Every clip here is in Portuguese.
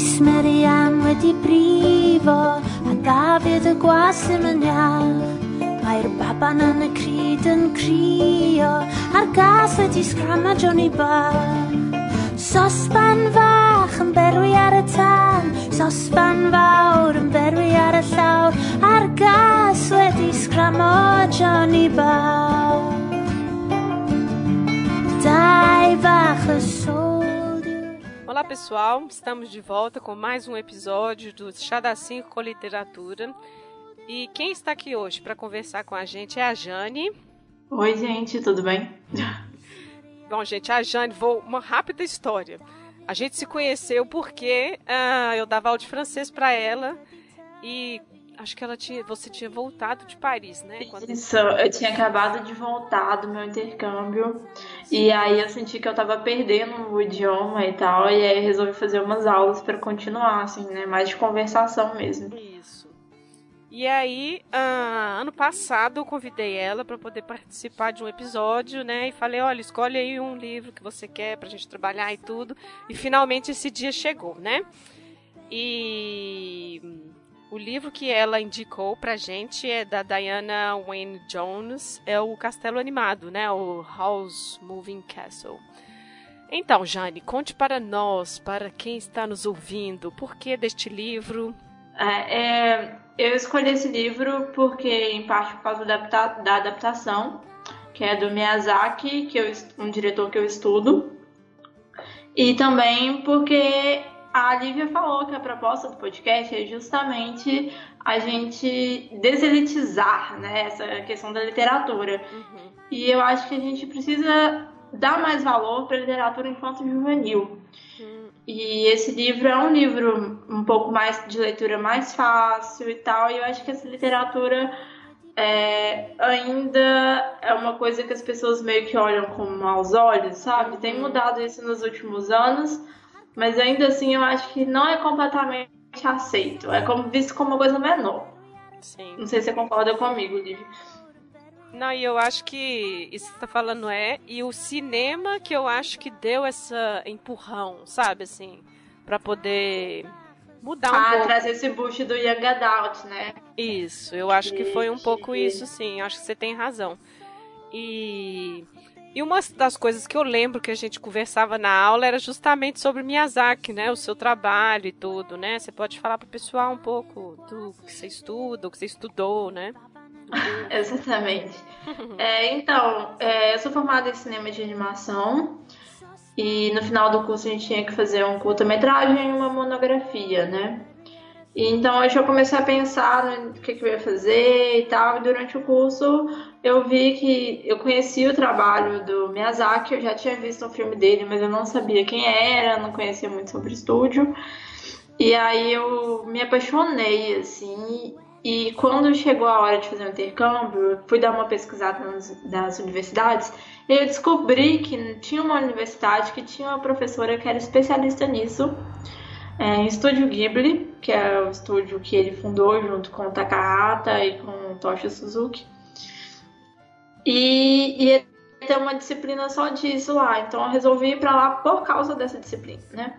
Mis Merian wedi brifo a Dafydd y gwas ddim yn iach. Mae'r baban yn y cryd yn crio A'r gas wedi sgrama Johnny Bach Sosban fach yn berwi ar y tan Sosban fawr yn berwi ar y llawr A'r gas wedi sgramo Johnny Bach Dau fach y sôn pessoal, estamos de volta com mais um episódio do Chá da 5 com Literatura. E quem está aqui hoje para conversar com a gente é a Jane. Oi, gente, tudo bem? Bom, gente, a Jane, vou uma rápida história. A gente se conheceu porque uh, eu dava aula de francês para ela e acho que ela tinha, você tinha voltado de Paris, né? Quando... Isso, eu tinha acabado de voltar do meu intercâmbio Sim. e aí eu senti que eu tava perdendo o idioma e tal, e aí resolvi fazer umas aulas para continuar, assim, né? Mais de conversação mesmo. Isso. E aí, uh, ano passado, eu convidei ela para poder participar de um episódio, né? E falei: olha, escolhe aí um livro que você quer pra gente trabalhar e tudo. E finalmente esse dia chegou, né? E o livro que ela indicou pra gente é da Diana Wayne Jones, é o Castelo Animado, né? O House Moving Castle. Então, Jane, conte para nós, para quem está nos ouvindo, por que deste livro? É, é, eu escolhi esse livro porque, em parte, por causa da, da adaptação, que é do Miyazaki, que eu, um diretor que eu estudo, e também porque a Lívia falou que a proposta do podcast é justamente a gente deselitizar né, essa questão da literatura. Uhum. E eu acho que a gente precisa dar mais valor para a literatura enquanto juvenil. Uhum. E esse livro é um livro um pouco mais de leitura mais fácil e tal, e eu acho que essa literatura é, ainda é uma coisa que as pessoas meio que olham com maus olhos, sabe? Tem uhum. mudado isso nos últimos anos mas ainda assim eu acho que não é completamente aceito. É como, visto como uma coisa menor. Sim. Não sei se você concorda comigo, Lívia. Não, e eu acho que isso que você tá falando é, e o cinema que eu acho que deu essa empurrão, sabe, assim, para poder mudar um ah, pouco. trazer esse boost do Young Adult, né? Isso, eu acho que foi um pouco isso, sim, acho que você tem razão. E e uma das coisas que eu lembro que a gente conversava na aula era justamente sobre Miyazaki, né? O seu trabalho e tudo, né? Você pode falar para o pessoal um pouco do que você estuda, o que você estudou, né? Exatamente. é, então, é, eu sou formada em cinema de animação e no final do curso a gente tinha que fazer um curta-metragem e uma monografia, né? Então eu comecei a pensar no que, que eu ia fazer e tal. E durante o curso eu vi que eu conhecia o trabalho do Miyazaki, eu já tinha visto um filme dele, mas eu não sabia quem era, não conhecia muito sobre o estúdio. E aí eu me apaixonei, assim. E quando chegou a hora de fazer o um intercâmbio, fui dar uma pesquisada nas, nas universidades e eu descobri que tinha uma universidade que tinha uma professora que era especialista nisso é, Estúdio Ghibli, que é o estúdio que ele fundou junto com o Takahata e com o Toshi Suzuki. E, e tem uma disciplina só disso lá, então eu resolvi ir para lá por causa dessa disciplina, né?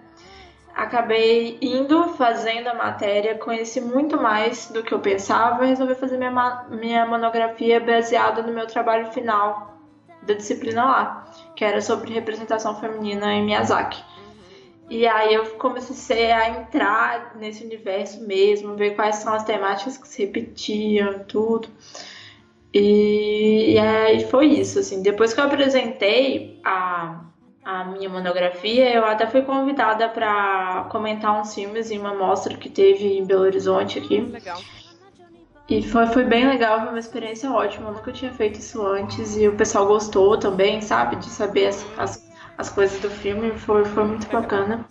Acabei indo, fazendo a matéria, conheci muito mais do que eu pensava e resolvi fazer minha, minha monografia baseada no meu trabalho final da disciplina lá, que era sobre representação feminina em Miyazaki. E aí eu comecei a entrar nesse universo mesmo, ver quais são as temáticas que se repetiam, tudo. E, e aí foi isso, assim. Depois que eu apresentei a, a minha monografia, eu até fui convidada para comentar uns filmes em uma mostra que teve em Belo Horizonte aqui. Legal. E foi, foi bem legal, foi uma experiência ótima. Eu nunca tinha feito isso antes e o pessoal gostou também, sabe? De saber as, as as coisas do filme, foi, foi muito bacana.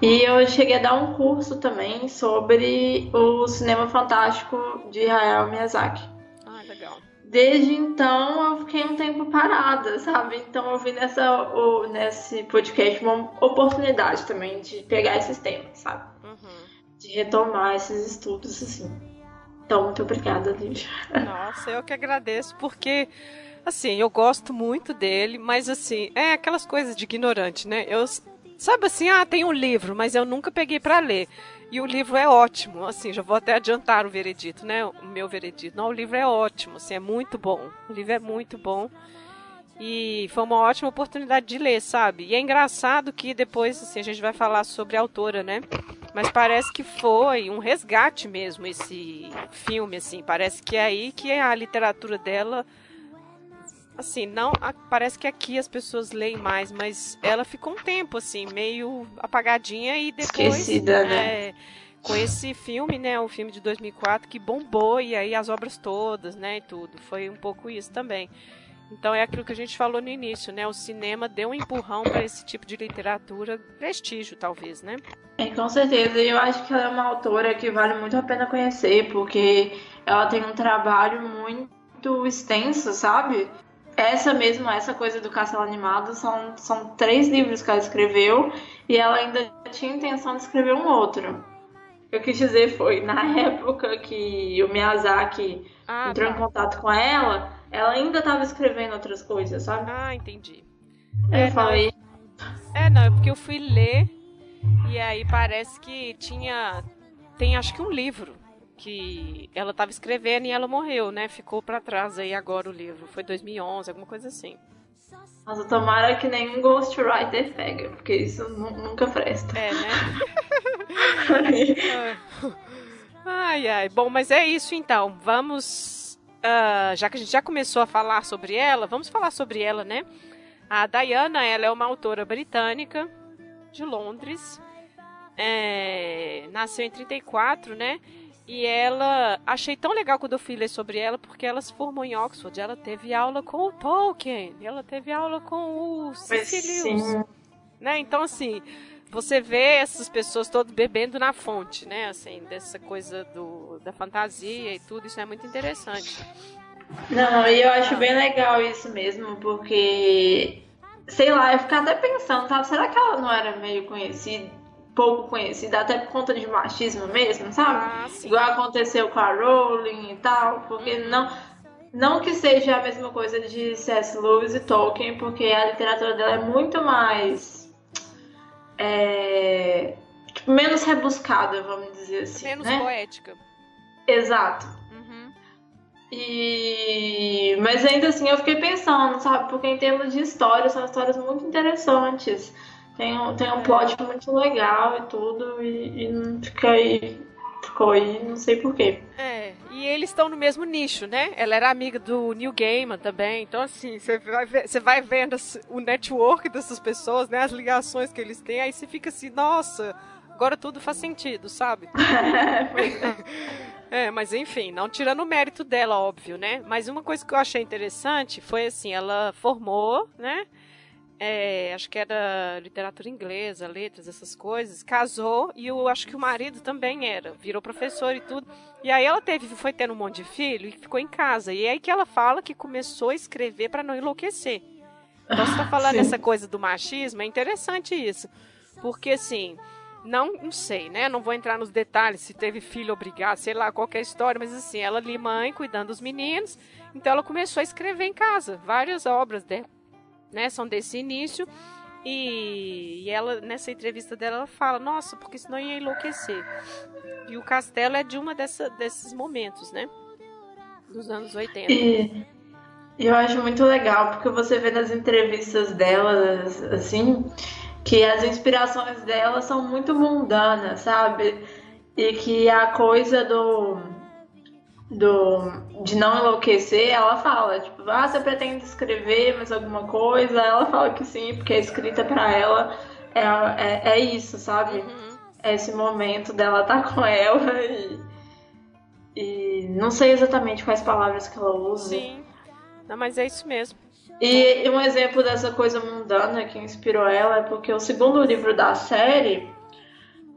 E eu cheguei a dar um curso também sobre o cinema fantástico de Hayao Miyazaki. Ah, legal. Desde então eu fiquei um tempo parada, sabe? Então eu vi nessa, o, nesse podcast uma oportunidade também de pegar esses temas, sabe? Uhum. De retomar esses estudos, assim. Então, muito obrigada, Lígia. Nossa, eu que agradeço, porque Assim, eu gosto muito dele, mas assim, é aquelas coisas de ignorante, né? Eu Sabe assim, ah, tem um livro, mas eu nunca peguei para ler. E o livro é ótimo, assim, já vou até adiantar o veredito, né? O meu veredito. Não, o livro é ótimo, assim, é muito bom. O livro é muito bom. E foi uma ótima oportunidade de ler, sabe? E é engraçado que depois, assim, a gente vai falar sobre a autora, né? Mas parece que foi um resgate mesmo esse filme, assim. Parece que é aí que a literatura dela assim, não, parece que aqui as pessoas leem mais, mas ela ficou um tempo assim, meio apagadinha e depois esquecida, né? É, com esse filme, né, o filme de 2004 que bombou e aí as obras todas, né, e tudo. Foi um pouco isso também. Então é aquilo que a gente falou no início, né? O cinema deu um empurrão para esse tipo de literatura, prestígio talvez, né? É, com certeza. Eu acho que ela é uma autora que vale muito a pena conhecer, porque ela tem um trabalho muito extenso, sabe? Essa mesmo, essa coisa do Castelo Animado, são, são três livros que ela escreveu e ela ainda tinha intenção de escrever um outro. O que eu quis dizer foi, na época que o Miyazaki ah, entrou tá. em contato com ela, ela ainda estava escrevendo outras coisas, sabe? Ah, entendi. É, eu falei. Não, é, não, é porque eu fui ler e aí parece que tinha. Tem acho que um livro que ela estava escrevendo e ela morreu, né? Ficou para trás aí agora o livro. Foi 2011, alguma coisa assim. Nossa, tomara que nenhum ghostwriter pega, porque isso nunca presta. É, né? ai, ai. Bom, mas é isso então. Vamos uh, já que a gente já começou a falar sobre ela, vamos falar sobre ela, né? A Diana, ela é uma autora britânica de Londres. É, nasceu em 34, né? E ela. Achei tão legal quando eu fui ler sobre ela, porque ela se formou em Oxford. Ela teve aula com o Tolkien. Ela teve aula com o Cecilius. Né? Então, assim, você vê essas pessoas todas bebendo na fonte, né? Assim, dessa coisa do, da fantasia e tudo, isso é muito interessante. Não, e eu acho bem legal isso mesmo, porque sei lá, eu ficava até pensando, sabe, será que ela não era meio conhecida, pouco conhecida, até por conta de machismo mesmo, sabe? Ah, Igual aconteceu com a Rowling e tal, porque uhum. não. Não que seja a mesma coisa de C.S. Lewis e Tolkien, porque a literatura dela é muito mais é, tipo, menos rebuscada, vamos dizer assim. Menos né? poética. Exato. Uhum. E... Mas ainda assim eu fiquei pensando, sabe? Porque em termos de história, são histórias muito interessantes. Tem um, tem um plot muito legal e tudo, e, e fica aí ficou aí, não sei porquê. É, e eles estão no mesmo nicho, né? Ela era amiga do Neil Gaiman também, então assim, você vai, você vai vendo o network dessas pessoas, né? As ligações que eles têm, aí você fica assim, nossa, agora tudo faz sentido, sabe? É, mas enfim, não tirando o mérito dela, óbvio, né? Mas uma coisa que eu achei interessante foi assim, ela formou, né? É, acho que era literatura inglesa, letras, essas coisas, casou e eu acho que o marido também era, virou professor e tudo. E aí ela teve, foi tendo um monte de filho e ficou em casa. E é aí que ela fala que começou a escrever para não enlouquecer. Então você tá falando essa coisa do machismo, é interessante isso. Porque assim, não, não sei, né? Não vou entrar nos detalhes se teve filho obrigado, sei lá, qualquer história, mas assim, ela ali mãe cuidando dos meninos, então ela começou a escrever em casa, várias obras dela né? São desse início. E, ela, nessa entrevista dela, ela fala, nossa, porque senão ia enlouquecer. E o castelo é de uma desses momentos, né? Dos anos 80. E eu acho muito legal, porque você vê nas entrevistas dela, assim, que as inspirações dela são muito mundanas, sabe? E que a coisa do do, de não enlouquecer, ela fala, tipo, ah, você pretende escrever mais alguma coisa? Ela fala que sim, porque a escrita para ela é, é, é, isso, sabe? Uhum. É esse momento dela estar tá com ela e, e não sei exatamente quais palavras que ela usa. Sim, não, mas é isso mesmo. E um exemplo dessa coisa mundana que inspirou ela é porque o segundo livro da série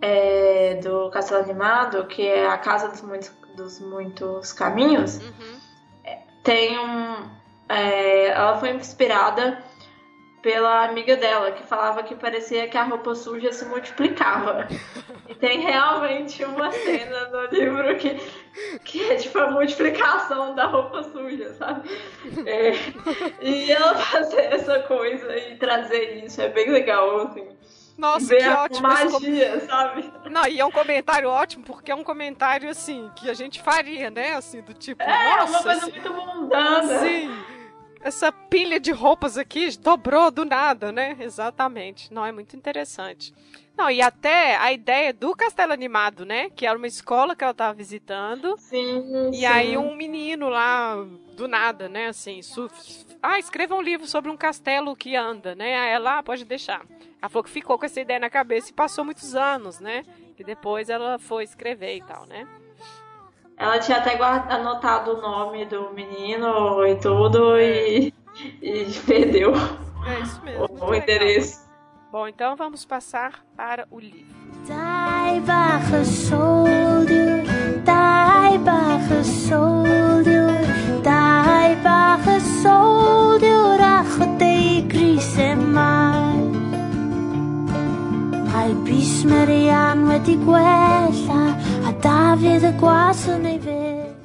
é, do Castelo Animado, que é A Casa dos Muitos dos muitos caminhos, uhum. tem um. É, ela foi inspirada pela amiga dela, que falava que parecia que a roupa suja se multiplicava. E tem realmente uma cena no livro que, que é tipo a multiplicação da roupa suja, sabe? É, e ela fazer essa coisa e trazer isso é bem legal, assim. Nossa, Ver que ótimo. esse com- magia, sabe? Não, e é um comentário ótimo, porque é um comentário, assim, que a gente faria, né? Assim, do tipo, É, nossa, uma coisa assim, muito mundana. sim, essa pilha de roupas aqui dobrou do nada, né? Exatamente. Não, é muito interessante. Não, e até a ideia do Castelo Animado, né? Que era uma escola que ela tava visitando. Sim, E sim. aí um menino lá, do nada, né, assim, su- ah, escreva um livro sobre um castelo que anda, né? Aí ela, ah, pode deixar. Ela falou que ficou com essa ideia na cabeça e passou muitos anos, né? E depois ela foi escrever e tal, né? Ela tinha até guarda- anotado o nome do menino e tudo e, e perdeu É isso mesmo. o, o endereço. Bom, então vamos passar para o livro. Die wache soldier, die wache soldier, die wache soldier, ach grise mai. Mae bis Marian wedi gwella, a David y gwas yn ei fydd.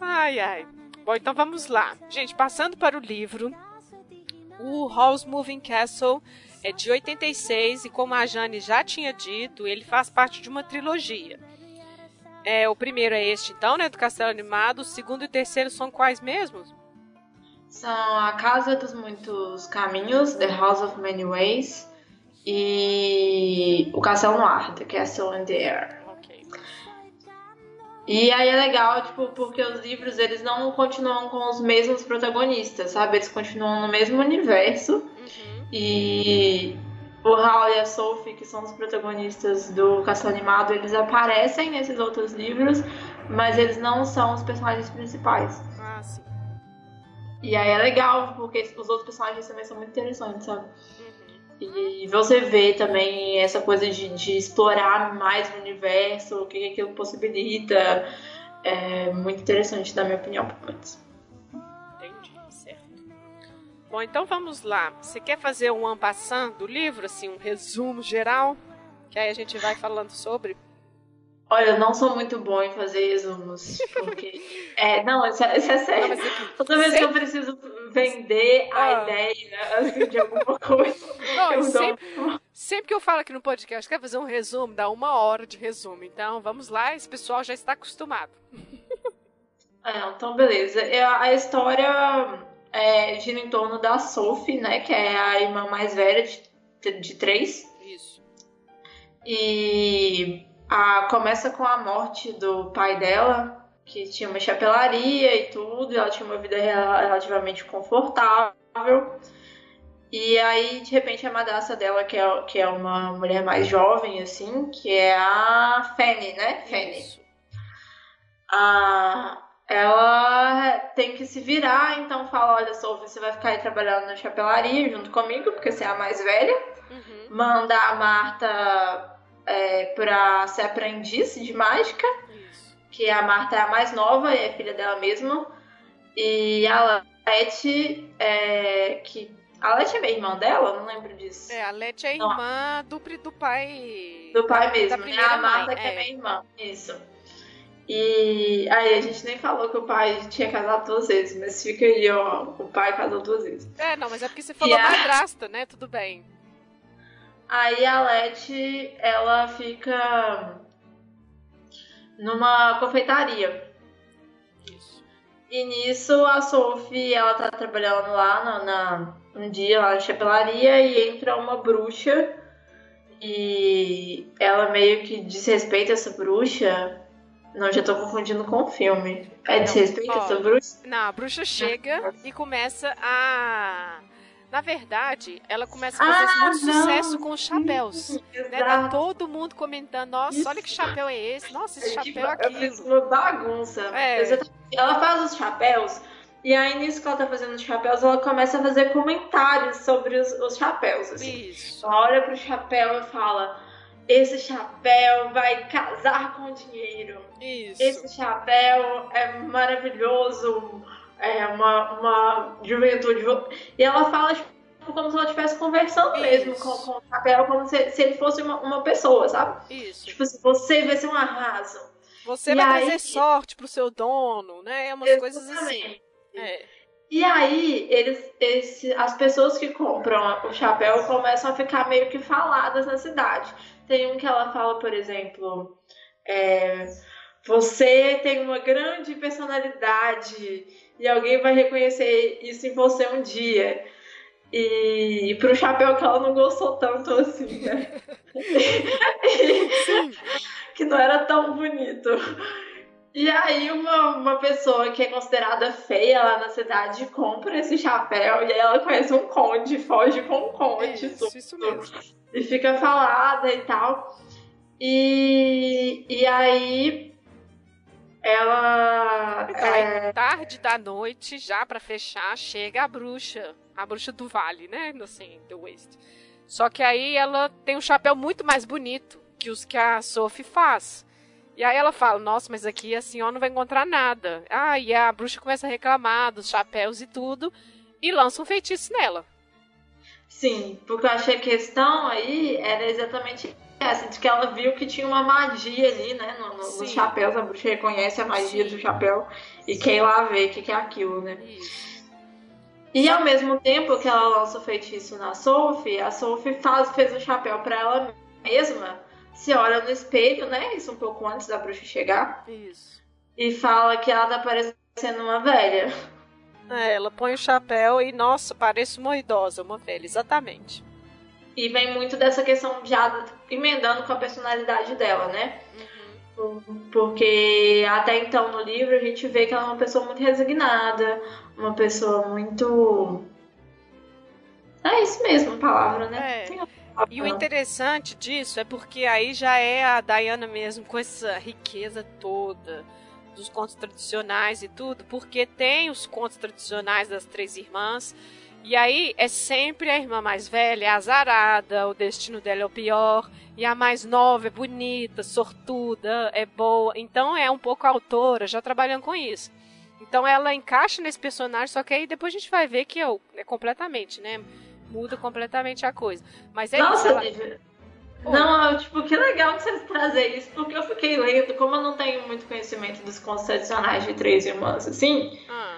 Ai, ai. Bom, então vamos lá. Gente, passando para o livro, o Hall's Moving Castle é de 86 e como a Jane já tinha dito, ele faz parte de uma trilogia. É, o primeiro é este, então, né, do Castelo Animado. O segundo e o terceiro são quais mesmos? São A Casa dos Muitos Caminhos, The House of Many Ways, e O Castelo no Ar, The Castle in the Air. E aí é legal, tipo, porque os livros eles não continuam com os mesmos protagonistas, sabe? Eles continuam no mesmo universo. Uhum. E o Hal e a Sophie, que são os protagonistas do Castelo Animado, eles aparecem nesses outros livros, mas eles não são os personagens principais. Ah, sim. E aí é legal, porque os outros personagens também são muito interessantes, sabe? E você vê também essa coisa de, de explorar mais o universo, o que que aquilo possibilita. É muito interessante, na minha opinião, pelo menos. Entendi, certo. Bom, então vamos lá. Você quer fazer um ampassando do livro, assim, um resumo geral? Que aí a gente vai falando sobre. Olha, eu não sou muito bom em fazer resumos, porque... é, não, isso é, isso é Não, sério. mas aqui, Toda vez que sempre- eu preciso vender a Ah. ideia assim, de alguma coisa, Não, dou... sempre, sempre que eu falo aqui no podcast, quer fazer um resumo, dá uma hora de resumo. Então, vamos lá, esse pessoal já está acostumado. É, então, beleza. É, A história é, gira em torno da Sophie, né? Que é a irmã mais velha de, de três. Isso. E a, começa com a morte do pai dela, que tinha uma chapelaria e tudo. E ela tinha uma vida rela- relativamente confortável. E aí, de repente, a madrasta dela, que é, que é uma mulher mais jovem, assim, que é a Fanny, né? Fanny. Isso. a- ela tem que se virar, então fala, olha, Sophie, você vai ficar aí trabalhando na chapelaria junto comigo, porque você é a mais velha. Uhum. Manda a Marta é, pra ser aprendiz de mágica, Isso. que a Marta é a mais nova e é filha dela mesma. E a Leti, é, que... A Leti é irmã dela? Não lembro disso. É, a Leti é Não. irmã do, do pai. Do pai da mesmo, né? primeira A Marta mãe, que é é. minha irmã. Isso. E aí a gente nem falou que o pai tinha casado duas vezes, mas fica aí, ó. O pai casou duas vezes. É, não, mas é porque você falou a- madrasta, né? Tudo bem. Aí a Leti, ela fica numa confeitaria. Isso. E nisso a Sophie, ela tá trabalhando lá na, na- um dia lá na chapelaria e entra uma bruxa e ela meio que desrespeita essa bruxa. Não, já tô confundindo com o filme. É desrespeito Ó. essa bruxa? Não, a bruxa chega e começa a. Na verdade, ela começa a fazer Ah, muito não. sucesso com os chapéus. Né? Tá todo mundo comentando, nossa, olha que chapéu é esse, nossa, esse Tipo, chapéu é fiz aquilo. uma bagunça. É. Ela faz os chapéus, e aí nisso que ela tá fazendo os chapéus, ela começa a fazer comentários sobre os, os chapéus. Assim. Isso. Ela olha pro chapéu e fala: Esse chapéu vai casar com dinheiro. Isso. Esse chapéu é maravilhoso. É uma, uma juventude. vo-" E ela fala tipo, como se ela estivesse conversando mesmo Isso. com, com o chapéu, como se, se ele fosse uma, uma pessoa, sabe? Isso. Tipo assim, você vai ser um arraso. Você e vai aí- trazer sorte pro seu dono, né? É umas coisas assim. Exatamente. É. E aí, eles, esse, as pessoas que compram o chapéu começam a ficar meio que faladas na cidade. Tem um que ela fala, por exemplo, é, você tem uma grande personalidade e alguém vai reconhecer isso em você um dia. E, e pro chapéu que ela não gostou tanto assim, né? que não era tão bonito. E aí uma, uma pessoa que é considerada feia lá na cidade compra esse chapéu e aí ela conhece um conde, foge com um conde. Isso, tudo, isso mesmo. E fica falada e tal. E, e aí ela. é... tarde da noite, já para fechar, chega a bruxa. A bruxa do vale, né? Assim, do Waste. Só que aí ela tem um chapéu muito mais bonito que os que a Sophie faz. E aí ela fala, nossa, mas aqui a senhora não vai encontrar nada. Ah, e a bruxa começa a reclamar dos chapéus e tudo, e lança um feitiço nela. Sim, porque eu achei que a questão aí era exatamente essa, de que ela viu que tinha uma magia ali, né, no, no, nos chapéus, a bruxa reconhece a magia Sim. do chapéu e quer ir lá ver o que, que é aquilo, né. Isso. E ao mesmo tempo que ela lança o feitiço na Sophie, a Sophie faz, fez o chapéu para ela mesma se olha no espelho, né? Isso um pouco antes da bruxa chegar. Isso. E fala que ela tá parecendo uma velha. É, ela põe o chapéu e, nossa, parece uma idosa, uma velha, exatamente. E vem muito dessa questão já emendando com a personalidade dela, né? Uhum. Porque até então no livro a gente vê que ela é uma pessoa muito resignada, uma pessoa muito. É isso mesmo a palavra, né? É. E o interessante disso é porque aí já é a Diana mesmo com essa riqueza toda dos contos tradicionais e tudo, porque tem os contos tradicionais das três irmãs. E aí é sempre a irmã mais velha, é azarada, o destino dela é o pior, e a mais nova é bonita, sortuda, é boa. Então é um pouco a autora já trabalhando com isso. Então ela encaixa nesse personagem, só que aí depois a gente vai ver que é, é completamente, né? muda completamente a coisa. Mas é Nossa. Ela... Não, tipo, que legal que você trazer isso, porque eu fiquei lendo, como eu não tenho muito conhecimento dos tradicionais de três irmãs, assim. Ah.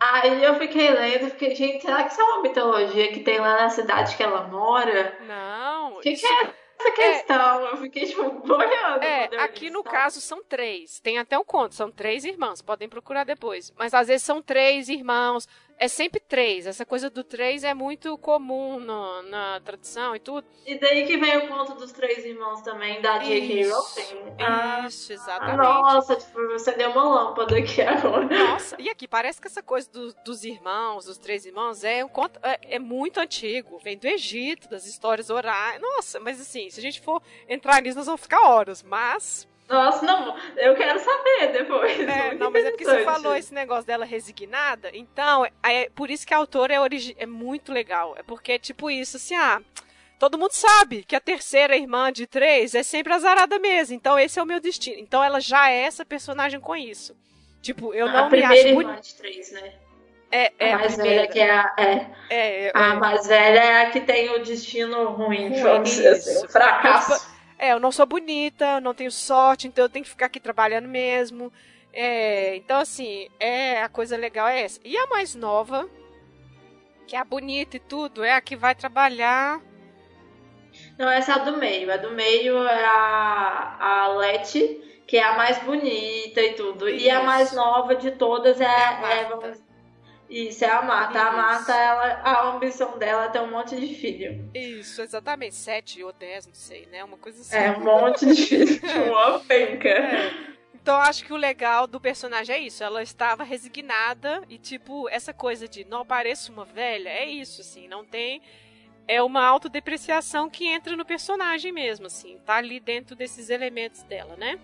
Aí eu fiquei lendo, fiquei, gente, será que isso é uma mitologia que tem lá na cidade que ela mora? Não. O que, isso... que é essa é. questão? É, eu fiquei, tipo, olhando. É, aqui no caso são três. Tem até um conto, são três irmãos, podem procurar depois. Mas às vezes são três irmãos, é sempre três. Essa coisa do três é muito comum no, na tradição e tudo. E daí que vem o conto dos três irmãos também, da J.K. Rowling. Ah, isso, exatamente. Nossa, tipo, você deu uma lâmpada aqui agora. Nossa, e aqui parece que essa coisa do, dos irmãos, dos três irmãos, é, um conto, é, é, muito antigo. Vem do Egito, das histórias orais. Nossa, mas assim, se a gente for entrar nisso, nós vamos ficar horas. Mas nossa, não, eu quero saber depois. É, não, mas é porque você falou esse negócio dela resignada. Então, é, é por isso que a autora é, origi é muito legal. É porque, tipo, isso, assim, ah. Todo mundo sabe que a terceira irmã de três é sempre azarada mesmo. Então, esse é o meu destino. Então, ela já é essa personagem com isso. Tipo, eu não a me acho. A primeira irmã de três, né? É, é a mais a velha que é a. É. É, a mais velha é a que tem o destino ruim, vamos dizer assim, o fracasso. É, eu não sou bonita, eu não tenho sorte, então eu tenho que ficar aqui trabalhando mesmo. É, então, assim, é a coisa legal é essa. E a mais nova, que é a bonita e tudo, é a que vai trabalhar. Não, essa é a do meio. A do meio é a, a Leti, que é a mais bonita e tudo. Isso. E a mais nova de todas é, é, é vamos, isso, é a Marta. Isso. A Marta, ela, a ambição dela é ter um monte de filho. Isso, exatamente. Sete ou dez, não sei, né? Uma coisa assim. É, um monte de filho. uma penca. É. Então, acho que o legal do personagem é isso. Ela estava resignada e, tipo, essa coisa de não pareço uma velha, é isso, assim. Não tem. É uma autodepreciação que entra no personagem mesmo, assim. Tá ali dentro desses elementos dela, né?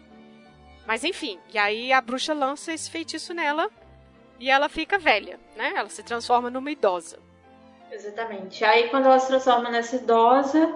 Mas, enfim. E aí a bruxa lança esse feitiço nela e ela fica velha, né? Ela se transforma numa idosa. Exatamente. Aí quando ela se transforma nessa idosa,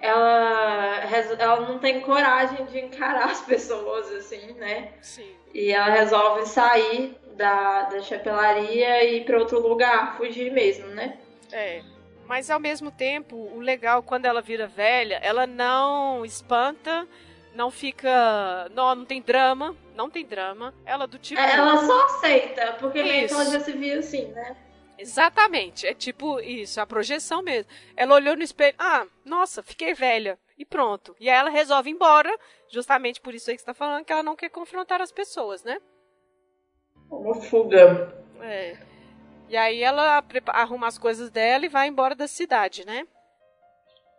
ela, ela não tem coragem de encarar as pessoas, assim, né? Sim. E ela resolve sair da, da chapelaria e ir para outro lugar, fugir mesmo, né? É. Mas ao mesmo tempo, o legal, quando ela vira velha, ela não espanta não fica. Não, não tem drama. Não tem drama. Ela do tipo. É, ela só aceita, porque meio que ela já se viu assim, né? Exatamente. É tipo isso, a projeção mesmo. Ela olhou no espelho. Ah, nossa, fiquei velha. E pronto. E aí ela resolve ir embora, justamente por isso aí que você tá falando, que ela não quer confrontar as pessoas, né? Uma fuga. É. E aí ela arruma as coisas dela e vai embora da cidade, né?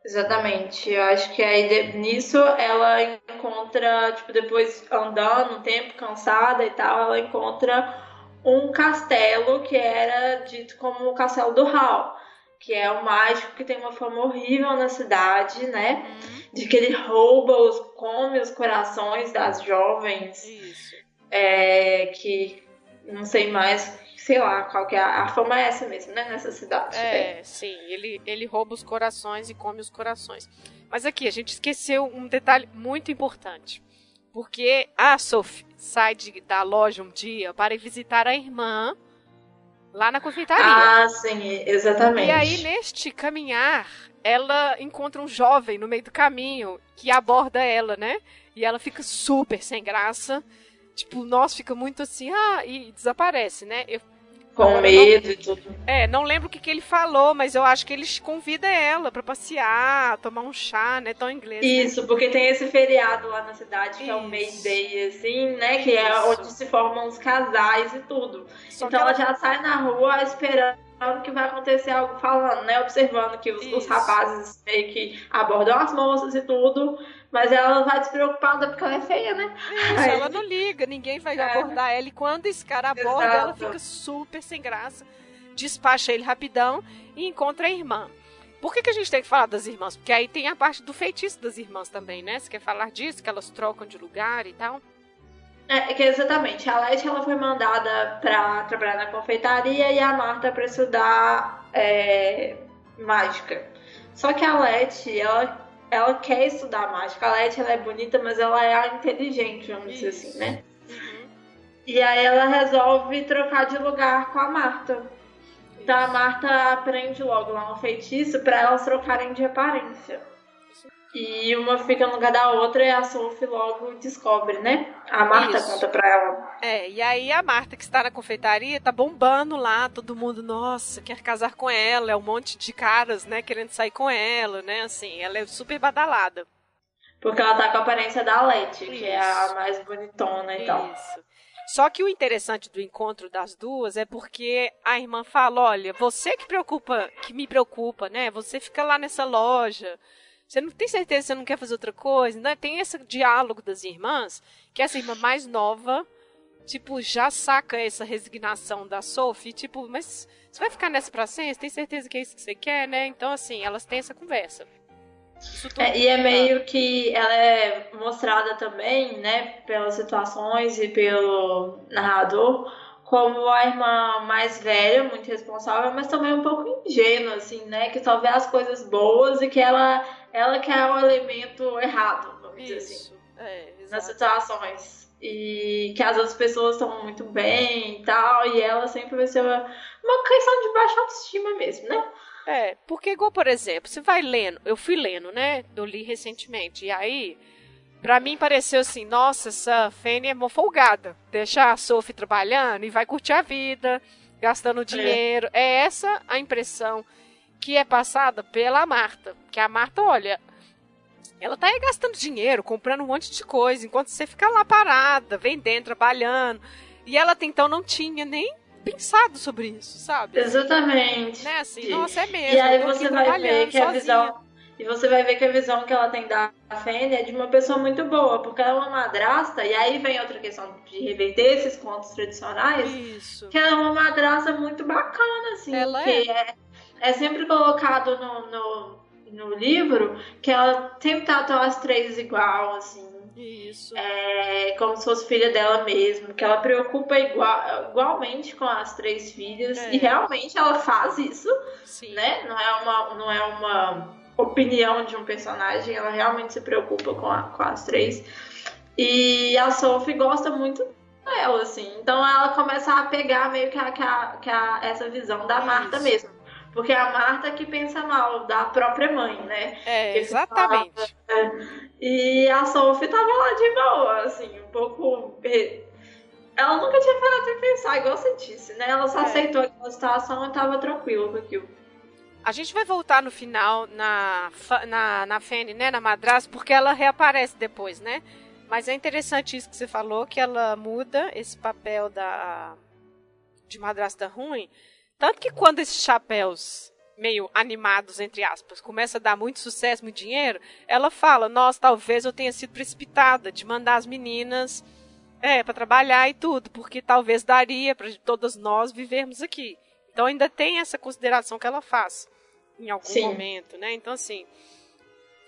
Exatamente. Eu acho que aí nisso ela encontra, tipo, depois andando um tempo, cansada e tal, ela encontra um castelo que era dito como o castelo do Hal, que é o mágico que tem uma fama horrível na cidade, né? Uhum. De que ele rouba os, come os corações das jovens. Isso. É, que não sei mais sei lá, qual que é a, fama é essa mesmo, né? Nessa cidade. É, sim, ele, ele rouba os corações e come os corações. Mas aqui, a gente esqueceu um detalhe muito importante. Porque a Sophie sai de, da loja um dia para ir visitar a irmã lá na confeitaria. Ah, sim, exatamente. E aí, neste caminhar, ela encontra um jovem no meio do caminho que aborda ela, né? E ela fica super sem graça. Tipo, nossa, fica muito assim, ah, e desaparece, né? Eu, com medo não, e tudo. É, não lembro o que, que ele falou, mas eu acho que ele convida ela para passear, tomar um chá, né? Tão inglês. Né? Isso, né? porque tem esse feriado lá na cidade, que Isso. é o May Day, assim, né? Que é Isso. é onde se formam os casais e tudo. Só então ela... ela já sai na rua esperando que vai acontecer algo falando, né? Observando que os, os, rapazes meio que abordam as moças e tudo, mas ela vai despreocupada porque ela é feia, né? Isso, Aí... ela não liga, ninguém vai é. abordar ela. E quando esse cara aborda, Exato. ela fica super sem graça, despacha ele rapidão e encontra a irmã. Por que, que a gente tem que falar das irmãs? Porque aí tem a parte do feitiço das irmãs também, né? Você quer falar disso? Que elas trocam de lugar e tal? É, que exatamente. A Leti ela foi mandada para trabalhar na confeitaria e a Marta para estudar é, mágica. Só que a Leti, ela, ela quer estudar mágica. A Leti ela é bonita, mas ela é inteligente, vamos Isso. dizer assim, né? Uhum. E aí ela resolve trocar de lugar com a Marta. Então a Marta aprende logo lá um feitiço para elas trocarem de aparência. E uma fica no lugar da outra e a Sophie logo descobre, né? A Marta Isso. conta pra ela. É, e aí a Marta, que está na confeitaria, tá bombando lá, todo mundo, nossa, quer casar com ela, é um monte de caras, né, querendo sair com ela, né? Assim, ela é super badalada. Porque ela tá com a aparência da Leti, que é a mais bonitona e Isso. tal. Só que o interessante do encontro das duas é porque a irmã fala: olha, você que preocupa, que me preocupa, né? Você fica lá nessa loja você não tem certeza que você não quer fazer outra coisa? Né? Tem esse diálogo das irmãs, que essa irmã mais nova, tipo, já saca essa resignação da Sophie, tipo, mas você vai ficar nessa pra sempre? Você tem certeza que é isso que você quer, né? Então, assim, elas têm essa conversa. É, e é meio que ela é mostrada também, né, pelas situações e pelo narrador, como a irmã mais velha, muito responsável, mas também um pouco ingênua, assim, né? Que só vê as coisas boas e que ela, ela que é o elemento errado, vamos Isso. dizer assim. É, nas situações. E que as outras pessoas estão muito bem e tal, e ela sempre vai ser uma, uma questão de baixa autoestima mesmo, né? É, porque igual, por exemplo, você vai lendo, eu fui lendo, né? Eu li recentemente, e aí Pra mim pareceu assim, nossa, essa Fanny é mó folgada. Deixa a Sophie trabalhando e vai curtir a vida, gastando é. dinheiro. É. é essa a impressão que é passada pela Marta. Que a Marta, olha, ela tá aí gastando dinheiro, comprando um monte de coisa, enquanto você fica lá parada, vendendo, trabalhando. E ela até então não tinha nem pensado sobre isso, sabe? Exatamente. Né, assim, nossa, é mesmo. E aí você vai ver que a visão e você vai ver que a visão que ela tem da Fanny é de uma pessoa muito boa, porque ela é uma madrasta, e aí vem outra questão de reverter esses contos tradicionais. Isso. Que ela é uma madrasta muito bacana, assim. Ela que é. é. é sempre colocado no, no, no, livro que ela sempre tratou as três igual, assim. Isso. É, como se fosse filha dela mesmo, que ela preocupa igual, igualmente com as três filhas, é. e realmente ela faz isso, Sim. né? Não é uma. Não é uma opinião de um personagem, ela realmente se preocupa com, a, com as três. E a Sophie gosta muito dela, assim. Então ela começa a pegar meio que, a, que, a, que a, essa visão da Marta mesmo. Porque é a Marta que pensa mal da própria mãe, né? É, exatamente. Fala, e a Sophie tava lá de boa, assim, um pouco. Ela nunca tinha parado de pensar, igual você disse, né? Ela só é. aceitou aquela situação e tava tranquila com aquilo. A gente vai voltar no final na, na, na Fanny, né? Na madrasta, porque ela reaparece depois, né? Mas é interessante isso que você falou, que ela muda esse papel da de madrasta ruim. Tanto que quando esses chapéus meio animados, entre aspas, começa a dar muito sucesso, muito dinheiro, ela fala: Nossa, talvez eu tenha sido precipitada de mandar as meninas é, para trabalhar e tudo, porque talvez daria para todas nós vivermos aqui. Então ainda tem essa consideração que ela faz em algum Sim. momento, né? Então, assim,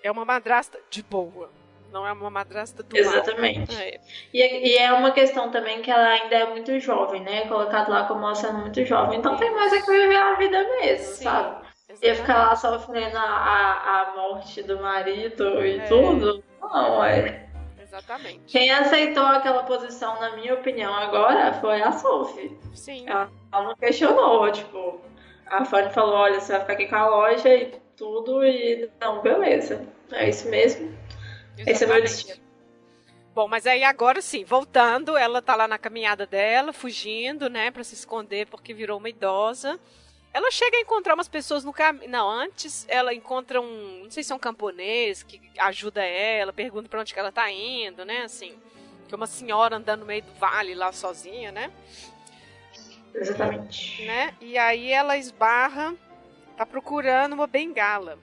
é uma madrasta de boa. Não é uma madrasta do Exatamente. Mal. É. E, e, é uma questão também que ela ainda é muito jovem, né? Colocado lá como ela sendo muito jovem. Então tem mais é que viver a vida mesmo, Sim, sabe? Exatamente. Ia ficar lá sofrendo a, a, a morte do marido e é. tudo. Não, é. Exatamente. Quem aceitou aquela posição, na minha opinião, agora foi a Sophie. Sim. Ela, ela não questionou, tipo, a Fanny falou, olha, você vai ficar aqui com a loja e tudo, e não, beleza. É isso mesmo. Exatamente. Esse é meu destino. Bom, mas aí agora sim, voltando, ela tá lá na caminhada dela, fugindo, né, para se esconder porque virou uma idosa. Ela chega a encontrar umas pessoas no caminho. Não, antes ela encontra um, não sei se é um camponês que ajuda ela, pergunta para onde que ela tá indo, né, assim, que é uma senhora andando no meio do vale lá sozinha, né? Exatamente. Né? E aí ela esbarra, tá procurando uma bengala.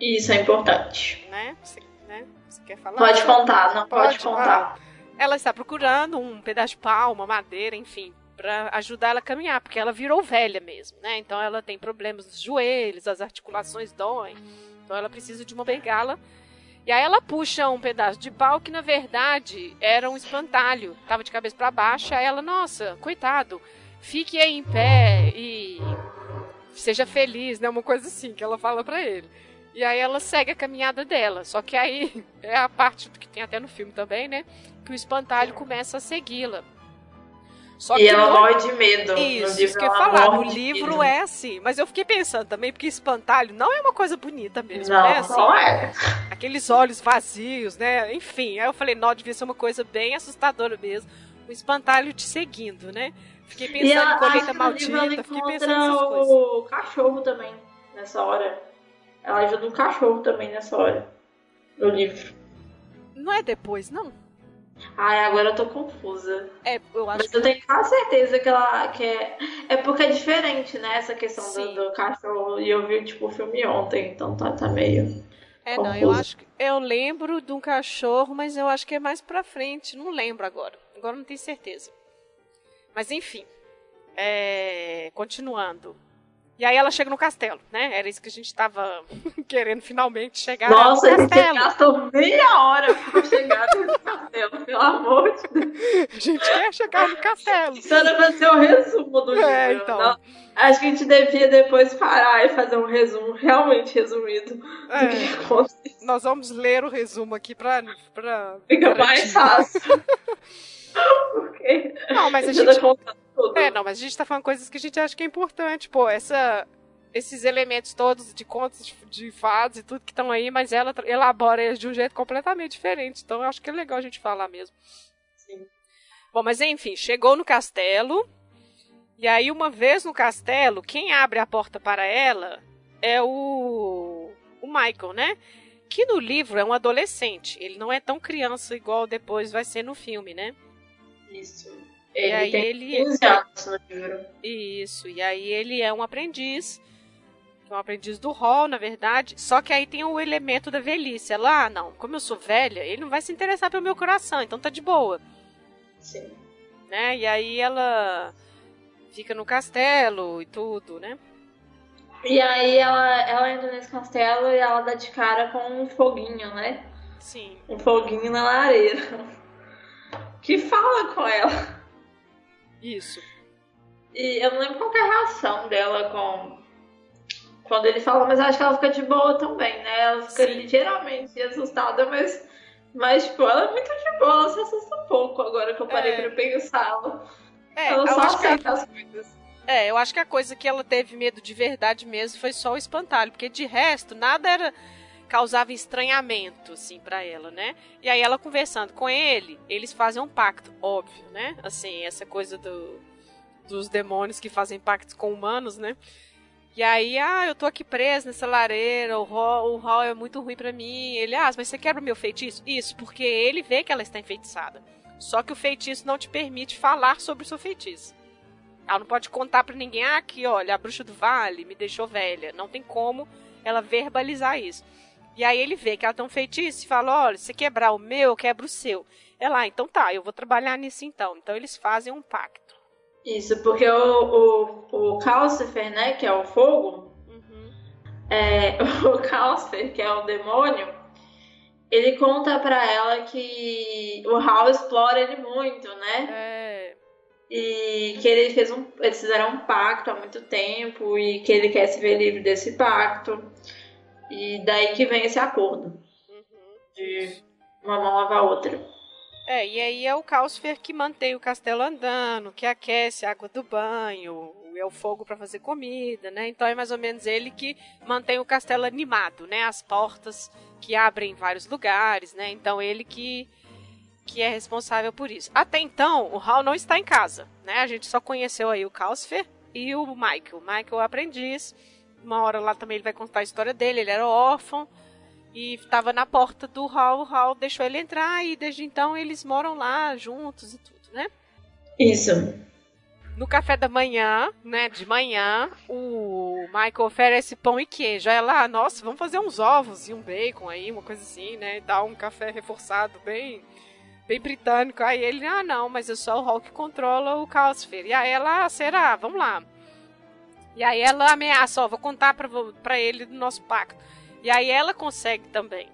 Isso é importante. Né? Você, né? Você quer falar? Pode contar, não pode, pode contar. Ela está procurando um pedaço de pau, uma madeira, enfim, para ajudar ela a caminhar, porque ela virou velha mesmo, né? Então ela tem problemas nos joelhos, as articulações doem. Então ela precisa de uma bengala. E aí ela puxa um pedaço de pau que na verdade era um espantalho, tava de cabeça para baixo. Aí ela, nossa, coitado, fique aí em pé e seja feliz, né? Uma coisa assim que ela fala para ele. E aí ela segue a caminhada dela. Só que aí é a parte que tem até no filme também, né? Que o espantalho começa a segui-la. Só e ela morre de medo. Isso, isso que eu falar. No livro é assim. Mas eu fiquei pensando também, porque espantalho não é uma coisa bonita mesmo, não, né? Assim, não é. Aqueles olhos vazios, né? Enfim, aí eu falei, não, devia ser uma coisa bem assustadora mesmo. O espantalho te seguindo, né? Fiquei pensando ela, em colheita maldita, fiquei pensando o cachorro também, nessa hora. Ela ajuda o cachorro também nessa hora. No livro. Não é depois, não? Ai, agora eu tô confusa. É, eu acho Mas que... eu tenho quase certeza que ela que é. É porque é diferente, né? Essa questão do, do, cachorro. E eu vi, tipo, o filme ontem, então tá, tá meio. É, confuso. não, eu acho que. Eu lembro de um cachorro, mas eu acho que é mais pra frente. Não lembro agora. Agora não tenho certeza. Mas enfim. É... Continuando. E aí ela chega no castelo, né? Era isso que a gente estava querendo finalmente chegar Nossa, no castelo. Nossa, gastou meia hora pra chegar no castelo, pelo amor de Deus. A gente quer chegar no castelo. Isso era pra ser o um resumo do é, livro. Então. Não, acho que a gente devia depois parar e fazer um resumo realmente resumido é. do que aconteceu. Nós vamos ler o resumo aqui pra... pra Fica mais fácil. Não, mas a gente... É, não, mas a gente tá falando coisas que a gente acha que é importante, pô, essa esses elementos todos de contos de, fados e tudo que estão aí, mas ela elabora eles de um jeito completamente diferente. Então eu acho que é legal a gente falar mesmo. Sim. Bom, mas enfim, chegou no castelo. E aí, uma vez no castelo, quem abre a porta para ela é o, o Michael, né? Que no livro é um adolescente. Ele não é tão criança igual depois vai ser no filme, né? Isso. Ele e aí tem ele 15 anos no livro. Isso, e aí ele é um aprendiz, é um aprendiz do hall, na verdade, só que aí tem o elemento da velhice. Ela, ah, não, como eu sou velha, ele não vai se interessar pelo meu coração, então tá de boa. Sim. Né? E aí ela fica no castelo e tudo, né? E aí ela, ela entra nesse castelo e ela dá de cara com um foguinho, né? Sim. Um foguinho na lareira. Que fala com ela. Isso. E eu não lembro qual é a reação dela com. Quando ele fala, mas acho que ela fica de boa também, né? Ela fica Sim. ligeiramente assustada, mas. Mas, tipo, ela é muito de boa, ela se assusta um pouco agora que eu parei é. pra pensar. Ela, é, ela só aceita ela... as coisas. É, eu acho que a coisa que ela teve medo de verdade mesmo foi só o espantalho, porque de resto nada era causava estranhamento assim para ela, né? E aí ela conversando com ele, eles fazem um pacto, óbvio, né? Assim, essa coisa do, dos demônios que fazem pactos com humanos, né? E aí, ah, eu tô aqui preso nessa lareira, o hall, o hall é muito ruim para mim. Ele, ah, mas você quebra o meu feitiço? Isso, porque ele vê que ela está enfeitiçada. Só que o feitiço não te permite falar sobre o seu feitiço. Ela não pode contar para ninguém, ah, aqui, olha, a bruxa do vale me deixou velha. Não tem como ela verbalizar isso. E aí ele vê que ela tem um feitiço e fala, olha, se quebrar o meu, eu quebro o seu. Ela, ah, então tá, eu vou trabalhar nisso então. Então eles fazem um pacto. Isso, porque o, o, o Calcifer, né, que é o fogo, uhum. é, o Calcifer, que é o demônio, ele conta pra ela que o Hal explora ele muito, né? É. E que ele fez um, eles fizeram um pacto há muito tempo e que ele quer se ver livre desse pacto. E daí que vem esse acordo uhum. de uma mão lavar a outra. É, e aí é o Calcifer que mantém o castelo andando, que aquece a água do banho, é o fogo para fazer comida, né? Então é mais ou menos ele que mantém o castelo animado, né? As portas que abrem em vários lugares, né? Então ele que que é responsável por isso. Até então, o Hal não está em casa, né? A gente só conheceu aí o Calcifer e o Michael. Michael é o aprendiz. Uma hora lá também ele vai contar a história dele, ele era órfão e estava na porta do hall, o hall deixou ele entrar e desde então eles moram lá juntos e tudo, né? Isso. No café da manhã, né, de manhã, o Michael oferece pão e queijo. Aí ela, nossa, vamos fazer uns ovos e um bacon aí, uma coisa assim, né, dar um café reforçado bem bem britânico. Aí ele, ah, não, mas é só o Hall que controla o Calcifer. E aí ela, ah, será? Vamos lá. E aí ela ameaça, ó, vou contar pra, pra ele do nosso pacto. E aí ela consegue também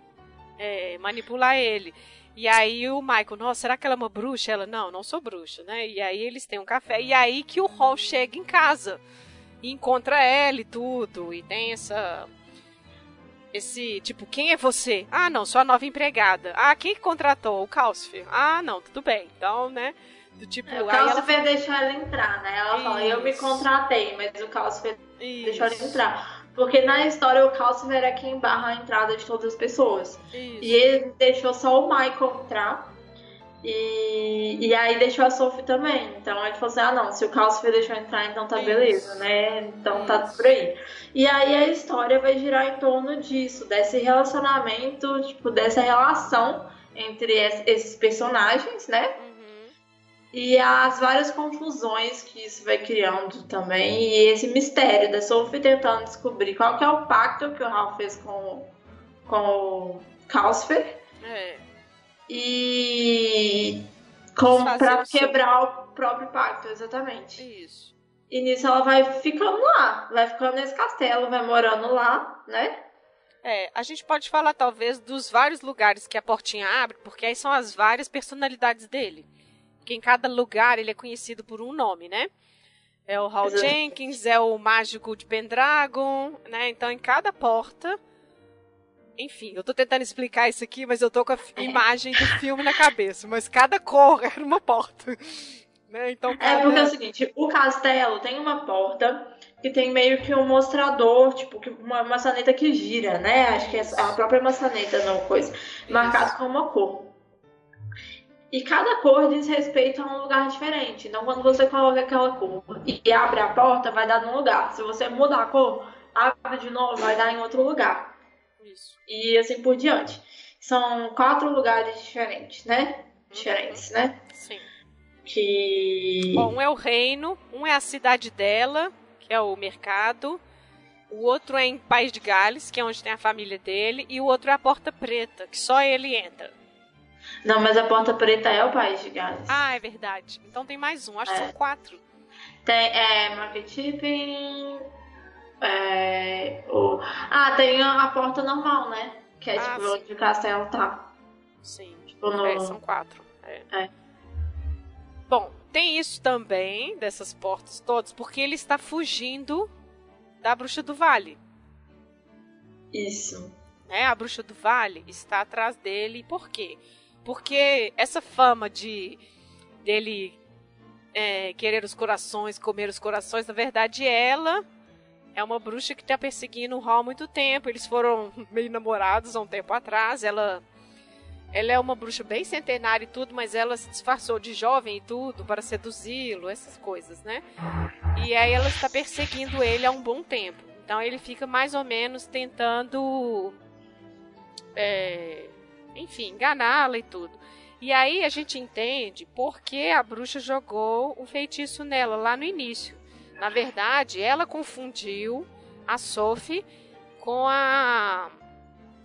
é, manipular ele. E aí o Michael, nossa, será que ela é uma bruxa? Ela, não, não sou bruxa, né? E aí eles têm um café. E aí que o Hall chega em casa e encontra ela e tudo. E tem essa. Esse, tipo, quem é você? Ah, não, sou a nova empregada. Ah, quem contratou? O Calcifer. Ah, não, tudo bem. Então, né? Do tipo, é, o Calcifer ela... deixou ela entrar, né? Ela Isso. fala, eu me contratei, mas o Calcifer deixou ela entrar. Porque na história o Calcifer é quem barra a entrada de todas as pessoas. Isso. E ele deixou só o Michael entrar. E, e aí deixou a Sophie também. Então ele falou assim: ah, não, se o Calcifer deixou entrar, então tá Isso. beleza, né? Então tá Isso. tá por aí. E aí a história vai girar em torno disso, desse relacionamento, tipo, dessa relação entre esses personagens, né? E as várias confusões que isso vai criando também, e esse mistério da Sophie tentando descobrir qual que é o pacto que o Ralph fez com, com o Calcifer. É. E com, pra quebrar o próprio pacto, exatamente. Isso. E nisso ela vai ficando lá, vai ficando nesse castelo, vai morando lá, né? É, a gente pode falar talvez dos vários lugares que a portinha abre, porque aí são as várias personalidades dele porque em cada lugar ele é conhecido por um nome, né? É o Hal Jenkins, é o mágico de Pendragon, né? Então em cada porta. Enfim, eu tô tentando explicar isso aqui, mas eu tô com a é. imagem do filme na cabeça. Mas cada cor era uma porta. Né? Então, cada... É porque é o seguinte, o castelo tem uma porta que tem meio que um mostrador, tipo, uma maçaneta que gira, né? Acho que é a própria maçaneta, não coisa. Marcado com uma cor. E cada cor diz respeito a um lugar diferente. Então, quando você coloca aquela cor e abre a porta, vai dar num lugar. Se você mudar a cor, abre de novo, vai dar em outro lugar. Isso. E assim por diante. São quatro lugares diferentes, né? Diferentes, né? Sim. Que. Bom, um é o reino, um é a cidade dela, que é o mercado. O outro é em País de Gales, que é onde tem a família dele. E o outro é a Porta Preta, que só ele entra. Não, mas a Porta Preta é o País de Gales. Ah, é verdade. Então tem mais um, acho é. que são quatro. Tem, é, Market Shipping. É, o... Ah, tem a, Porta Normal, né? Que é ah, tipo sim. onde o castelo tá. Sim. Tipo, no... é, são quatro. É. é. Bom, tem isso também, dessas portas todas, porque ele está fugindo da Bruxa do Vale. Isso. Né? A Bruxa do Vale está atrás dele. Por quê? Porque essa fama de dele é, querer os corações, comer os corações. Na verdade, ela é uma bruxa que está perseguindo o Hal há muito tempo. Eles foram meio namorados há um tempo atrás. Ela, ela é uma bruxa bem centenária e tudo, mas ela se disfarçou de jovem e tudo para seduzi-lo, essas coisas, né? E aí ela está perseguindo ele há um bom tempo. Então ele fica mais ou menos tentando. É, enfim, enganá-la e tudo. E aí a gente entende por que a bruxa jogou o feitiço nela lá no início. Na verdade, ela confundiu a Sophie com a.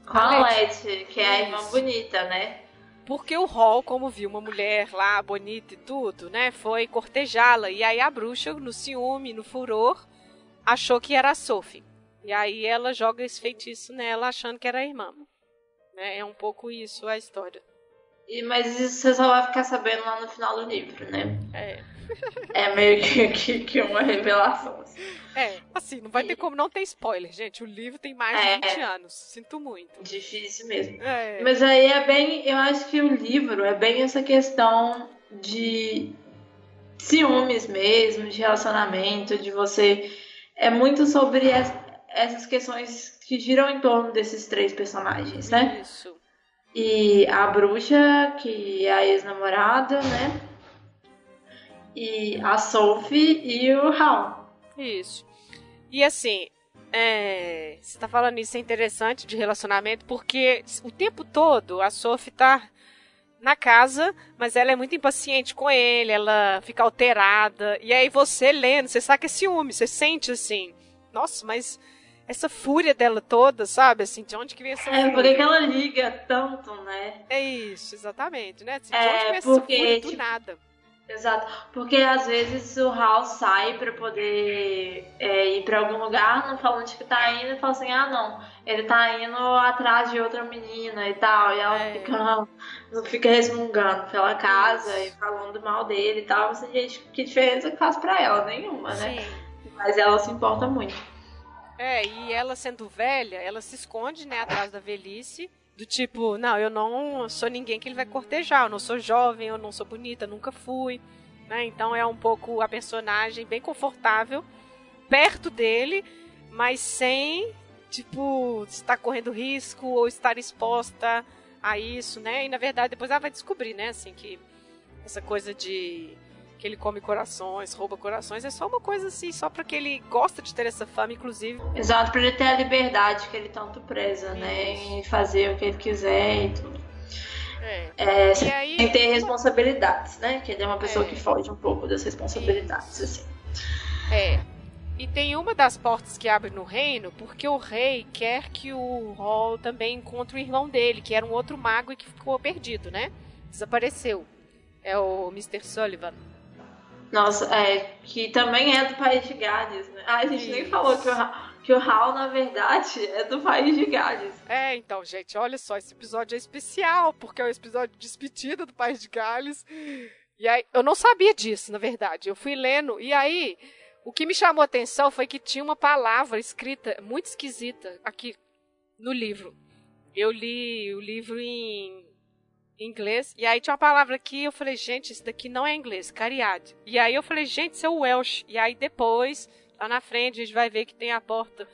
Com a Letty, que é a irmã bonita, né? Porque o Hall, como viu uma mulher lá bonita e tudo, né, foi cortejá-la. E aí a bruxa, no ciúme, no furor, achou que era a Sophie. E aí ela joga esse feitiço nela, achando que era a irmã. Né? É um pouco isso a história. E, mas isso você só vai ficar sabendo lá no final do livro, né? É. É meio que, que, que uma revelação. Assim. É, assim, não vai ter como não ter spoiler, gente. O livro tem mais de é, 20 anos. Sinto muito. Difícil mesmo. É. Mas aí é bem. Eu acho que o livro é bem essa questão de ciúmes mesmo, de relacionamento, de você. É muito sobre essas questões que giram em torno desses três personagens, né? Isso. E a bruxa, que é a ex-namorada, né? E a Sophie e o Hal. Isso. E assim, é, você tá falando isso é interessante de relacionamento, porque o tempo todo a Sophie tá na casa, mas ela é muito impaciente com ele, ela fica alterada. E aí você lendo, você é ciúme, você sente assim, nossa, mas essa fúria dela toda, sabe? Assim, de onde que vem essa é, fúria? É, por que ela liga tanto, né? É isso, exatamente, né? Assim, de é, onde que vem essa fúria do tipo, nada? Exato, porque às vezes o Hal sai para poder é, ir para algum lugar, não falando onde que tá indo, e fala assim, ah não, ele tá indo atrás de outra menina e tal, e ela é. fica, fica resmungando pela casa Isso. e falando mal dele e tal, assim, gente, que diferença que faz para ela? Nenhuma, né? Sim. Mas ela se importa muito. É, e ela sendo velha, ela se esconde, né, atrás da velhice. Do tipo, não, eu não sou ninguém que ele vai cortejar, eu não sou jovem, eu não sou bonita, nunca fui. Né? Então é um pouco a personagem bem confortável, perto dele, mas sem, tipo, estar correndo risco ou estar exposta a isso, né? E na verdade depois ela vai descobrir, né, assim, que essa coisa de que ele come corações, rouba corações, é só uma coisa assim, só para que ele gosta de ter essa fama, inclusive. Exato, para ele ter a liberdade que ele tanto preza, né? Em fazer o que ele quiser e tudo. É. É, e aí... Sem ter responsabilidades, né? Que ele é uma pessoa é. que foge um pouco das responsabilidades, assim. É. E tem uma das portas que abre no reino, porque o rei quer que o Hall também encontre o irmão dele, que era um outro mago e que ficou perdido, né? Desapareceu. É o Mr. Sullivan. Nossa, é, que também é do país de Gales, né? Ah, a gente Isso. nem falou que o, que o Hal, na verdade, é do país de Gales. É, então, gente, olha só, esse episódio é especial, porque é o um episódio de despedida do país de Gales. E aí, eu não sabia disso, na verdade. Eu fui lendo, e aí, o que me chamou a atenção foi que tinha uma palavra escrita muito esquisita aqui no livro. Eu li o livro em inglês. E aí tinha uma palavra aqui, eu falei, gente, isso daqui não é inglês, cariade. E aí eu falei, gente, isso é Welsh. E aí depois, lá na frente, a gente vai ver que tem a porta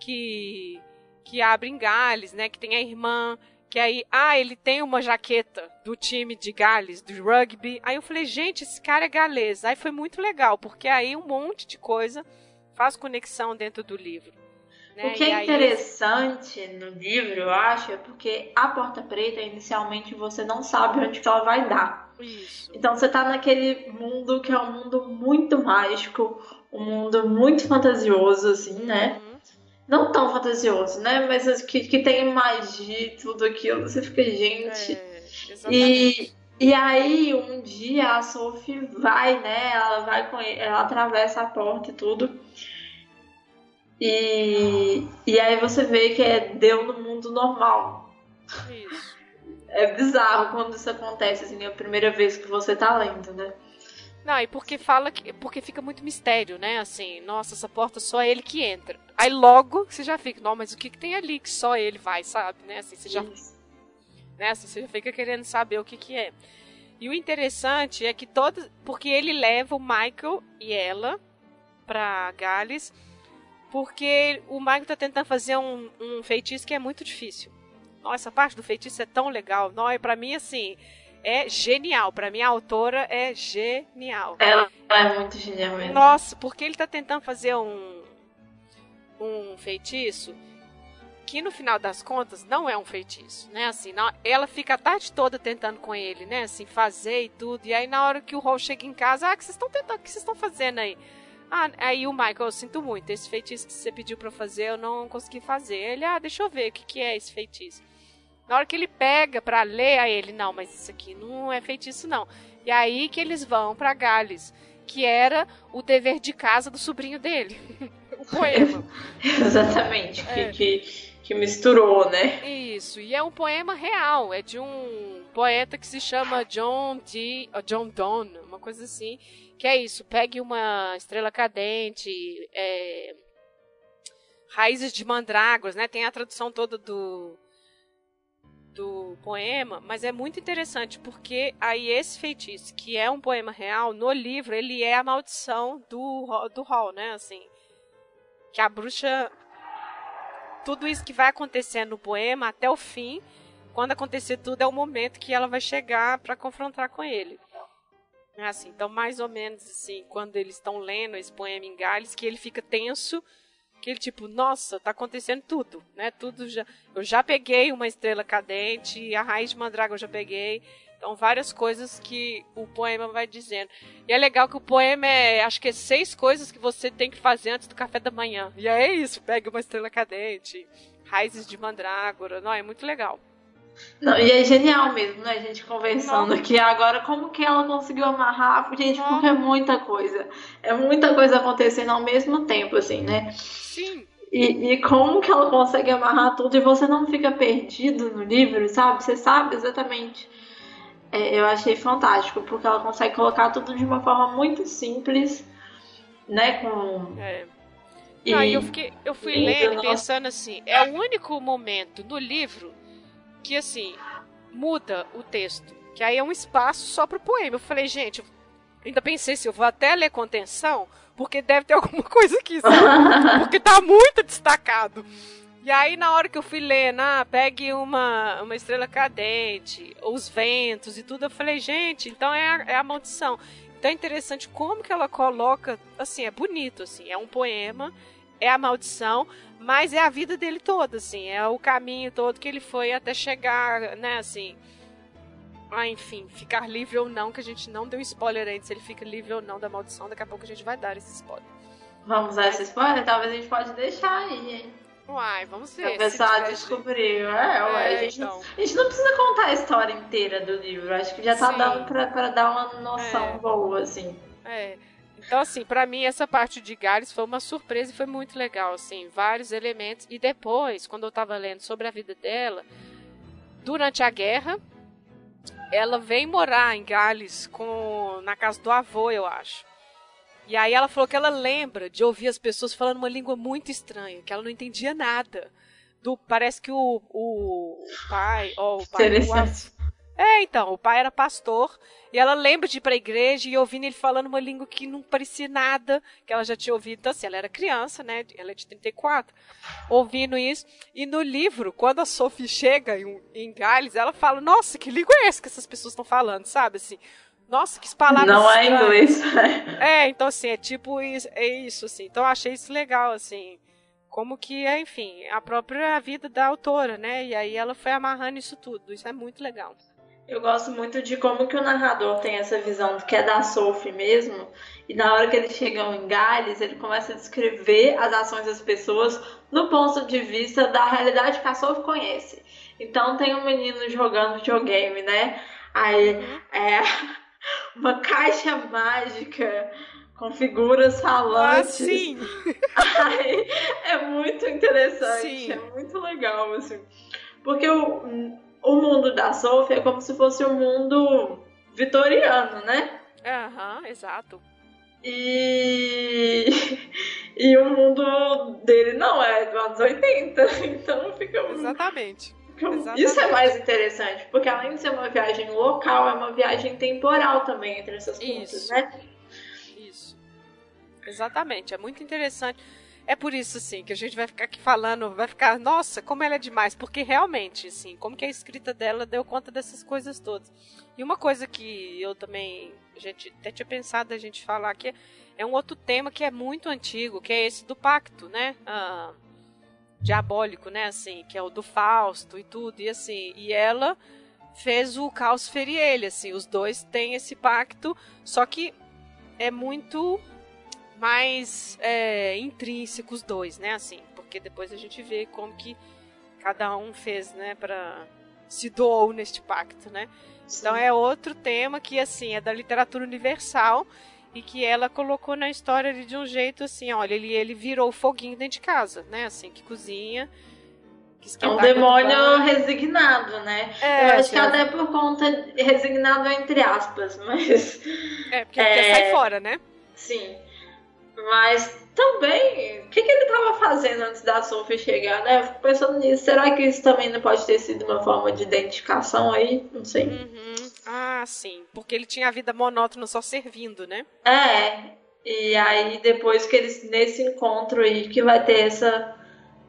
que que abre em Gales, né? Que tem a irmã, que aí, ah, ele tem uma jaqueta do time de Gales, do rugby. Aí eu falei, gente, esse cara é galês. Aí foi muito legal, porque aí um monte de coisa faz conexão dentro do livro. Né? O que é interessante no livro, eu acho, é porque a porta preta, inicialmente, você não sabe onde que ela vai dar. Isso. Então você tá naquele mundo que é um mundo muito mágico, um mundo muito fantasioso, assim, né? Uhum. Não tão fantasioso, né? Mas que, que tem magia e tudo aquilo. Você fica, gente. É, e, e aí, um dia a Sophie vai, né? Ela vai com ele, ela atravessa a porta e tudo. E, e aí você vê que é deu no mundo normal. Isso. É bizarro quando isso acontece, assim, é a primeira vez que você tá lendo, né? Não, e porque fala que. Porque fica muito mistério, né? Assim, nossa, essa porta só é ele que entra. Aí logo você já fica, não, mas o que, que tem ali que só ele vai, sabe? Né? Assim, você já. Né? Assim, você já fica querendo saber o que, que é. E o interessante é que todos. Porque ele leva o Michael e ela pra Gales. Porque o Michael tá tentando fazer um, um feitiço que é muito difícil. Nossa, essa parte do feitiço é tão legal. Não, é para mim assim, é genial. Para mim a autora é genial. Ela é muito genial mesmo. Nossa, porque ele tá tentando fazer um um feitiço que no final das contas não é um feitiço, né? Assim, não, ela fica a tarde toda tentando com ele, né? Assim, fazer e tudo. E aí na hora que o Hall chega em casa, ah, que vocês estão tentando, o que vocês estão fazendo aí? Ah, aí o Michael, eu sinto muito, esse feitiço que você pediu para fazer, eu não consegui fazer. Ele, ah, deixa eu ver o que, que é esse feitiço. Na hora que ele pega para ler a ele, não, mas isso aqui não é feitiço não. E aí que eles vão para Gales, que era o dever de casa do sobrinho dele. o poema. Exatamente, é. que, que, que misturou, né? Isso, e é um poema real, é de um poeta que se chama John D. John Donne, uma coisa assim, que é isso, pegue uma estrela cadente, é, raízes de mandrágoras, né? Tem a tradução toda do do poema, mas é muito interessante porque aí esse feitiço, que é um poema real, no livro ele é a maldição do do Hall, né? Assim, que a bruxa tudo isso que vai acontecer no poema até o fim, quando acontecer tudo é o momento que ela vai chegar para confrontar com ele. Assim, então mais ou menos assim, quando eles estão lendo esse poema em Gales, que ele fica tenso que ele tipo, nossa, tá acontecendo tudo, né? Tudo já, eu já peguei uma estrela cadente, a raiz de mandraga eu já peguei. Então, várias coisas que o poema vai dizendo. E é legal que o poema é, acho que é seis coisas que você tem que fazer antes do café da manhã. E é isso, pegue uma estrela cadente, raízes de mandrágora. Não, é muito legal. Não, e é genial mesmo, né? A gente conversando aqui agora, como que ela conseguiu amarrar, gente, porque é muita coisa. É muita coisa acontecendo ao mesmo tempo, assim, né? Sim. E, e como que ela consegue amarrar tudo e você não fica perdido no livro, sabe? Você sabe exatamente. É, eu achei fantástico, porque ela consegue colocar tudo de uma forma muito simples, né? Com. É. E, Não, eu, fiquei, eu fui lendo pensando assim, é o único momento no livro que assim muda o texto, que aí é um espaço só para o poema. Eu falei, gente, eu ainda pensei se eu vou até ler contenção, porque deve ter alguma coisa aqui, sabe? porque tá muito destacado. E aí, na hora que eu fui ler, ah, pegue uma, uma estrela cadente, os ventos e tudo, eu falei, gente, então é a, é a maldição. Então é interessante como que ela coloca, assim, é bonito, assim, é um poema, é a maldição, mas é a vida dele toda, assim, é o caminho todo que ele foi até chegar, né, assim, ah, enfim, ficar livre ou não, que a gente não deu spoiler ainda, se ele fica livre ou não da maldição, daqui a pouco a gente vai dar esse spoiler. Vamos usar esse spoiler? Talvez a gente pode deixar aí, hein? Uai, vamos ver. O pessoal descobriu. É, uai, é, a, gente então. não, a gente não precisa contar a história inteira do livro. Acho que já tá Sim. dando pra, pra dar uma noção é. boa, assim. É. Então, assim, para mim essa parte de Gales foi uma surpresa e foi muito legal, assim, vários elementos. E depois, quando eu tava lendo sobre a vida dela, durante a guerra, ela vem morar em Gales com na casa do avô, eu acho. E aí ela falou que ela lembra de ouvir as pessoas falando uma língua muito estranha, que ela não entendia nada. Do, parece que o, o, pai, ó, o pai, o, é, então, o pai era pastor e ela lembra de ir pra igreja e ouvindo ele falando uma língua que não parecia nada que ela já tinha ouvido. Então, assim, ela era criança, né? Ela é de 34, ouvindo isso. E no livro, quando a Sophie chega em, em Gales, ela fala: Nossa, que língua é essa que essas pessoas estão falando, sabe? Assim, nossa, que palavras. Não é inglês. é, então assim, é tipo isso, é isso, assim. Então eu achei isso legal, assim. Como que é, enfim, a própria vida da autora, né? E aí ela foi amarrando isso tudo. Isso é muito legal. Eu gosto muito de como que o narrador tem essa visão que é da Sophie mesmo. E na hora que eles chegam em Gales, ele começa a descrever as ações das pessoas no ponto de vista da realidade que a Sophie conhece. Então tem um menino jogando videogame, né? Aí uhum. é uma caixa mágica com figuras falantes. Ah, sim! Ai, é muito interessante, sim. é muito legal, assim. Porque o, o mundo da Sophie é como se fosse um mundo vitoriano, né? Aham, uhum, exato. E... e o mundo dele não é dos anos 80, então fica Exatamente Exatamente. Isso é mais interessante, porque além de ser uma viagem local, é uma viagem temporal também entre essas pontas, né? Isso. Exatamente, é muito interessante. É por isso, assim, que a gente vai ficar aqui falando, vai ficar, nossa, como ela é demais, porque realmente, assim, como que a escrita dela deu conta dessas coisas todas. E uma coisa que eu também, a gente até tinha pensado a gente falar que é um outro tema que é muito antigo, que é esse do pacto, né? Ah, diabólico, né? Assim, que é o do Fausto e tudo, e assim, e ela fez o caos ferir ele, assim, os dois têm esse pacto, só que é muito mais é, intrínseco os dois, né? Assim, porque depois a gente vê como que cada um fez, né? Para se doou neste pacto, né? Sim. Então é outro tema que assim é da literatura universal e que ela colocou na história de um jeito assim, olha, ele ele virou foguinho dentro de casa, né? Assim que cozinha. Que é um demônio resignado, né? É, Eu acho que até por conta resignado entre aspas, mas é porque é... quer sair fora, né? Sim. Mas também, o que, que ele estava fazendo antes da Sophie chegar, né? Eu fico pensando nisso. Será que isso também não pode ter sido uma forma de identificação aí? Não sei. Uhum. Ah, sim. Porque ele tinha a vida monótona só servindo, né? É. E aí, depois que eles, nesse encontro aí, que vai ter essa,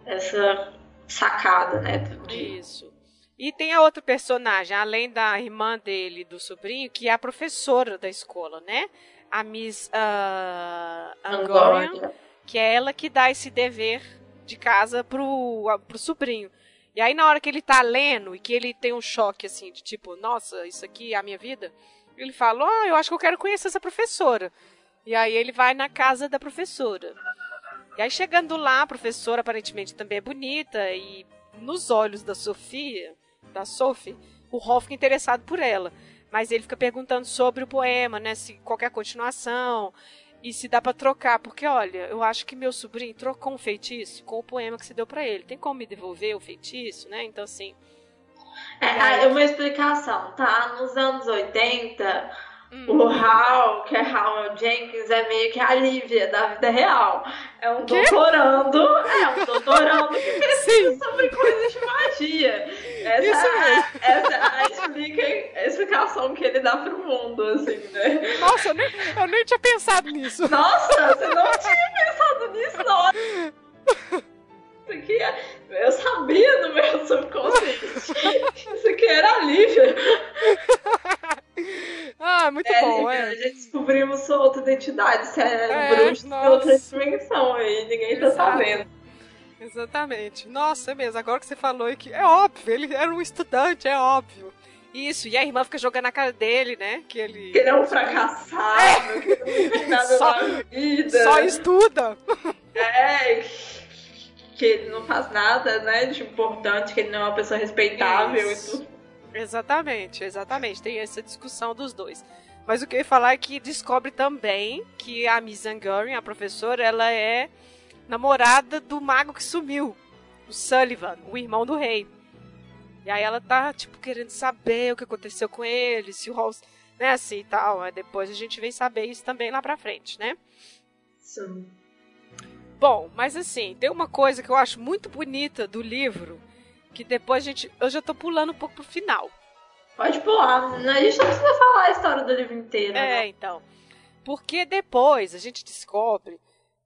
essa sacada, né? De... Isso. E tem a outra personagem, além da irmã dele, do sobrinho, que é a professora da escola, né? A Miss uh, Angorian, que é ela que dá esse dever de casa pro, pro sobrinho. E aí, na hora que ele tá lendo e que ele tem um choque assim, de tipo, nossa, isso aqui é a minha vida, ele fala: Oh, eu acho que eu quero conhecer essa professora. E aí ele vai na casa da professora. E aí, chegando lá, a professora aparentemente também é bonita, e nos olhos da Sofia, da Sophie, o Hall fica interessado por ela. Mas ele fica perguntando sobre o poema, né? Se qualquer continuação e se dá para trocar, porque olha, eu acho que meu sobrinho trocou um feitiço com o poema que você deu para ele. Tem como me devolver o feitiço, né? Então assim. É, aí... uma explicação, tá? Nos anos 80, Hum. O Hal, que é Hal Jenkins, é meio que a Lívia da vida real. É um que? doutorando. É, um doutorando que pesquisa sobre coisas de magia. Essa, Isso mesmo. É, essa é a explicação que ele dá pro mundo, assim, né? Nossa, eu nem, eu nem tinha pensado nisso. Nossa, você não tinha pensado nisso, não. Isso aqui é, eu sabia no meu subconsciente. Isso aqui era a Lívia. Ah, muito é, bom, é. A gente descobrimos sua outra identidade, você é, é bruxo de outra dimensão aí, ninguém tá Exato. tá sabendo. Exatamente. Nossa, é mesmo, agora que você falou que é óbvio, ele era um estudante, é óbvio. Isso, e a irmã fica jogando na cara dele, né? Que ele. Que ele é um fracassado, que não tem nada só, na vida. Só estuda. É, que ele não faz nada, né, de importante, que ele não é uma pessoa respeitável Isso. e tudo. Exatamente, exatamente. Tem essa discussão dos dois. Mas o que eu ia falar é que descobre também que a Miss Angarian, a professora, ela é namorada do mago que sumiu, o Sullivan, o irmão do rei. E aí ela tá, tipo, querendo saber o que aconteceu com ele, se o Halls, né, assim e tal. Aí depois a gente vem saber isso também lá pra frente, né? Sim. Bom, mas assim, tem uma coisa que eu acho muito bonita do livro, que depois a gente. Eu já tô pulando um pouco pro final. Pode pular. A gente não precisa falar a história do livro inteiro. É, né? então. Porque depois a gente descobre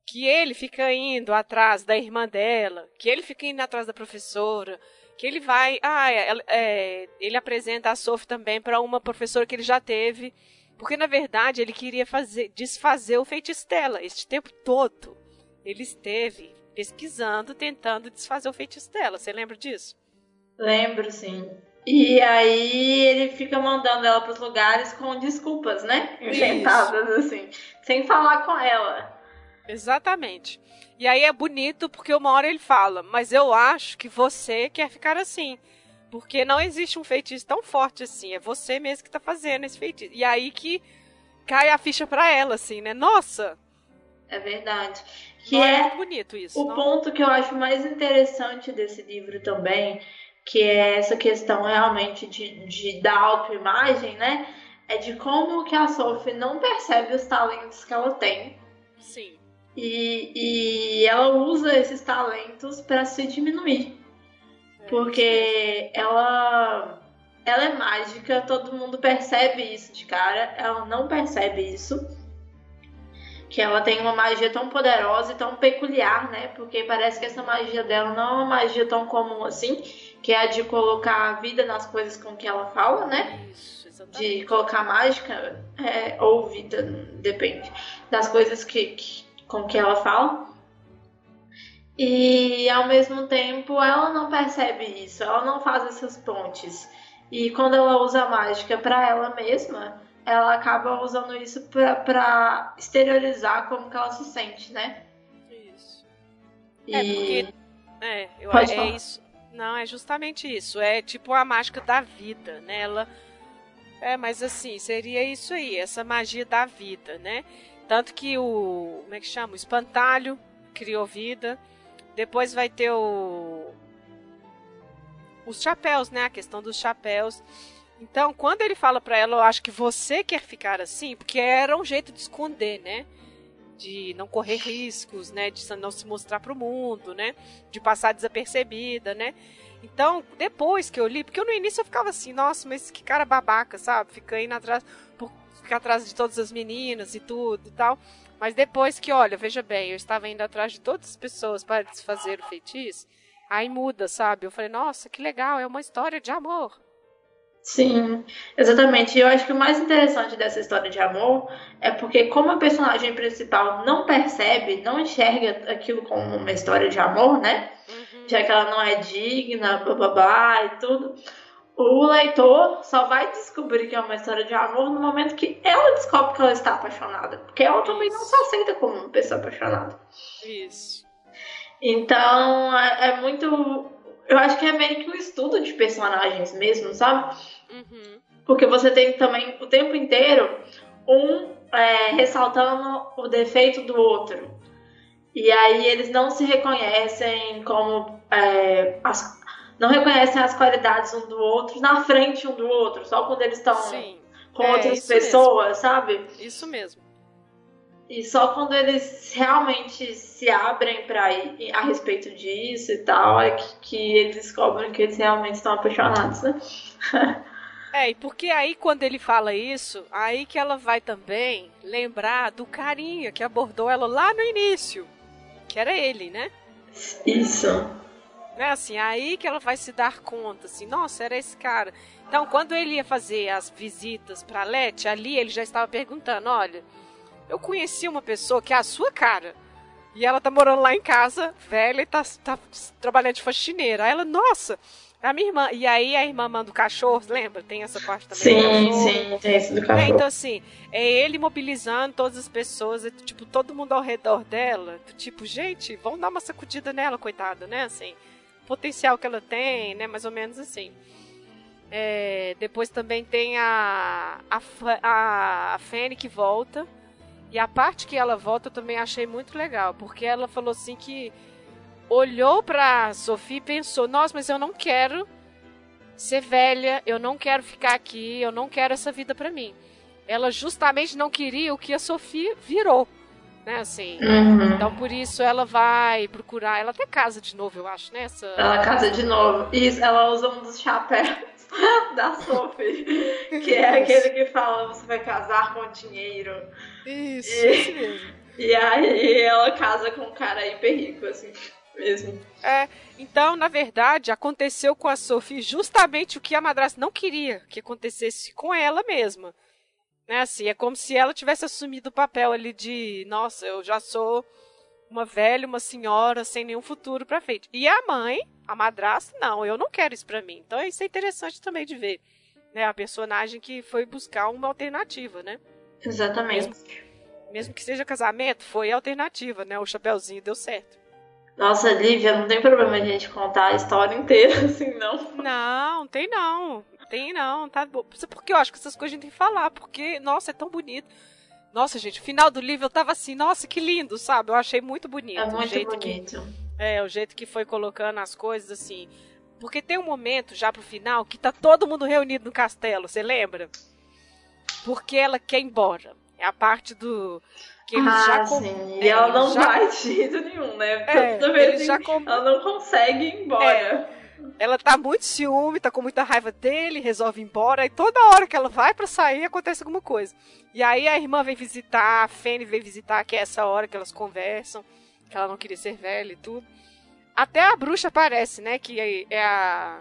que ele fica indo atrás da irmã dela, que ele fica indo atrás da professora, que ele vai. Ah, é, é, ele apresenta a Sophie também para uma professora que ele já teve. Porque na verdade ele queria fazer, desfazer o feitiço dela este tempo todo. Ele esteve pesquisando, tentando desfazer o feitiço dela. Você lembra disso? Lembro, sim. E aí ele fica mandando ela para os lugares com desculpas, né? Inventadas, assim, sem falar com ela. Exatamente. E aí é bonito porque uma hora ele fala, mas eu acho que você quer ficar assim. Porque não existe um feitiço tão forte assim. É você mesmo que tá fazendo esse feitiço. E aí que cai a ficha para ela, assim, né? Nossa! É verdade. Que não é, é bonito isso. O não? ponto que eu acho mais interessante desse livro também, que é essa questão realmente de, de da autoimagem, né? É de como que a Sophie não percebe os talentos que ela tem. Sim. E, e ela usa esses talentos para se diminuir. Porque ela ela é mágica, todo mundo percebe isso de cara, ela não percebe isso. Que ela tem uma magia tão poderosa e tão peculiar, né? Porque parece que essa magia dela não é uma magia tão comum assim, que é a de colocar a vida nas coisas com que ela fala, né? Isso, De colocar mágica é, ou vida, depende, das coisas que, que, com que ela fala. E ao mesmo tempo ela não percebe isso, ela não faz essas pontes. E quando ela usa a mágica para ela mesma, ela acaba usando isso para exteriorizar como que ela se sente, né? Isso. E... É, porque. É, eu, Pode é falar. isso. Não, é justamente isso. É tipo a mágica da vida, né? Ela. É, mas assim, seria isso aí, essa magia da vida, né? Tanto que o. Como é que chama? O espantalho criou vida. Depois vai ter o. Os chapéus, né? A questão dos chapéus. Então, quando ele fala pra ela, eu acho que você quer ficar assim, porque era um jeito de esconder, né? De não correr riscos, né? De não se mostrar pro mundo, né? De passar desapercebida, né? Então, depois que eu li, porque no início eu ficava assim, nossa, mas que cara babaca, sabe? Fica indo atrás, por, ficar atrás de todas as meninas e tudo e tal. Mas depois que, olha, veja bem, eu estava indo atrás de todas as pessoas para desfazer o feitiço, aí muda, sabe? Eu falei, nossa, que legal, é uma história de amor. Sim, exatamente. E eu acho que o mais interessante dessa história de amor é porque, como a personagem principal não percebe, não enxerga aquilo como uma história de amor, né? Uhum. Já que ela não é digna, bababá e tudo, o leitor só vai descobrir que é uma história de amor no momento que ela descobre que ela está apaixonada. Porque ela também não se aceita como uma pessoa apaixonada. Isso. Então, é, é muito. Eu acho que é meio que um estudo de personagens mesmo, sabe? Uhum. Porque você tem também o tempo inteiro um é, ressaltando o defeito do outro. E aí eles não se reconhecem como. é, as- não reconhecem as qualidades um do outro na frente um do outro, só quando eles estão com é, outras isso mesmo. pessoas, sabe? isso mesmo. E só quando eles realmente se abrem para a respeito disso e tal, é que, que eles descobrem que eles realmente estão apaixonados, né? É, e porque aí quando ele fala isso, aí que ela vai também lembrar do carinha que abordou ela lá no início, que era ele, né? Isso. Né, assim, aí que ela vai se dar conta, assim, nossa, era esse cara. Então, quando ele ia fazer as visitas pra Leti, ali ele já estava perguntando, olha, eu conheci uma pessoa que é a sua cara. E ela tá morando lá em casa, velha, e tá, tá trabalhando de faxineira. Aí ela, nossa, é a minha irmã. E aí a irmã manda o cachorro, lembra? Tem essa parte também Sim, sim, tem esse do É, cachorro. então, assim, é ele mobilizando todas as pessoas, e, tipo, todo mundo ao redor dela. Tipo, gente, vamos dar uma sacudida nela, coitada, né? Assim, potencial que ela tem, né? Mais ou menos assim. É, depois também tem a, a, a, a Fanny que volta. E a parte que ela volta eu também achei muito legal, porque ela falou assim que olhou pra Sophie e pensou: Nossa, mas eu não quero ser velha, eu não quero ficar aqui, eu não quero essa vida pra mim. Ela justamente não queria o que a Sophie virou, né? Assim. Uhum. Então por isso ela vai procurar, ela até casa de novo, eu acho, né? Essa... Ela casa de novo. Isso, ela usa um dos chapéus da Sophie, que é aquele que fala: você vai casar com dinheiro. Isso, E- isso mesmo. E aí ela casa com um cara hiper rico, assim, mesmo. É, então, na verdade, aconteceu com a Sophie justamente o que a madrasta não queria que acontecesse com ela mesma. Né, assim, é como se ela tivesse assumido o papel ali de, nossa, eu já sou uma velha, uma senhora sem nenhum futuro pra frente. E a mãe, a madrasta, não, eu não quero isso pra mim. Então, isso é interessante também de ver. Né, a personagem que foi buscar uma alternativa, né? Exatamente. Mesmo que seja casamento, foi a alternativa, né? O chapeuzinho deu certo. Nossa, Lívia, não tem problema a gente contar a história inteira, assim, não. Não, tem não. Tem não, tá bom. É porque eu acho que essas coisas a gente tem que falar, porque, nossa, é tão bonito. Nossa, gente, o final do livro eu tava assim, nossa, que lindo, sabe? Eu achei muito bonito. É o muito jeito que bonito. É, o jeito que foi colocando as coisas assim. Porque tem um momento já pro final que tá todo mundo reunido no castelo, você lembra? Porque ela quer ir embora. É a parte do que eles ah, já com- sim. é, E ela não já- vai de jeito nenhum, né? É, Toda vez eles já assim, com- ela não consegue ir embora. ela tá muito ciúme, tá com muita raiva dele, resolve ir embora, e toda hora que ela vai para sair acontece alguma coisa. E aí a irmã vem visitar, a Fanny vem visitar, que é essa hora que elas conversam, que ela não queria ser velha e tudo. Até a bruxa aparece, né, que é a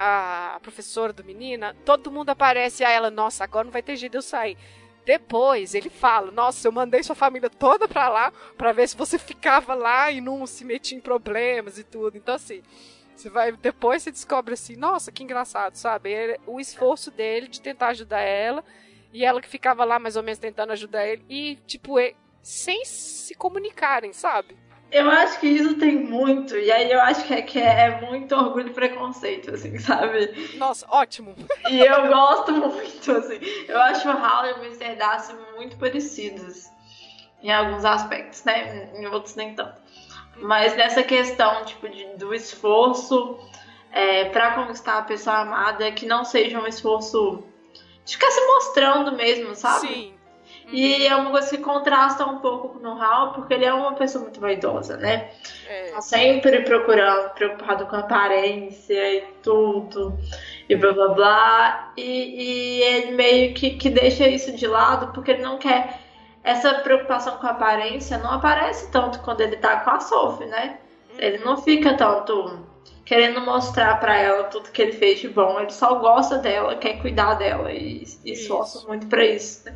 a professora do menina, todo mundo aparece a ela, nossa, agora não vai ter jeito de eu sair. Depois ele fala: Nossa, eu mandei sua família toda pra lá pra ver se você ficava lá e não se metia em problemas e tudo. Então, assim, você vai. Depois você descobre assim: Nossa, que engraçado, sabe? É o esforço dele de tentar ajudar ela e ela que ficava lá mais ou menos tentando ajudar ele e, tipo, sem se comunicarem, sabe? Eu acho que isso tem muito, e aí eu acho que é, que é muito orgulho e preconceito, assim, sabe? Nossa, ótimo! E eu gosto muito, assim. Eu acho o Hal e o Mr. Darcy muito parecidos em alguns aspectos, né? Em outros nem tanto. Mas nessa questão, tipo, de, do esforço é, para conquistar a pessoa amada, que não seja um esforço de ficar se mostrando mesmo, sabe? Sim. E é uma coisa que contrasta um pouco com o Hal, porque ele é uma pessoa muito vaidosa, né? É. Tá sempre procurando, preocupado com a aparência e tudo, e blá blá blá. E, e ele meio que, que deixa isso de lado, porque ele não quer. Essa preocupação com a aparência não aparece tanto quando ele tá com a Sophie, né? Ele não fica tanto querendo mostrar para ela tudo que ele fez de bom. Ele só gosta dela, quer cuidar dela e, e esforça muito para isso. Né?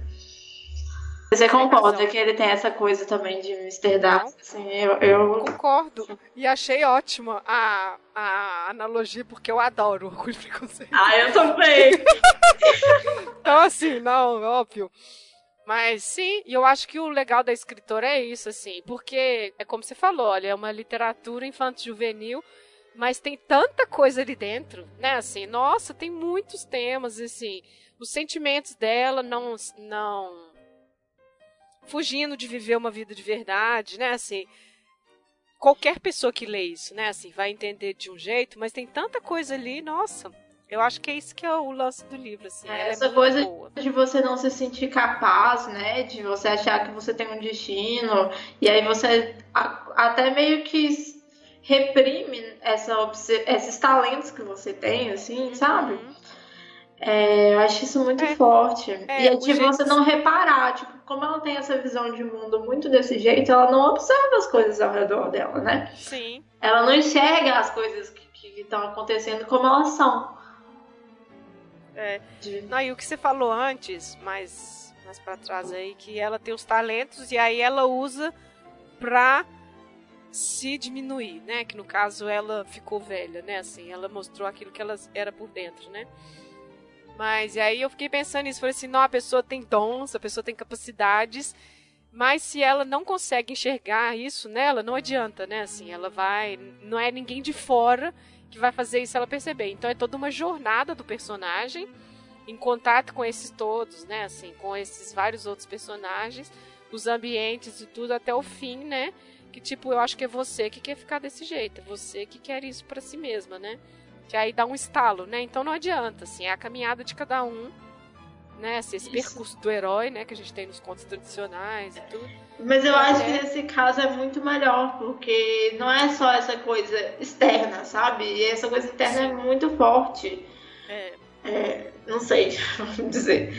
Você concorda que ele tem essa coisa também de Mr. Darcy? Assim, eu, eu... Concordo. E achei ótima a, a analogia, porque eu adoro Orgulho e Preconceito. Ah, eu também! então, assim, não, óbvio. Mas sim, e eu acho que o legal da escritora é isso, assim, porque é como você falou, olha, é uma literatura infanto-juvenil, mas tem tanta coisa ali dentro, né? Assim, nossa, tem muitos temas, assim, os sentimentos dela não não fugindo de viver uma vida de verdade, né? Assim, qualquer pessoa que lê isso, né? Assim, vai entender de um jeito, mas tem tanta coisa ali, nossa. Eu acho que é isso que é o lance do livro, assim. É, essa é coisa boa. de você não se sentir capaz, né? De você achar que você tem um destino, e aí você até meio que reprime essa, esses talentos que você tem, assim, uhum. É, eu acho isso muito é, forte. É, e é de você não reparar, tipo, como ela tem essa visão de mundo muito desse jeito, ela não observa as coisas ao redor dela, né? Sim. Ela não enxerga as coisas que estão acontecendo como elas são. É. Não, e o que você falou antes, mais, mais para trás aí, que ela tem os talentos e aí ela usa pra se diminuir, né? Que no caso ela ficou velha, né? Assim, ela mostrou aquilo que ela era por dentro, né? Mas e aí eu fiquei pensando nisso, falei assim, não, a pessoa tem dons, a pessoa tem capacidades, mas se ela não consegue enxergar isso nela, não adianta, né? Assim, ela vai, não é ninguém de fora que vai fazer isso ela perceber. Então é toda uma jornada do personagem em contato com esses todos, né? Assim, com esses vários outros personagens, os ambientes e tudo até o fim, né? Que tipo, eu acho que é você que quer ficar desse jeito, é você que quer isso para si mesma, né? Que aí dá um estalo, né? Então não adianta, assim, é a caminhada de cada um, né? Assim, esse Isso. percurso do herói, né? Que a gente tem nos contos tradicionais e tudo. Mas eu é. acho que nesse caso é muito melhor, porque não é só essa coisa externa, sabe? E essa coisa interna é Sim. é muito forte. É. é não sei, vamos dizer.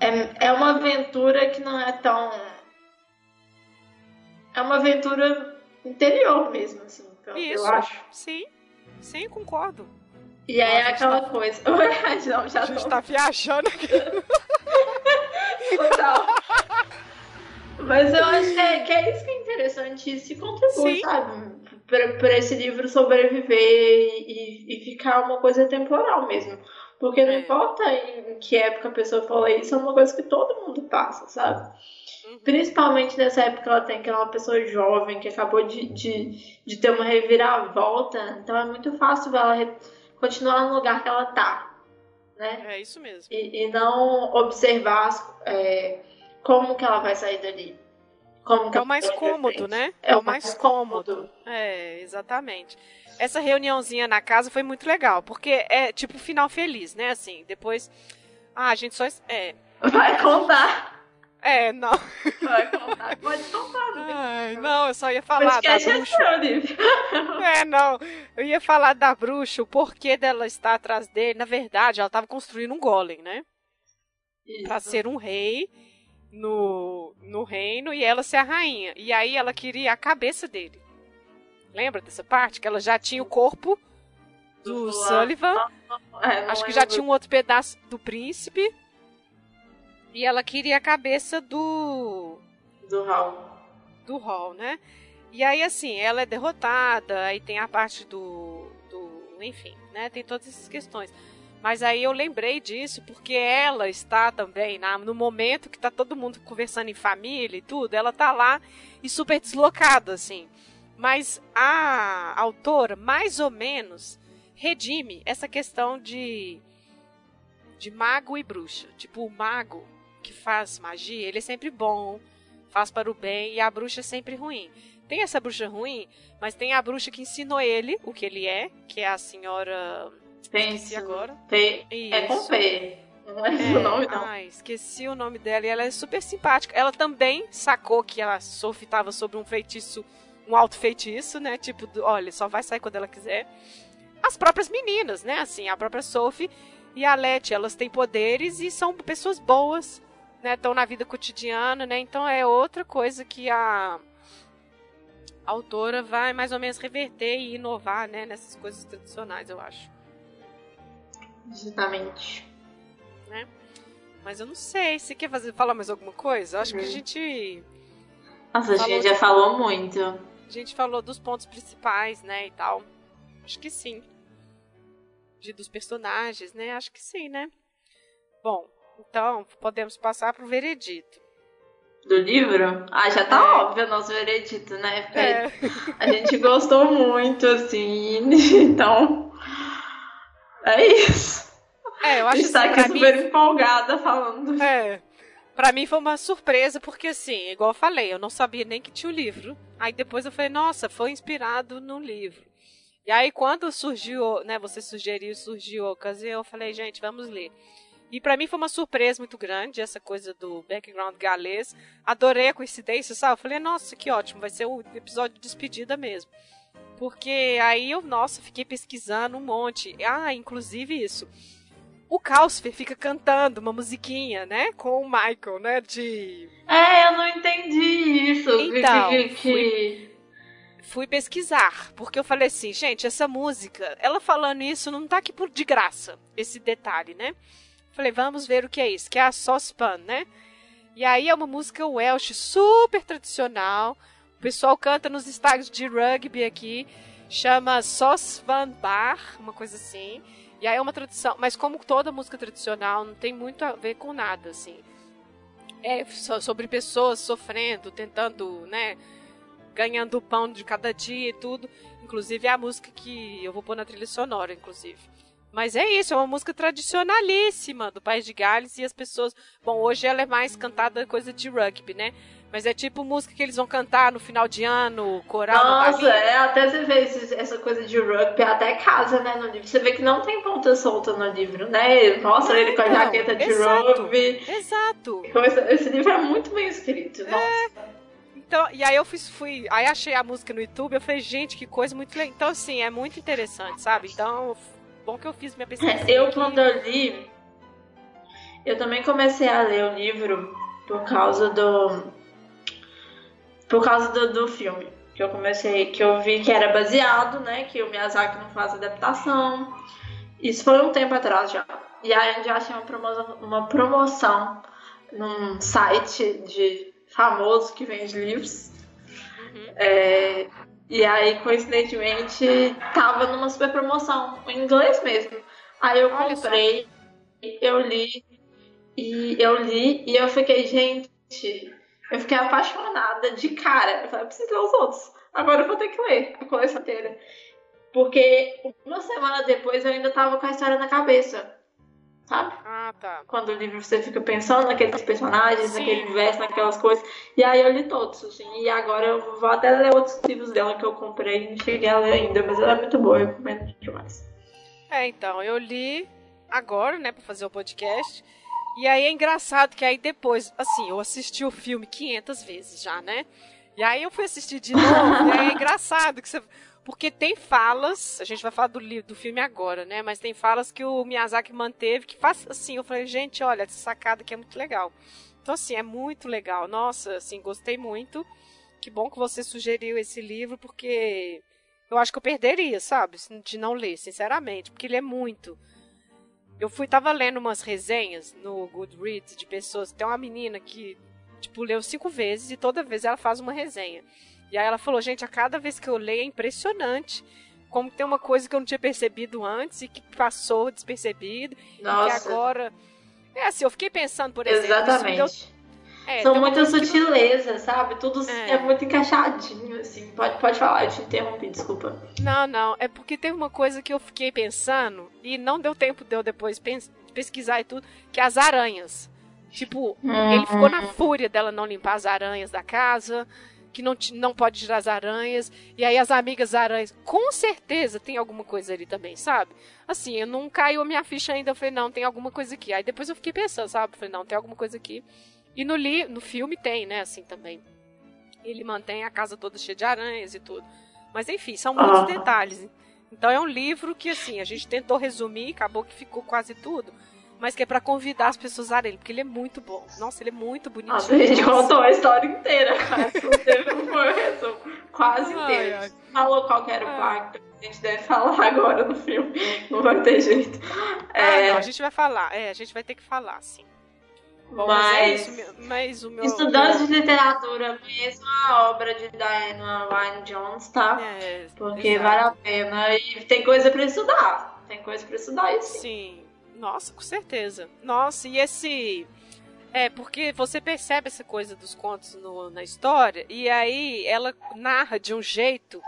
É, é uma aventura que não é tão. É uma aventura interior mesmo, assim. Então, Isso, eu acho. Sim. Sim, concordo. E aí é aquela tá... coisa. Não, já a gente tô... tá viajando aqui. Mas eu acho que é, que é, isso que é interessante, isso contribui, Sim. sabe? Pra, esse livro sobreviver e, e, ficar uma coisa temporal mesmo. Porque não é. importa em que época a pessoa fala isso, é uma coisa que todo mundo passa, sabe? Uhum. Principalmente nessa época ela tem que ela é uma pessoa jovem que acabou de, de, de ter uma reviravolta. Então é muito fácil ela continuar no lugar que ela tá. Né? É isso mesmo. E, e não observar é, como que ela vai sair dali. Como é o mais cômodo, né? É, é o mais, mais cômodo. cômodo. É, exatamente. Essa reuniãozinha na casa foi muito legal, porque é tipo final feliz, né? Assim, depois. Ah, a gente só. É, vai contar. É, não. Vai contar, pode contar. Não, Ai, não eu só ia falar da é bruxa. É, não. Eu ia falar da bruxa, o porquê dela estar atrás dele. Na verdade, ela estava construindo um golem, né? Pra ser um rei no, no reino e ela ser a rainha. E aí ela queria a cabeça dele. Lembra dessa parte? Que ela já tinha o corpo do Sullivan. É, não Acho que já tinha um outro pedaço do príncipe. E ela queria a cabeça do. Do Raul. do Hall, né? E aí, assim, ela é derrotada, aí tem a parte do. do enfim, né? Tem todas essas questões. Mas aí eu lembrei disso porque ela está também, na, no momento que tá todo mundo conversando em família e tudo, ela tá lá e super deslocada, assim. Mas a autora, mais ou menos, redime essa questão de. de mago e bruxa. Tipo, o mago que faz magia, ele é sempre bom, faz para o bem, e a bruxa é sempre ruim. Tem essa bruxa ruim, mas tem a bruxa que ensinou ele o que ele é, que é a senhora. Esqueci Penso. agora. P. É com Isso. P. Não é, É, o nome, não. Ai, esqueci o nome dela e ela é super simpática. Ela também sacou que a Sophie estava sobre um feitiço, um alto feitiço, né? Tipo, do- olha, só vai sair quando ela quiser. As próprias meninas, né? Assim, a própria Sophie e a Letty, elas têm poderes e são pessoas boas, né? Estão na vida cotidiana, né? Então é outra coisa que a autora vai mais ou menos reverter e inovar, né? Nessas coisas tradicionais, eu acho. Justamente. Mas eu não sei. Você quer fazer, falar mais alguma coisa? Eu Acho que a Uhum. gente Nossa, a gente já de- falou muito. A gente falou dos pontos principais, né, e tal. Acho que sim. De dos personagens, né? Acho que sim, né? Bom, então podemos passar pro veredito. Do livro? Ah, já tá É. óbvio o nosso veredito, né? Porque É, a gente gostou muito, assim. Então. É isso. é eu acho gente tá assim, aqui pra mim, super empolgada falando. é, pra mim foi uma surpresa, porque assim, igual eu falei, eu não sabia nem que tinha o livro. Aí depois eu falei, nossa, foi inspirado no livro. E aí quando surgiu, né, você sugeriu, surgiu a ocasião, eu falei, gente, vamos ler. E pra mim foi uma surpresa muito grande essa coisa do background galês. Adorei a coincidência, sabe? Eu falei, nossa, que ótimo, vai ser o episódio de despedida mesmo. Porque aí eu, nossa, fiquei pesquisando um monte. Ah, inclusive isso. O Calcifer fica cantando uma musiquinha, né? Com o Michael, né? De. É, eu não entendi isso. Então, que, que- Fui pesquisar, porque eu falei assim, gente, essa música, ela falando isso não tá aqui por de graça, esse detalhe, né? Falei, vamos ver o que é isso, que é a Saucepan, né? E aí é uma música Welsh super tradicional. O pessoal canta nos estádios de rugby aqui, chama Saucepan Bar, uma coisa assim. E aí é uma tradição, mas como toda música tradicional, não tem muito a ver com nada, assim. É so- sobre pessoas sofrendo, tentando, né, ganhando o pão de cada dia e tudo. Inclusive é a música que eu vou pôr na trilha sonora, inclusive. Mas é isso, é uma música tradicionalíssima do País de Gales e as pessoas. Bom, hoje ela é mais cantada coisa de rugby, né? Mas é tipo música que eles vão cantar no final de ano, coral no Nossa, é, até você vê essa coisa de rugby, até casa, né, no livro. Você vê que não tem ponta solta no livro, né? Mostra ele com a jaqueta de exato. rugby. Exato. Esse livro é muito bem escrito. Nossa. Então, e aí eu fui, fui. Aí achei a música no YouTube, eu falei, gente, que coisa muito legal. Então, assim, é muito interessante, sabe? Então, bom que eu fiz minha pesquisa. É, Eu, aqui. quando eu li, eu também comecei a ler o livro por causa do. Por causa do, do filme. Que eu comecei, que eu vi que era baseado, né? Que o Miyazaki não faz adaptação. Isso foi um tempo atrás já. E aí eu já achei uma promoção, uma promoção num site de famoso que vende livros. Uhum. É, e aí, coincidentemente, tava numa super promoção, em inglês mesmo. Aí eu Olha só. comprei, eu li, e eu li, e eu fiquei, gente, eu fiquei apaixonada de cara. Eu falei, eu preciso ler os outros. Agora eu vou ter que ler a coleção inteira. Porque uma semana depois eu ainda tava com a história na cabeça. Sabe? Ah, tá. Quando o livro você fica pensando naqueles personagens, Sim. naquele universo, naquelas coisas. E aí eu li todos, assim. E agora eu vou até ler outros livros dela que eu comprei não cheguei a ler ainda, mas ela é muito boa, eu recomendo demais. É, então, eu li agora, né, pra fazer o podcast. E aí é engraçado que aí depois, assim, eu assisti o filme 500 vezes já, né? E aí eu fui assistir de novo, e aí é engraçado que você porque tem falas, a gente vai falar do, do filme agora, né? Mas tem falas que o Miyazaki manteve que faz assim. Eu falei, gente, olha, essa sacada aqui é muito legal. Então, assim, é muito legal. Nossa, assim, gostei muito. Que bom que você sugeriu esse livro, porque eu acho que eu perderia, sabe? De não ler, sinceramente. Porque ele é muito. Eu fui, tava lendo umas resenhas no Goodreads de pessoas. Tem uma menina que, tipo, leu cinco vezes e toda vez ela faz uma resenha. E aí ela falou, gente, a cada vez que eu leio é impressionante como tem uma coisa que eu não tinha percebido antes e que passou despercebido. Nossa. E que agora. É assim, eu fiquei pensando, por exemplo. Exatamente. É, São muitas sutilezas, sabe? Tudo é. é. muito encaixadinho, assim. Pode, pode falar, eu te interrompi, desculpa. Não, não. É porque teve uma coisa que eu fiquei pensando e não deu tempo de eu depois pesquisar e tudo, que é as aranhas. Tipo, hum. ele ficou na fúria dela não limpar as aranhas da casa que não, não pode tirar as aranhas. E aí as amigas aranhas, com certeza tem alguma coisa ali também, sabe? Assim, eu não caiu a minha ficha ainda. Eu falei, não, tem alguma coisa aqui. Aí depois eu fiquei pensando, sabe? Eu falei, não, tem alguma coisa aqui. E no, li no filme tem, né, assim também. Ele mantém a casa toda cheia de aranhas e tudo. Mas enfim, são muitos detalhes. Então é um livro que, assim, a gente tentou resumir, acabou que ficou quase tudo mas que é para convidar as pessoas a ler, porque ele é muito bom. Nossa, ele é muito bonitinho. Nossa, a gente contou a história inteira, cara. Teve um resumo quase inteiro. Ai. Falou qual era o pacto. A gente deve falar agora no filme. Não vai ter jeito. É... Ah, não, a gente vai falar. É, a gente vai ter que falar, sim. Bom, mas, mas, é mas o meu, estudantes de literatura, mesmo a obra de Diana Wynne Jones, tá? É, Porque exato. vale a pena e tem coisa para estudar. Tem coisa para estudar aí sim. Sim, nossa, com certeza. Nossa, e esse. É, porque você percebe essa coisa dos contos no, na história, e aí ela narra de um jeito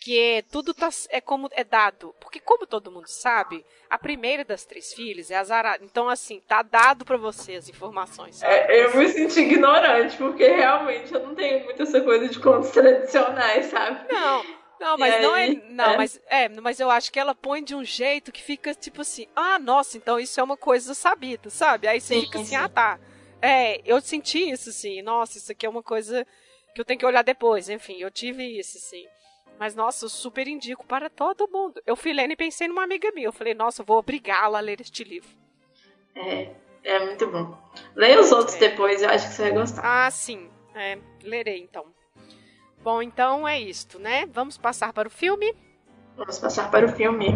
que é, tudo tá, é como é dado. Porque, como todo mundo sabe, a primeira das três filhas é a Zara. Então, assim, tá dado para você as informações. É, eu me senti ignorante, porque realmente eu não tenho muito essa coisa de contos tradicionais, sabe? Não. Não, mas não é. Não, é. mas é, mas eu acho que ela põe de um jeito que fica tipo assim, ah, nossa, então isso é uma coisa sabida, sabe? Aí você sim, fica assim, sim. ah, tá. É, eu senti isso, sim. Nossa, isso aqui é uma coisa que eu tenho que olhar depois. Enfim, eu tive isso, sim. Mas, nossa, eu super indico para todo mundo. Eu fui lendo e pensei numa amiga minha. Eu falei, nossa, eu vou obrigá-la a ler este livro. É, é muito bom. Leia os outros é. depois, eu acho que você vai gostar. Ah, sim. É, lerei então. Bom, então é isto, né? Vamos passar para o filme? Vamos passar para o filme.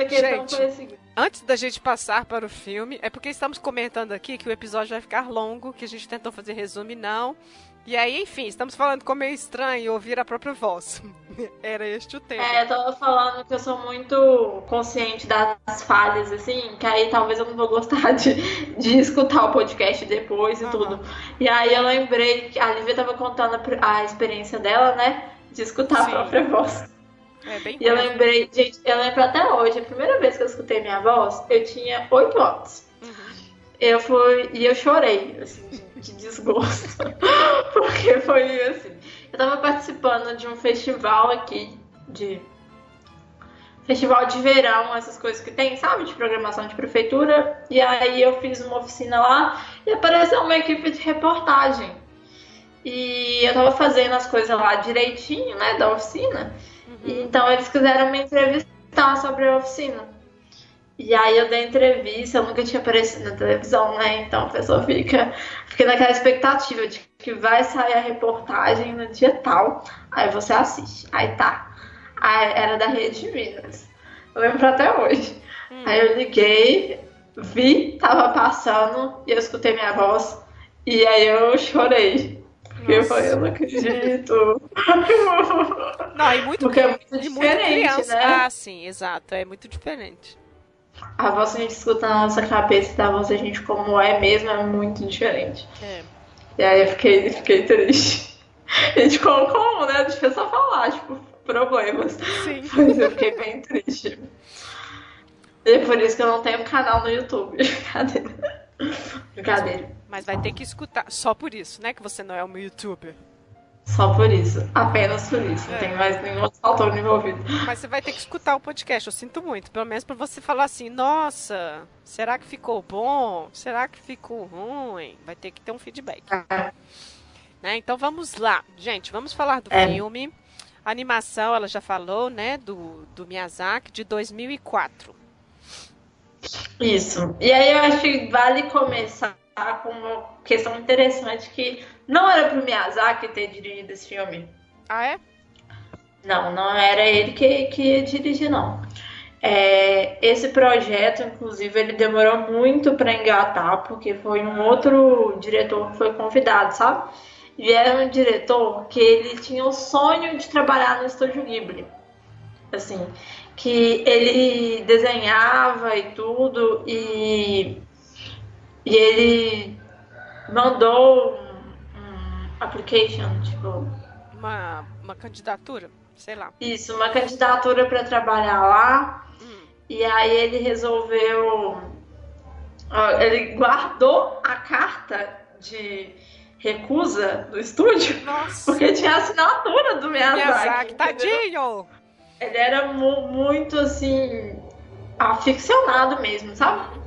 Questão gente, foi a seguinte. Antes da gente passar para o filme, é porque estamos comentando aqui que o episódio vai ficar longo, que a gente tentou fazer resumo e não. E aí, enfim, estamos falando como é estranho ouvir a própria voz. Era este o tema. É, eu tava falando que eu sou muito consciente das falhas, assim, que aí talvez eu não vou gostar de, de escutar o podcast depois e uhum. tudo. E aí eu lembrei que a Lívia tava contando a, a experiência dela, né? De escutar Sim. a própria voz. É bem e eu lembrei, gente, eu lembro até hoje, a primeira vez que eu escutei minha voz, eu tinha 8 anos. Uhum. Eu fui, e eu chorei, assim, de, de desgosto. Porque foi assim. Eu tava participando de um festival aqui, de. Festival de verão, essas coisas que tem, sabe? De programação de prefeitura. E aí eu fiz uma oficina lá e apareceu uma equipe de reportagem. E eu tava fazendo as coisas lá direitinho, né, da oficina. Uhum. Então eles quiseram me entrevistar sobre a oficina. E aí eu dei entrevista, eu nunca tinha aparecido na televisão, né? Então a pessoa fica, fica naquela expectativa de que vai sair a reportagem no dia tal. Aí você assiste. Aí tá. Aí era da Rede Minas. Eu lembro até hoje. Hum. Aí eu liguei, vi, tava passando e eu escutei minha voz. E aí eu chorei. Porque eu falei, eu não acredito. Não, e muito, Porque é muito diferente, muito né? Ah, sim, exato. É muito diferente. A voz que a gente escuta na nossa cabeça da voz a gente como é mesmo é muito diferente. É. E aí eu fiquei, fiquei triste. gente, como, como, né? Deixa eu só falar, tipo, problemas. Sim. Mas eu fiquei bem triste. E é por isso que eu não tenho canal no YouTube. Brincadeira. Brincadeira. Mas vai ter que escutar. Só por isso, né? Que você não é um youtuber. Só por isso. Apenas por isso. Não É. tem mais nenhum outro fator envolvido. Mas você vai ter que escutar o podcast, eu sinto muito. Pelo menos pra você falar assim, nossa, será que ficou bom? Será que ficou ruim? Vai ter que ter um feedback. Né? Então vamos lá. Gente, vamos falar do É. filme. A animação, ela já falou, né? Do, do Miyazaki, de 2004. Isso. E aí eu acho que vale começar com uma questão interessante que não era pro Miyazaki ter dirigido esse filme. Ah, é? Não, não era ele que, que ia dirigir, não. É, esse projeto, inclusive, ele demorou muito para engatar, porque foi um outro diretor que foi convidado, sabe? E era um diretor que ele tinha o sonho de trabalhar no Estúdio Ghibli. Assim, que ele desenhava e tudo, e, e ele mandou um, um application, tipo, Uma, uma candidatura? Sei lá. isso, uma candidatura para trabalhar lá. Hum. E aí ele resolveu. Ele guardou a carta de recusa do estúdio, Nossa, porque tinha a assinatura do Miyazaki. Miyazaki, tadinho! Ele era mu- muito assim. aficionado mesmo, sabe?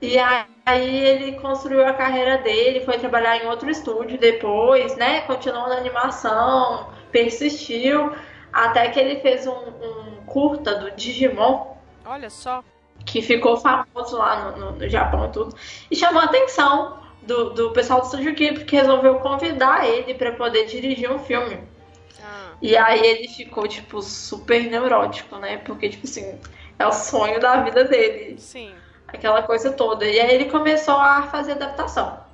E aí ele construiu a carreira dele, foi trabalhar em outro estúdio depois, né? Continuou na animação, persistiu, até que ele fez um, um curta do Digimon, Olha só. que ficou famoso lá no, no- no Japão e tudo, e chamou a atenção do, do pessoal do Estúdio Ghibli, que resolveu convidar ele para poder dirigir um filme. E aí ele ficou, tipo, super neurótico, né? Porque, tipo assim, é o sonho da vida dele sim. aquela coisa toda. E aí ele começou a fazer adaptação.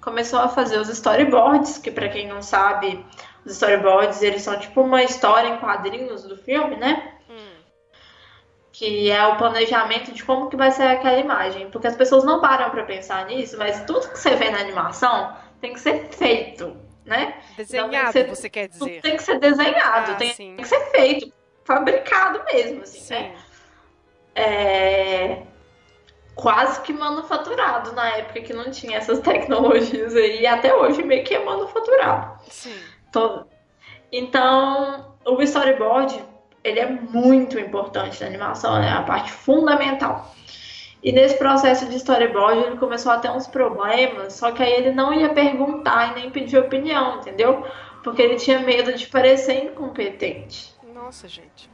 Começou a fazer os storyboards, que pra quem não sabe, os storyboards eles são tipo uma história em quadrinhos do filme, né? Hum, Que é o planejamento de como que vai ser aquela imagem. Porque as pessoas não param pra pensar nisso, mas tudo que você vê na animação tem que ser feito, né? Desenhado, você- você quer Tudo dizer. tem que ser desenhado, Ah, tem, que ser feito, fabricado mesmo, assim, né? Sim. é, quase que manufaturado na época que não tinha essas tecnologias aí, e até hoje meio que é manufaturado. Sim. Todo. Então, o storyboard, ele é muito importante na animação, né? A parte fundamental. E nesse processo de storyboard, ele começou a ter uns problemas, só que aí ele não ia perguntar e nem pedir opinião, entendeu? Porque ele tinha medo de parecer incompetente. Nossa, gente.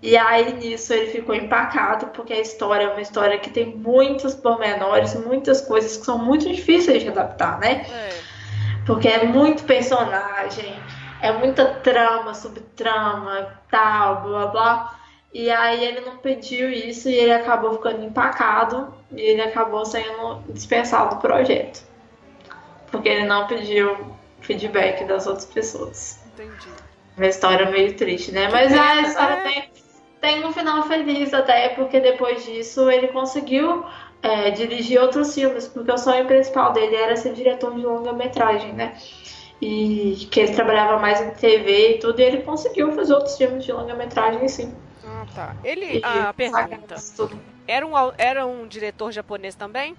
E aí nisso ele ficou empacado, porque a história é uma história que tem muitos pormenores, muitas coisas que são muito difíceis de adaptar, né? É. Porque é muito personagem, é muita trama, subtrama, tal, blá blá. E aí ele não pediu isso e ele acabou ficando empacado e ele acabou sendo dispensado do projeto. Porque ele não pediu feedback das outras pessoas. Entendi. Uma história meio triste, né? Mas a história É. tem, tem um final feliz até, porque depois disso ele conseguiu é, dirigir outros filmes, porque o sonho principal dele era ser diretor de longa-metragem, né? E que ele trabalhava mais em TV e tudo, e ele conseguiu fazer outros filmes de longa-metragem, sim. Ah, tá. Ele. E Ah, pergunta. Era um, era um diretor japonês também?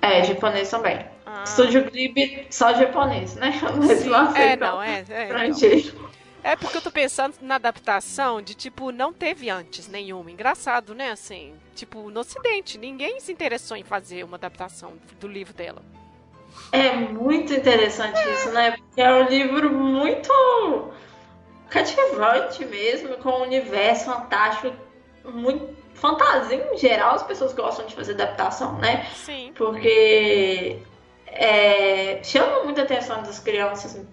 É, japonês também. Ah, Estúdio Ghibli, só japonês, né? Mas É, não, é. É, então. É porque eu tô pensando na adaptação de tipo, não teve antes nenhuma. Engraçado, né? Assim, tipo, no ocidente, ninguém se interessou em fazer uma adaptação do livro dela. É muito interessante isso, né? Porque é um livro muito cativante mesmo, com um universo fantástico, muito fantasia em geral, as pessoas gostam de fazer adaptação, né? Sim. Porque é, chama muita atenção das crianças.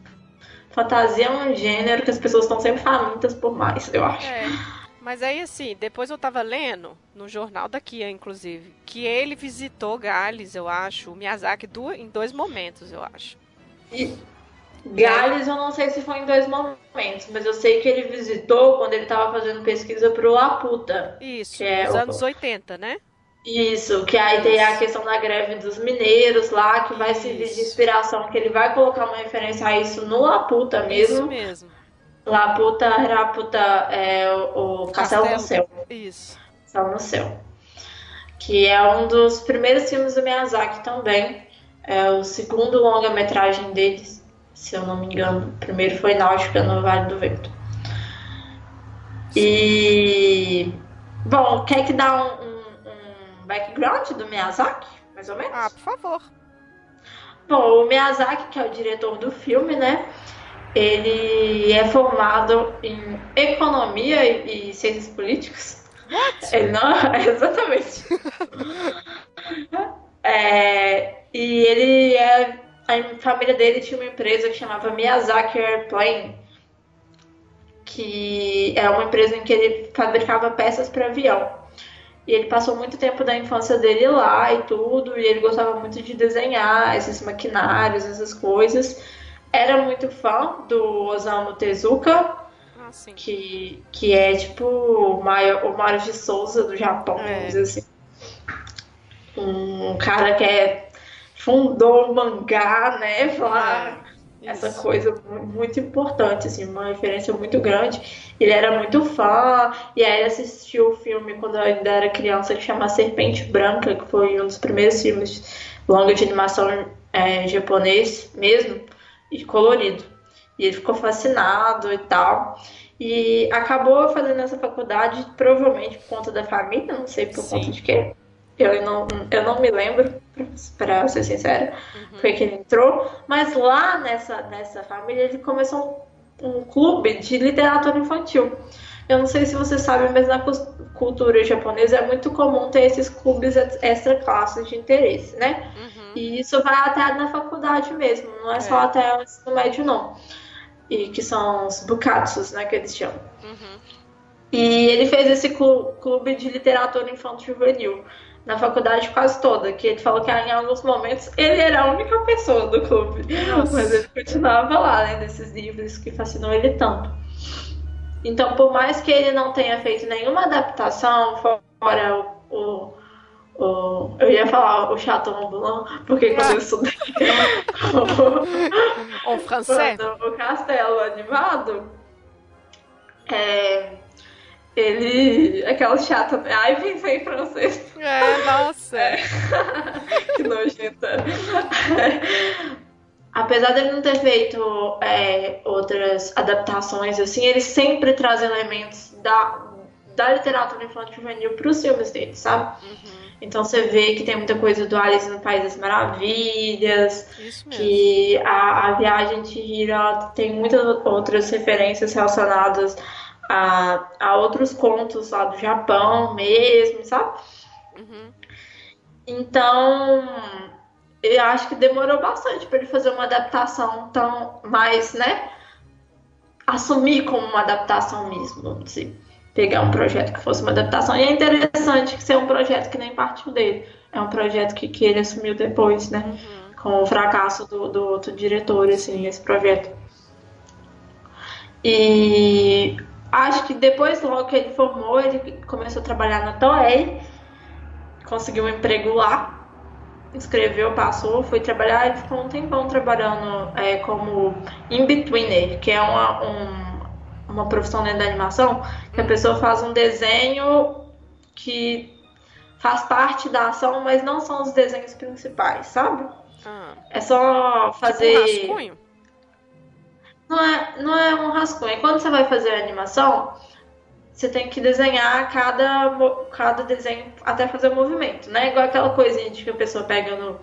Fantasia é um gênero que as pessoas estão sempre famintas por mais, eu acho. É. Mas aí, assim, depois eu tava lendo, no jornal da Kia, inclusive, que ele visitou Gales, eu acho, o Miyazaki em dois momentos, eu acho. E Gales, eu não sei se foi em dois momentos, mas eu sei que ele visitou quando ele estava fazendo pesquisa pro Laputa. Isso, Que é nos o- anos 80, né? Isso, que aí tem a questão da greve dos mineiros lá, que vai servir de inspiração, que ele vai colocar uma referência a isso no Laputa mesmo. Isso mesmo. Laputa, Raputa, é o, o Castelo, Castelo no Céu. Isso. Castelo no Céu. Que é um dos primeiros filmes do Miyazaki também. É o segundo longa-metragem deles, se eu não me engano. O primeiro foi Náutica no Vale do Vento. E. Bom, quer que dá um, um, um, background do Miyazaki, mais ou menos? Ah, por favor. Bom, o Miyazaki, que é o diretor do filme, né? Ele é formado em economia e, e ciências políticas. What? Ele não, exatamente. é, e ele é. A família dele tinha uma empresa que chamava Miyazaki Airplane, que é uma empresa em que ele fabricava peças para avião. E ele passou muito tempo da infância dele lá e tudo, e ele gostava muito de desenhar esses maquinários, essas coisas. Era muito fã do Osamu Tezuka, Ah, que, que é tipo o Mario, o Mario de Souza do Japão, É. vamos dizer assim. Um cara que é, fundou o mangá, né? Falar É, essa coisa mu- muito importante, assim, uma referência muito grande. Ele era muito fã, e aí assistiu o filme quando eu ainda era criança que chama Serpente Branca, que foi um dos primeiros filmes longa de animação é, japonês mesmo, e colorido. E ele ficou fascinado e tal. E acabou fazendo essa faculdade, provavelmente por conta da família, não sei por Sim. conta de quê. Eu não, eu não me lembro, pra ser sincera, foi que ele entrou. Mas lá nessa, nessa família ele começou um, um clube de literatura infantil. Eu não sei se você sabe, mas na cultura japonesa é muito comum ter esses clubes ex- extra classes de interesse, né? Uhum. E isso vai até na faculdade mesmo, não é, só É. até o ensino médio, não. E que são os bukatsus, né, que eles chamam. Uhum. E ele fez esse clu- clube de literatura infantil juvenil na faculdade quase toda, que ele falou que em alguns momentos ele era a única pessoa do clube, Nossa. mas ele continuava lá, né, nesses livros que fascinou ele tanto. Então, por mais que ele não tenha feito nenhuma adaptação fora o, o, o- eu ia falar o Chateau Ambulant, porque quando eu estudei En français? quando o castelo animado, é, ele. Aquela chata? Ai, pensei em francês, É, nossa. que nojenta. Apesar dele não ter feito é, outras adaptações assim, ele sempre traz elementos da, da literatura infantil juvenil para os filmes dele, sabe? Uhum. Então você vê que tem muita coisa do Alice no País das Maravilhas, Isso mesmo. que a, a viagem de Hira tem muitas outras referências relacionadas a, a outros contos lá do Japão mesmo, sabe? Uhum. Então, eu acho que demorou bastante para ele fazer uma adaptação tão mais, né? Assumir como uma adaptação mesmo, vamos dizer. Pegar um projeto que fosse uma adaptação. E é interessante que ser um projeto que nem partiu dele. É um projeto que, que ele assumiu depois, né? Uhum. com o fracasso do, do outro diretor, assim, esse projeto. E acho que depois, logo que ele formou, ele começou a trabalhar na Toei, conseguiu um emprego lá, escreveu, passou, foi trabalhar e ficou um tempão trabalhando é, como in-betweener, que é uma, um- uma profissão dentro da animação, que a pessoa faz um desenho que faz parte da ação, mas não são os desenhos principais, sabe? Ah, É só fazer. Tipo um rascunho? Não é, não é um rascunho. Quando você vai fazer a animação, você tem que desenhar cada, cada desenho até fazer o movimento, né? Igual aquela coisinha de que a pessoa pega no,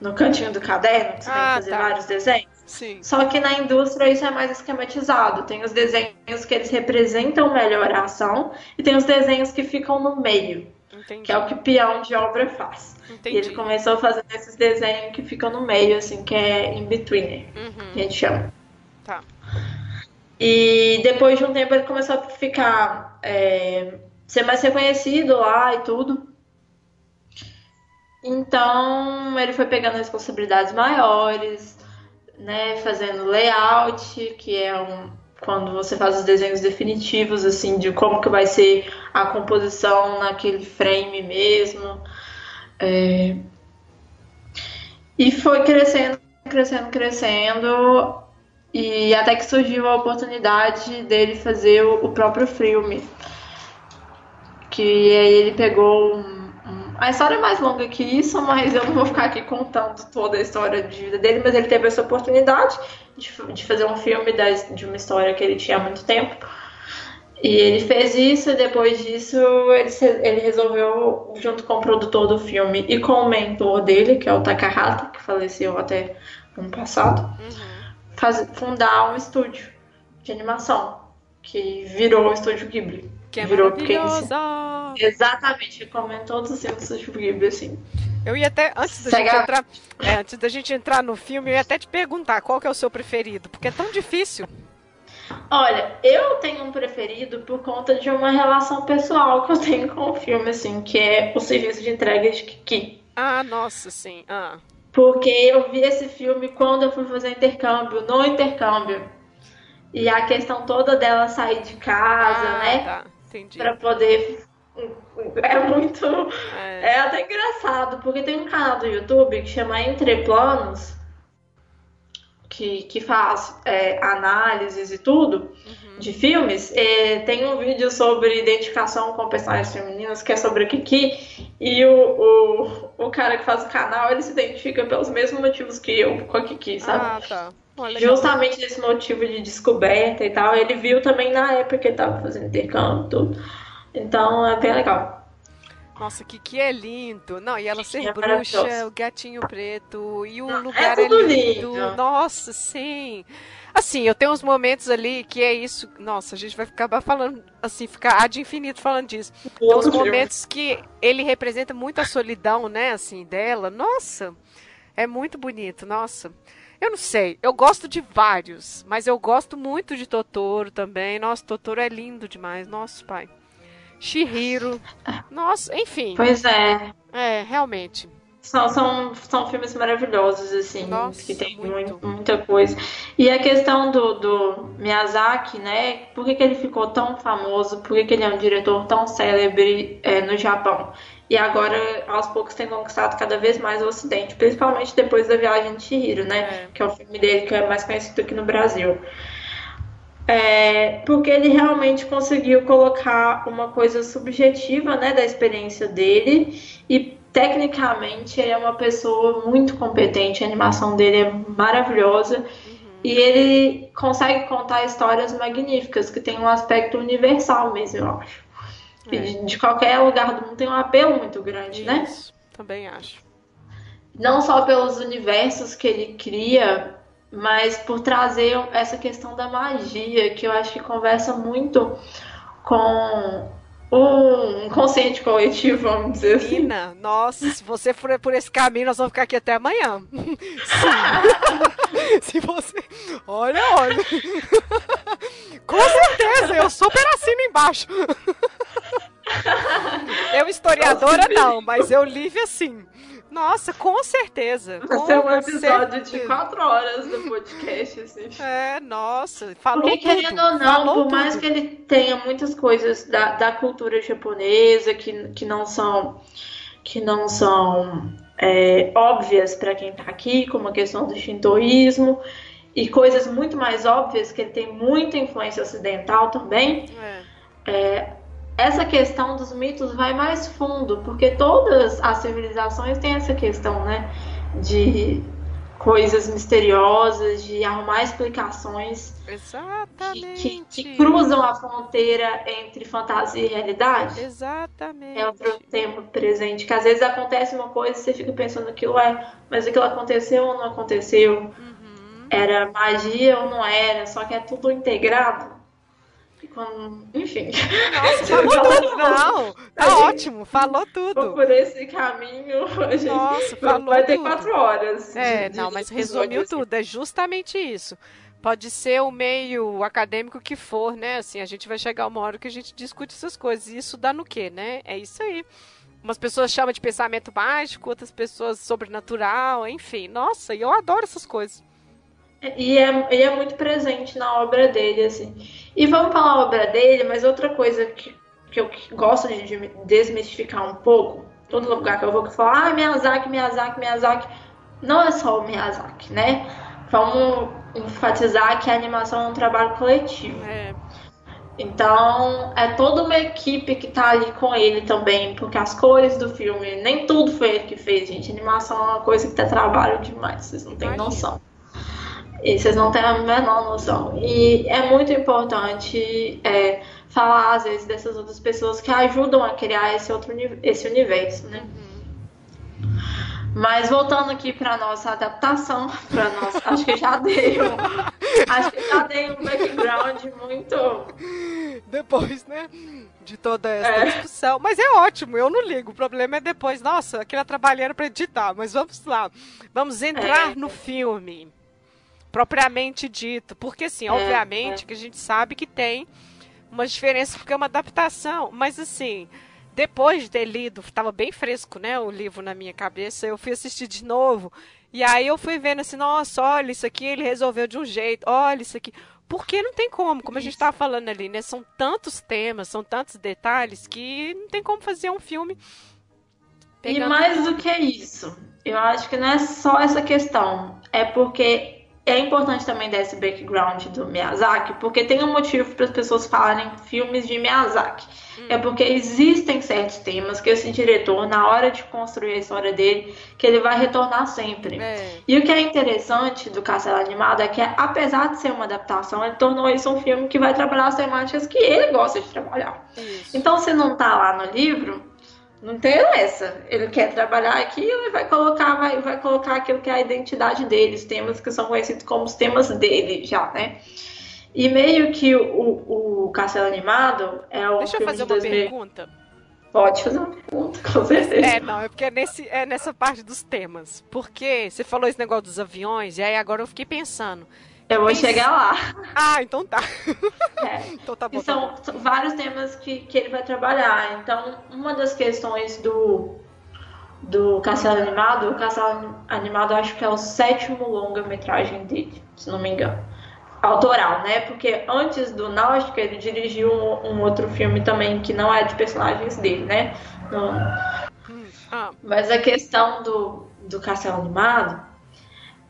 no cantinho do caderno, que você tem Ah, que fazer tá. vários desenhos. Sim. Só que na indústria isso é mais esquematizado. Tem os desenhos que eles representam melhor a ação e tem os desenhos que ficam no meio, Entendi. que é o que peão de obra faz. E Entendi. ele começou fazendo esses desenhos que ficam no meio, assim, que é in-betweener, que a Uhum. gente chama. E depois de um tempo ele começou a ficar. é, ser mais reconhecido lá e tudo. Então ele foi pegando responsabilidades maiores, né? Fazendo layout, que é um. quando você faz os desenhos definitivos, assim, de como que vai ser a composição naquele frame mesmo. É... E foi crescendo, crescendo, crescendo, e até que surgiu a oportunidade dele fazer o próprio filme. Que aí ele pegou um a história é mais longa que isso, mas eu não vou ficar aqui contando toda a história de vida dele, mas ele teve essa oportunidade de, de fazer um filme de uma história que ele tinha há muito tempo. E ele fez isso, e depois disso ele, ele resolveu, junto com o produtor do filme e com o mentor dele, que é o Takahata, que faleceu até ano passado, uhum. Faz, fundar um estúdio de animação, que virou o Estúdio Ghibli. Que é virou maravilhosa! Exatamente, recomendo todos os filmes do Estúdio Ghibli, assim. Eu ia até, antes da, gente entrar, é, antes da gente entrar no filme, eu ia até te perguntar qual que é o seu preferido, porque é tão difícil. Olha, eu tenho um preferido por conta de uma relação pessoal que eu tenho com o filme, assim, que é o serviço de entrega de Kiki. Ah, nossa, sim. Ah. Porque eu vi esse filme quando eu fui fazer intercâmbio, no intercâmbio. E a questão toda dela sair de casa, ah, né? Tá. Entendi. Pra poder é muito. É. é. até engraçado, porque tem um canal do YouTube que chama Entre Planos, que, que faz é, análises e tudo uhum. de filmes. E tem um vídeo sobre identificação com personagens femininos, que é sobre a Kiki, e o, o, o cara que faz o canal ele se identifica pelos mesmos motivos que eu com a Kiki, sabe? Ah, tá. Justamente esse motivo de descoberta e tal. Ele viu também na época que ele tava fazendo intercâmbio e tudo. Então é bem legal. Nossa, que que é lindo. Não, e ela ser é bruxa, o gatinho preto, e o Não, lugar é, é lindo. lindo. Nossa, sim. Assim, eu tenho uns momentos ali que é isso. Nossa, a gente vai acabar falando, assim, ficar ad infinito falando disso. Tem uns momentos que ele representa muito a solidão, né, assim, dela. Nossa, é muito bonito, nossa. Eu não sei, eu gosto de vários, mas eu gosto muito de Totoro também. Nossa, Totoro é lindo demais, nosso pai. Shihiro. Nossa, enfim. Pois é. É, realmente. São, são, são filmes maravilhosos, assim, Nossa, que tem muito. muita coisa. E a questão do, do Miyazaki, né? Por que, que ele ficou tão famoso? Por que, que ele é um diretor tão célebre é, no Japão? E agora, aos poucos, tem conquistado cada vez mais o Ocidente, principalmente depois da Viagem de Chihiro, né? É. Que é o filme dele que é mais conhecido aqui no Brasil. É, porque ele realmente conseguiu colocar uma coisa subjetiva né, da experiência dele e tecnicamente ele é uma pessoa muito competente, a animação dele é maravilhosa uhum. e ele consegue contar histórias magníficas que tem um aspecto universal mesmo, eu acho. É. De, de, qualquer lugar do mundo tem um apelo muito grande, né? Isso, né? Também acho. Não só pelos universos que ele cria, mas por trazer essa questão da magia, que eu acho que conversa muito com um consciente coletivo, vamos dizer assim. Menina, nossa, se você for por esse caminho, nós vamos ficar aqui até amanhã. Sim. se você. Olha, olha. Com certeza, eu super assino embaixo. Eu historiadora não, mas eu livre assim. Nossa, com certeza. Vai ser um episódio certeza. de quatro horas do podcast, assim. É, nossa, falou Porque, tudo. querendo ou não, por tudo. mais que ele tenha muitas coisas da, da cultura japonesa que, que não são que não são é, óbvias para quem está aqui, como a questão do shintoísmo, e coisas muito mais óbvias, que ele tem muita influência ocidental também. É. É, essa questão dos mitos vai mais fundo, porque todas as civilizações têm essa questão, né? De coisas misteriosas, de arrumar explicações Exatamente. Que, que, cruzam a fronteira entre fantasia e realidade. Exatamente. É outro tempo presente, que às vezes acontece uma coisa e você fica pensando que, ué, mas aquilo aconteceu ou não aconteceu? Uhum. Era magia ou não era? Só que é tudo integrado. Quando... Enfim. Nossa, falou tudo, não. Tá gente, ótimo, falou tudo. Por esse caminho, a gente Nossa, falou vai ter tudo. quatro horas. É, de, não, mas resumiu assim. tudo. É justamente isso. Pode ser o meio acadêmico que for, né? Assim, a gente vai chegar uma hora que a gente discute essas coisas. E isso dá no quê, né? É isso aí. Umas pessoas chamam de pensamento mágico, outras pessoas sobrenatural, enfim. Nossa, e eu adoro essas coisas. E é, e é muito presente na obra dele, assim. E vamos falar a obra dele, mas outra coisa que, que eu gosto de desmistificar um pouco, todo lugar que eu vou que fala, ah, Miyazaki, Miyazaki, Miyazaki, não é só o Miyazaki, né? Vamos enfatizar que a animação é um trabalho coletivo. É. Então, é toda uma equipe que tá ali com ele também, porque as cores do filme, nem tudo foi ele que fez, gente. A animação é uma coisa que dá trabalho demais, vocês não têm noção. E vocês não têm a menor noção. E é muito importante é, falar, às vezes, dessas outras pessoas que ajudam a criar esse outro esse universo, né? Uhum. Mas voltando aqui para nossa adaptação, para nossa, acho que já deu, acho que já dei um background muito. Depois, né? De toda essa é. discussão. Mas é ótimo, eu não ligo. O problema é depois, nossa, aquela trabalheira para editar. Mas vamos lá. Vamos entrar é. no filme propriamente dito. Porque, assim, é, obviamente é. que a gente sabe que tem uma diferença, porque é uma adaptação. Mas, assim, depois de ter lido, estava bem fresco, né, o livro na minha cabeça, eu fui assistir de novo. E aí eu fui vendo assim, nossa, olha, isso aqui ele resolveu de um jeito, olha isso aqui. Porque não tem como, como a gente estava falando ali, né? São tantos temas, são tantos detalhes que não tem como fazer um filme. Pegando... E mais do que isso, eu acho que não é só essa questão. É porque é importante também dar esse background do Miyazaki, porque tem um motivo para as pessoas falarem filmes de Miyazaki. Hum. É porque existem certos temas que esse diretor, na hora de construir a história dele, que ele vai retornar sempre. É. E o que é interessante do Castelo Animado é que, apesar de ser uma adaptação, ele tornou isso um filme que vai trabalhar as temáticas que ele gosta de trabalhar. Isso. Então, se não tá lá no livro, não tem essa. Ele quer trabalhar aquilo e vai colocar, vai, vai colocar aquilo que é a identidade dele, os temas que são conhecidos como os temas dele já, né? E meio que o, o Castelo Animado é o. Deixa eu fazer uma 2000... pergunta. Pode fazer uma pergunta, com certeza. É, não, é porque é, nesse, é nessa parte dos temas. Porque você falou esse negócio dos aviões, e aí agora eu fiquei pensando. Eu vou chegar lá. Ah, então tá. É. então tá bom. E são, bom. vários temas que, que ele vai trabalhar. Então, uma das questões do, do Castelo Animado, o Castelo Animado acho que é o sétimo longa-metragem dele, se não me engano. Autoral, né? Porque antes do Náutica ele dirigiu um, um, outro filme também que não é de personagens dele, né? No... Ah. Mas a questão do, do Castelo Animado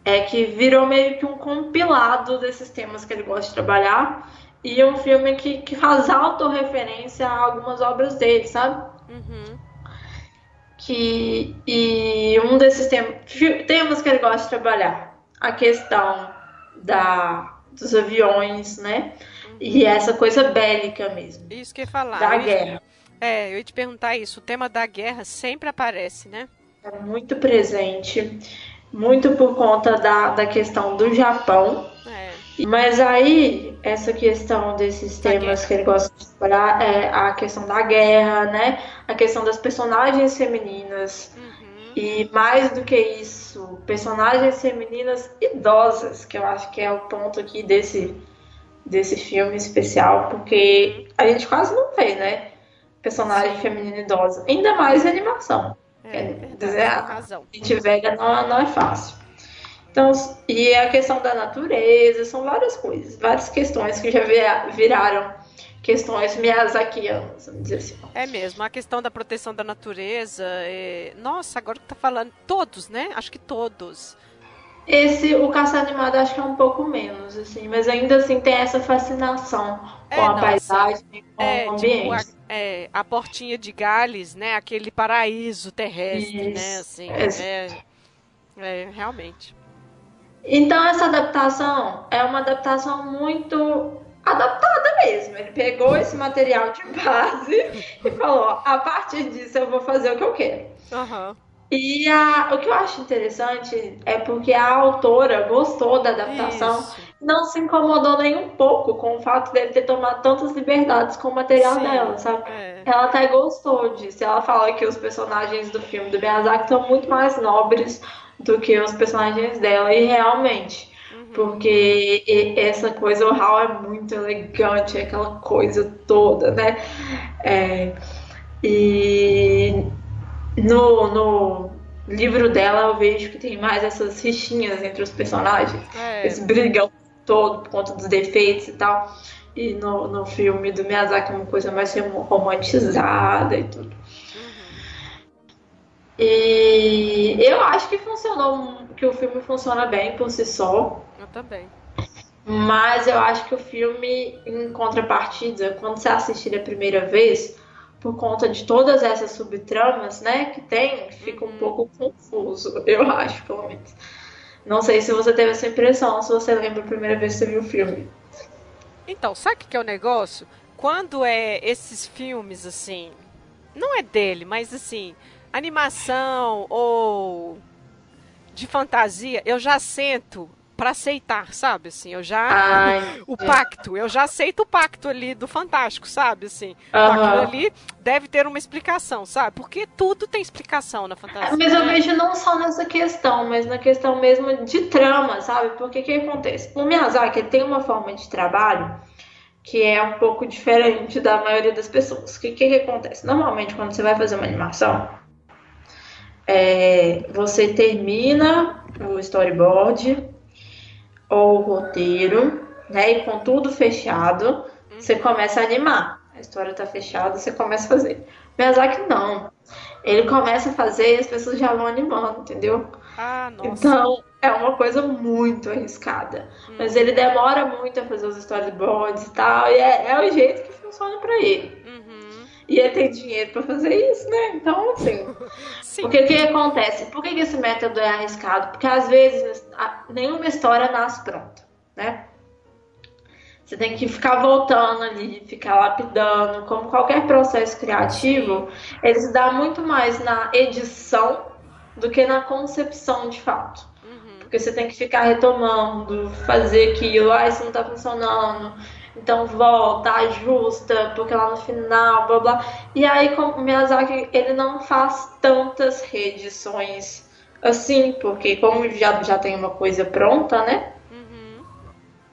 é que virou meio que um compilado desses temas que ele gosta de trabalhar e um filme que, que faz autorreferência a algumas obras dele, sabe? Uhum. Que, e um desses temas, temas que ele gosta de trabalhar, a questão da, dos aviões, né? Uhum. E essa coisa bélica mesmo. Isso que eu ia falar. Da eu guerra. Ia, é, eu ia te perguntar isso. O tema da guerra sempre aparece, né? É muito presente muito por conta da, da questão do Japão. É. Mas aí, essa questão desses temas que ele gosta de explorar é a questão da guerra, né? A questão das personagens femininas. Uhum. E mais do que isso, personagens femininas idosas, que eu acho que é o ponto aqui desse, desse filme especial, porque a gente quase não vê, né? Personagem feminina idosa. Ainda mais em animação. É, dizer, a gente velha não, não é fácil. Então, e a questão da natureza, são várias coisas, várias questões que já viraram questões miyazakianas, vamos dizer assim. É mesmo, a questão da proteção da natureza, é... nossa, agora que tá falando, todos, né? Acho que todos. Esse, o caça animado, acho que é um pouco menos, assim, mas ainda assim tem essa fascinação com é, a nossa. paisagem, com é, o ambiente. Tipo, a, é, a portinha de Gales, né? Aquele paraíso terrestre, né, Isso. né? Assim, é, é, realmente. Então essa adaptação é uma adaptação muito adaptada mesmo. Ele pegou esse material de base e falou: a partir disso eu vou fazer o que eu quero. Uhum. E a, o que eu acho interessante é porque a autora gostou da adaptação, Isso. não se incomodou nem um pouco com o fato dele ter tomado tantas liberdades com o material Sim, dela, sabe? É. Ela até gostou disso. Ela fala que os personagens do filme do Miyazaki são muito mais nobres do que os personagens dela, e realmente. Uhum. Porque essa coisa oral é muito elegante, aquela coisa toda, né? É, e no, no, livro dela eu vejo que tem mais essas rixinhas entre os personagens. É. Esse brigão todo por conta dos defeitos e tal. E no, no filme do Miyazaki é uma coisa mais romantizada e tudo. E eu acho que funcionou, que o filme funciona bem por si só. Eu também. Mas eu acho que o filme, em contrapartida, quando você assiste ele a primeira vez, por conta de todas essas subtramas, né, que tem, fica um pouco confuso, eu acho, pelo menos. Não sei se você teve essa impressão, se você lembra a primeira vez que você viu o filme. Então, sabe o que é o negócio? Quando é esses filmes, assim, não é dele, mas assim, animação ou de fantasia, eu já sento para aceitar, sabe? Assim, eu já Ai, o pacto, eu já aceito o pacto ali do fantástico, sabe? Assim, aquilo ali deve ter uma explicação, sabe? Porque tudo tem explicação na fantasia. Mas eu né? vejo não só nessa questão, mas na questão mesmo de trama, sabe? Porque o que acontece? O Miyazaki tem uma forma de trabalho que é um pouco diferente da maioria das pessoas. O que, que, que acontece? Normalmente, quando você vai fazer uma animação, é, você termina o storyboard ou o roteiro, né? E com tudo fechado, você começa a animar. A história tá fechada, você começa a fazer. Miyazaki não. Ele começa a fazer e as pessoas já vão animando, entendeu? Ah, nossa. Então é uma coisa muito arriscada. Mas ele demora muito a fazer os storyboards e tal. E é, é o jeito que funciona pra ele. E ele tem dinheiro pra fazer isso, né? Então, assim. Sim. Porque o que acontece? Por que, esse método é arriscado? Porque às vezes nenhuma história nasce pronta, né? Você tem que ficar voltando ali, ficar lapidando. Como qualquer processo criativo, ele se dá muito mais na edição do que na concepção de fato. Uhum. Porque você tem que ficar retomando, fazer aquilo, ah, isso não tá funcionando. Então volta, ajusta, porque lá no final, blá blá. E aí, o Miyazaki, ele não faz tantas reedições assim, porque como já, já tem uma coisa pronta, né? Uhum.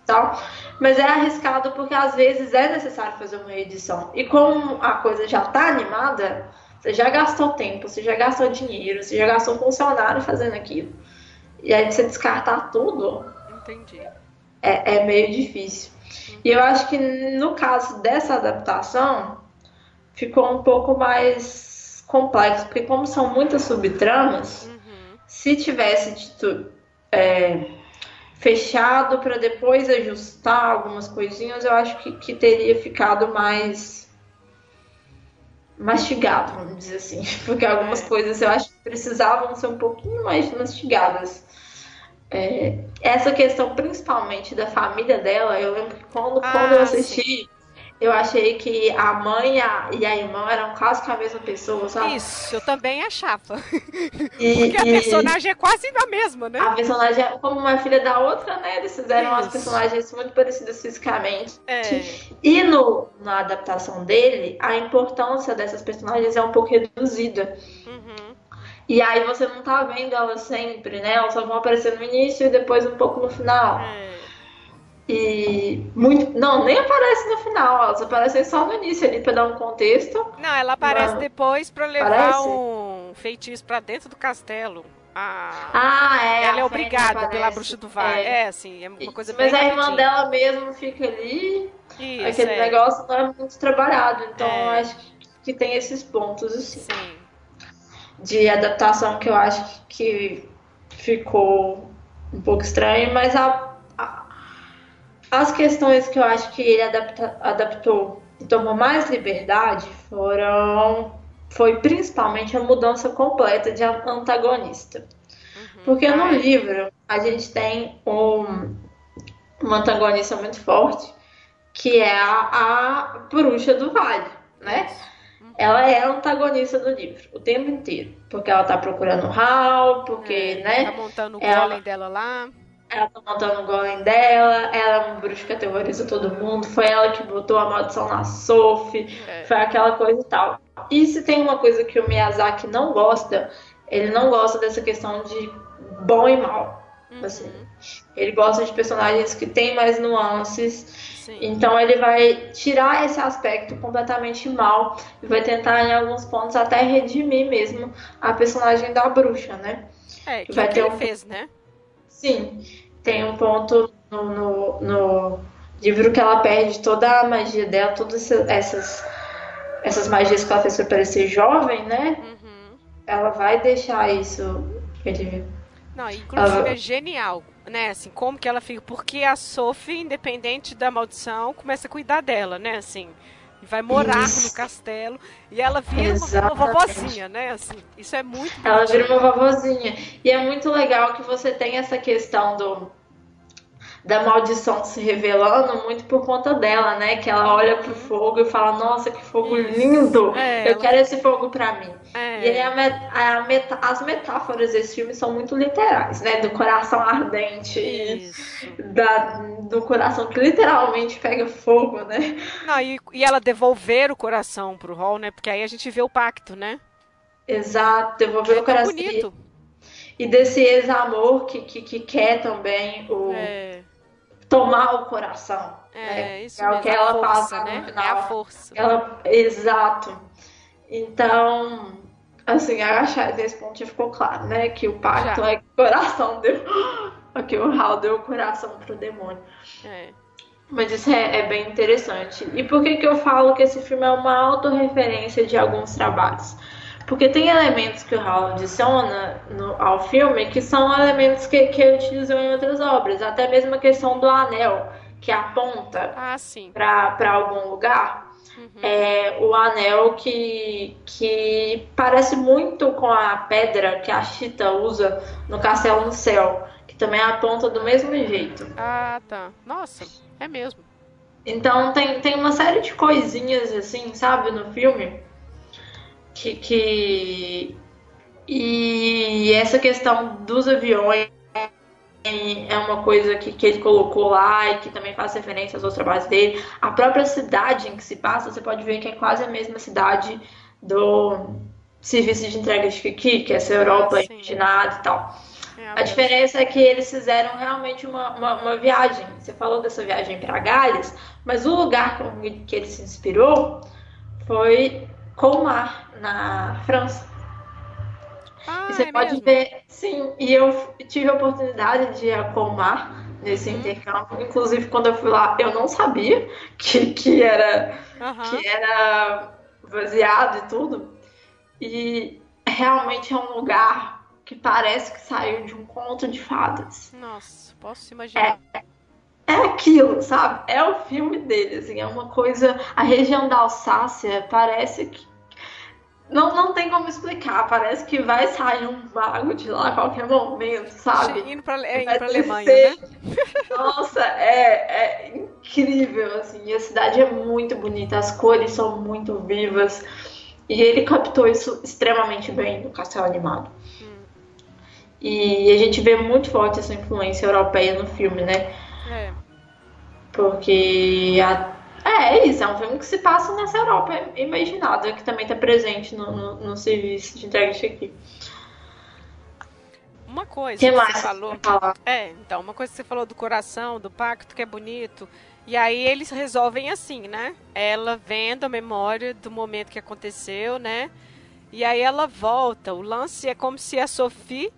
Tal. Mas é arriscado porque às vezes é necessário fazer uma reedição. E como a coisa já tá animada, você já gastou tempo, você já gastou dinheiro, você já gastou um funcionário fazendo aquilo. E aí você descartar tudo, Entendi. é, é meio difícil. E eu acho que no caso dessa adaptação, ficou um pouco mais complexo, porque como são muitas subtramas, Uhum. se tivesse dito é, fechado para depois ajustar algumas coisinhas, eu acho que, que teria ficado mais mastigado, vamos dizer assim. Porque algumas É. coisas eu acho que precisavam ser um pouquinho mais mastigadas. É, essa questão, principalmente da família dela, eu lembro que quando, Ah, quando eu assisti, eu achei que a mãe e a, e a irmã eram quase que a mesma pessoa, sabe? Isso, eu também achava. E- Porque a e- personagem é quase a mesma, né? A personagem, é como uma filha da outra, né? Eles fizeram as personagens muito parecidas fisicamente. É. E no, na adaptação dele, a importância dessas personagens é um pouco reduzida. Uhum. E aí você não tá vendo elas sempre, né? Elas só vão aparecer no início e depois um pouco no final. É. E muito. Não, nem aparece no final, elas aparecem só no início ali pra dar um contexto. Não, ela aparece Não. depois pra levar Parece? um feitiço pra dentro do castelo. A... Ah, é. ela é obrigada aparece. pela bruxa do vale. É. É, assim, é uma coisa Mas bem a irmã dela mesmo fica ali. Isso, Aquele é. negócio não é muito trabalhado. Então É. acho que tem esses pontos assim, Sim. De adaptação que eu acho que ficou um pouco estranho, mas a- a- as questões que eu acho que ele adapta- adaptou e tomou mais liberdade foram foi principalmente a mudança completa de antagonista. Uhum. Porque no livro a gente tem um, um antagonista muito forte, que é a, a bruxa do vale, né? Ela é antagonista do livro o tempo inteiro. Porque ela tá procurando o Hal, porque, Tá né? montando o Ela- golem dela lá. Ela tá montando o golem dela, ela é uma bruxa que aterroriza todo mundo, foi ela que botou a maldição na Sophie, É. foi aquela coisa e tal. E se tem uma coisa que o Miyazaki não gosta, ele não gosta dessa questão de bom e mal. Uhum. Assim, ele gosta de personagens que têm mais nuances. Sim. Então ele vai tirar esse aspecto completamente mal e vai tentar em alguns pontos até redimir mesmo a personagem da bruxa, né? É, que vai é ter um... fez, né? Sim, tem um ponto no, no, no, livro que ela perde toda a magia dela, todas essas essas magias que ela fez para parecer jovem, né? Uhum. Ela vai deixar isso. Não, inclusive ela... é genial né, assim, como que ela fica, porque a Sophie, independente da maldição, começa a cuidar dela, né, assim, vai morar isso. no castelo e ela vira uma, uma vovozinha, né, assim, isso é muito Ela vira uma vovozinha, e é muito legal que você tem essa questão do da maldição se revelando muito por conta dela, né? Que ela olha pro fogo e fala, nossa, que fogo lindo! É, eu quero esse fogo pra mim. É. E aí a a as metáforas desse filme são muito literais, né? Do coração ardente da... do coração que literalmente pega fogo, né? Não, e, e ela devolver o coração pro Hall, né? Porque aí a gente vê o pacto, né? Exato, devolver é o coração. bonito. E desse ex-amor que, que, que, quer também o. É tomar o coração. É, né? isso é o que ela força, passa né? no final. É a força. Ela, exato. Então, assim, acho que nesse ponto já ficou claro, né? Que o pacto já. é que o coração deu. que o Hal deu o coração pro demônio. É. Mas isso é, é, bem interessante. E por que, que eu falo que esse filme é uma autorreferência de alguns trabalhos? Porque tem elementos que o Howard adiciona no, ao filme que são elementos que, que ele utilizou em outras obras. Até mesmo a questão do anel, que aponta ah, para algum lugar. Uhum. É o anel que, que parece muito com a pedra que a Chita usa no Castelo no Céu, que também aponta do mesmo jeito. Ah, tá. Nossa, é mesmo. Então tem, tem uma série de coisinhas assim, sabe, no filme que, que e essa questão dos aviões é uma coisa que, que ele colocou lá e que também faz referência aos outros trabalhos dele. A própria cidade em que se passa, você pode ver que é quase a mesma cidade do serviço de entrega de Kiki, que é essa Europa ah, imaginada e tal. É a diferença é que eles fizeram realmente uma, uma, uma viagem. Você falou dessa viagem para Gales, mas o lugar que ele se inspirou foi Colmar, na França. Ah, e você é pode mesmo? ver, sim, e eu tive a oportunidade de ir a Colmar nesse uhum. intercâmbio. Inclusive, quando eu fui lá, eu não sabia que, que, era, uhum. que era baseado e tudo. E realmente é um lugar que parece que saiu de um conto de fadas. Nossa, posso imaginar. É, é aquilo, sabe? É o filme dele, assim, é uma coisa. A região da Alsácia parece que. Não, não tem como explicar, parece que vai sair um mago de lá a qualquer momento, sabe? Indo pra, é, indo pra Alemanha, né? Nossa, é, é incrível, assim, e a cidade é muito bonita, as cores são muito vivas, e ele captou isso extremamente bem no Castelo Animado. Hum. E a gente vê muito forte essa influência europeia no filme, né? É. Porque a, é, é isso, é um filme que se passa nessa Europa imaginada, que também está presente no, no, no, serviço de entrega aqui. Uma coisa que, que mais você falou. É, então, uma coisa que você falou do coração, do pacto, que é bonito. E aí eles resolvem assim, né? Ela vendo a memória do momento que aconteceu, né? E aí ela volta. O lance é como se a Sophie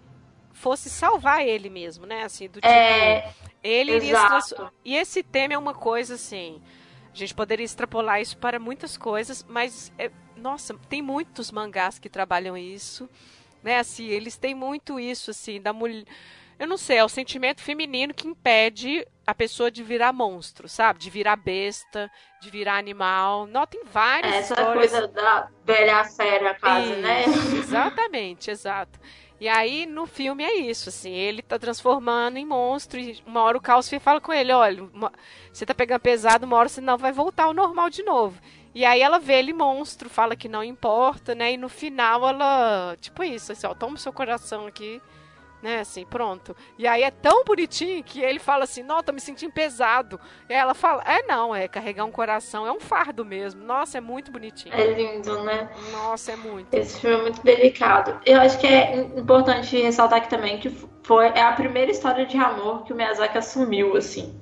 fosse salvar ele mesmo, né? Assim, do tipo. É, ele exato. iria. E esse tema é uma coisa assim. A gente poderia extrapolar isso para muitas coisas, mas é, nossa, tem muitos mangás que trabalham isso, né? Assim, eles têm muito isso assim da mulher. Eu não sei, é o sentimento feminino que impede a pessoa de virar monstro, sabe? De virar besta, de virar animal. Não, tem várias Essa histórias. coisa da velha fera quase, isso, né? Exatamente, exato. E aí, no filme é isso, assim, ele tá transformando em monstro e uma hora o Caos fala com ele, olha, uma, você tá pegando pesado, uma hora você não vai voltar ao normal de novo. E aí ela vê ele monstro, fala que não importa, né? E no final ela, tipo isso, assim, ó, toma o seu coração aqui, né? Assim, pronto. E aí é tão bonitinho que ele fala assim: Nossa, tô me sentindo pesado. E ela fala: É, não, é carregar um coração, é um fardo mesmo. Nossa, é muito bonitinho. É lindo, né? Nossa, é muito. Esse filme é muito delicado. Eu acho que é importante ressaltar aqui também que foi é a primeira história de amor que o Miyazaki assumiu, assim.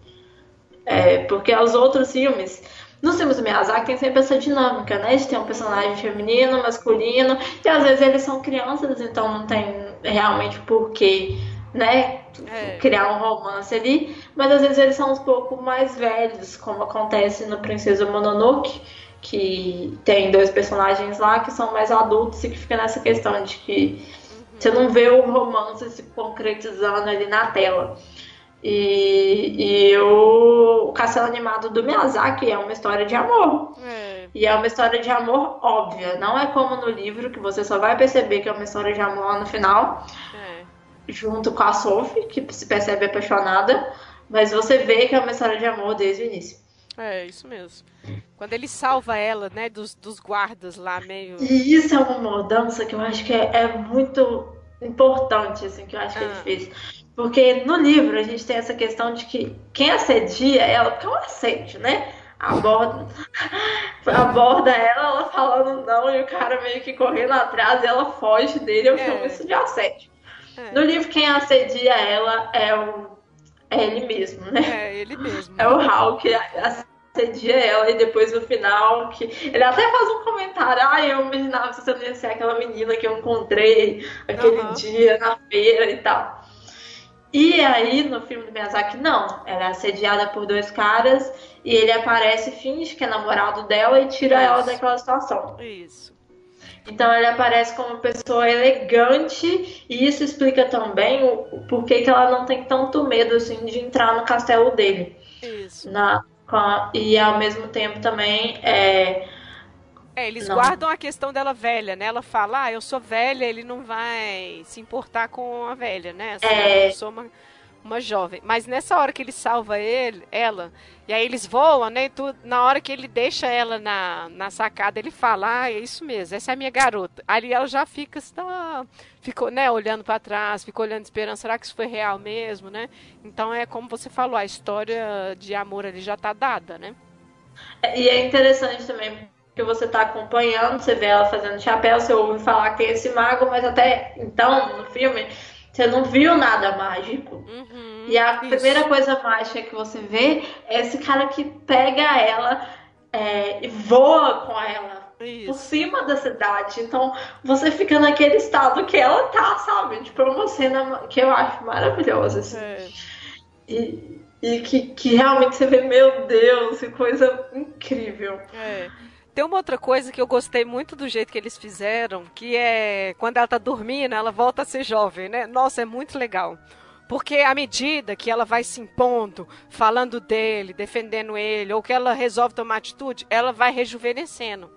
É, porque os outros filmes. Nos filmes do Miyazaki tem sempre essa dinâmica, né? De ter um personagem feminino, masculino, e às vezes eles são crianças, então não tem realmente porquê, né? É. Criar um romance ali, mas às vezes eles são um pouco mais velhos, como acontece no Princesa Mononoke, que tem dois personagens lá que são mais adultos e que fica nessa questão de que você não vê o romance se concretizando ali na tela. E, e o, o Castelo Animado do Miyazaki é uma história de amor. É. E é uma história de amor óbvia. Não é como no livro, que você só vai perceber que é uma história de amor lá no final. É. Junto com a Sophie, que se percebe apaixonada. Mas você vê que é uma história de amor desde o início. É, isso mesmo. Quando ele salva ela, né, dos, dos guardas lá, meio. E isso é uma mudança que eu acho que é, é muito importante, assim, que eu acho que ah. ele fez. Porque no livro a gente tem essa questão de que quem assedia ela, porque é um assédio, né? Aborda, aborda ela, ela falando não, e o cara meio que correndo atrás e ela foge dele, eu é. chamo isso de assédio. É. No livro, quem assedia ela é o. É ele mesmo, né? É ele mesmo. É o Hal que assedia ela e depois no final que ele até faz um comentário, ah, eu imaginava que você não ia ser aquela menina que eu encontrei aquele uhum. dia na feira e tal. E aí, no filme do Miyazaki, não. Ela é assediada por dois caras e ele aparece, finge que é namorado dela e tira Isso. ela daquela situação. Isso. Então ele aparece como uma pessoa elegante e isso explica também o, o porquê que ela não tem tanto medo assim de entrar no castelo dele. Isso. Na, a, e ao mesmo tempo também é, é, eles não. guardam a questão dela velha, né? Ela fala, ah, eu sou velha, ele não vai se importar com a velha, né? Assim, é... Eu sou uma, uma jovem. Mas nessa hora que ele salva ele, ela, e aí eles voam, né? E tudo, na hora que ele deixa ela na, na sacada, ele fala, ah, é isso mesmo, essa é a minha garota. Ali ela já fica, tá, ficou, né, olhando para trás, ficou olhando esperando, será que isso foi real mesmo, né? Então é como você falou, a história de amor ali já tá dada, né? E é interessante também que você está acompanhando, você vê ela fazendo chapéu, você ouve falar que tem esse mago, mas até então, no filme, você não viu nada mágico. Uhum, e a isso. primeira coisa mágica que você vê é esse cara que pega ela é, e voa com ela. Isso. Por cima da cidade. Então você fica naquele estado que ela tá, sabe? Tipo, é uma cena que eu acho maravilhosa. Assim. É. E, e que, que realmente você vê, meu Deus, que coisa incrível. É. Tem uma outra coisa que eu gostei muito do jeito que eles fizeram, que é quando ela tá dormindo, ela volta a ser jovem, né? Nossa, é muito legal. Porque à medida que ela vai se impondo, falando dele, defendendo ele, ou que ela resolve tomar atitude, ela vai rejuvenescendo.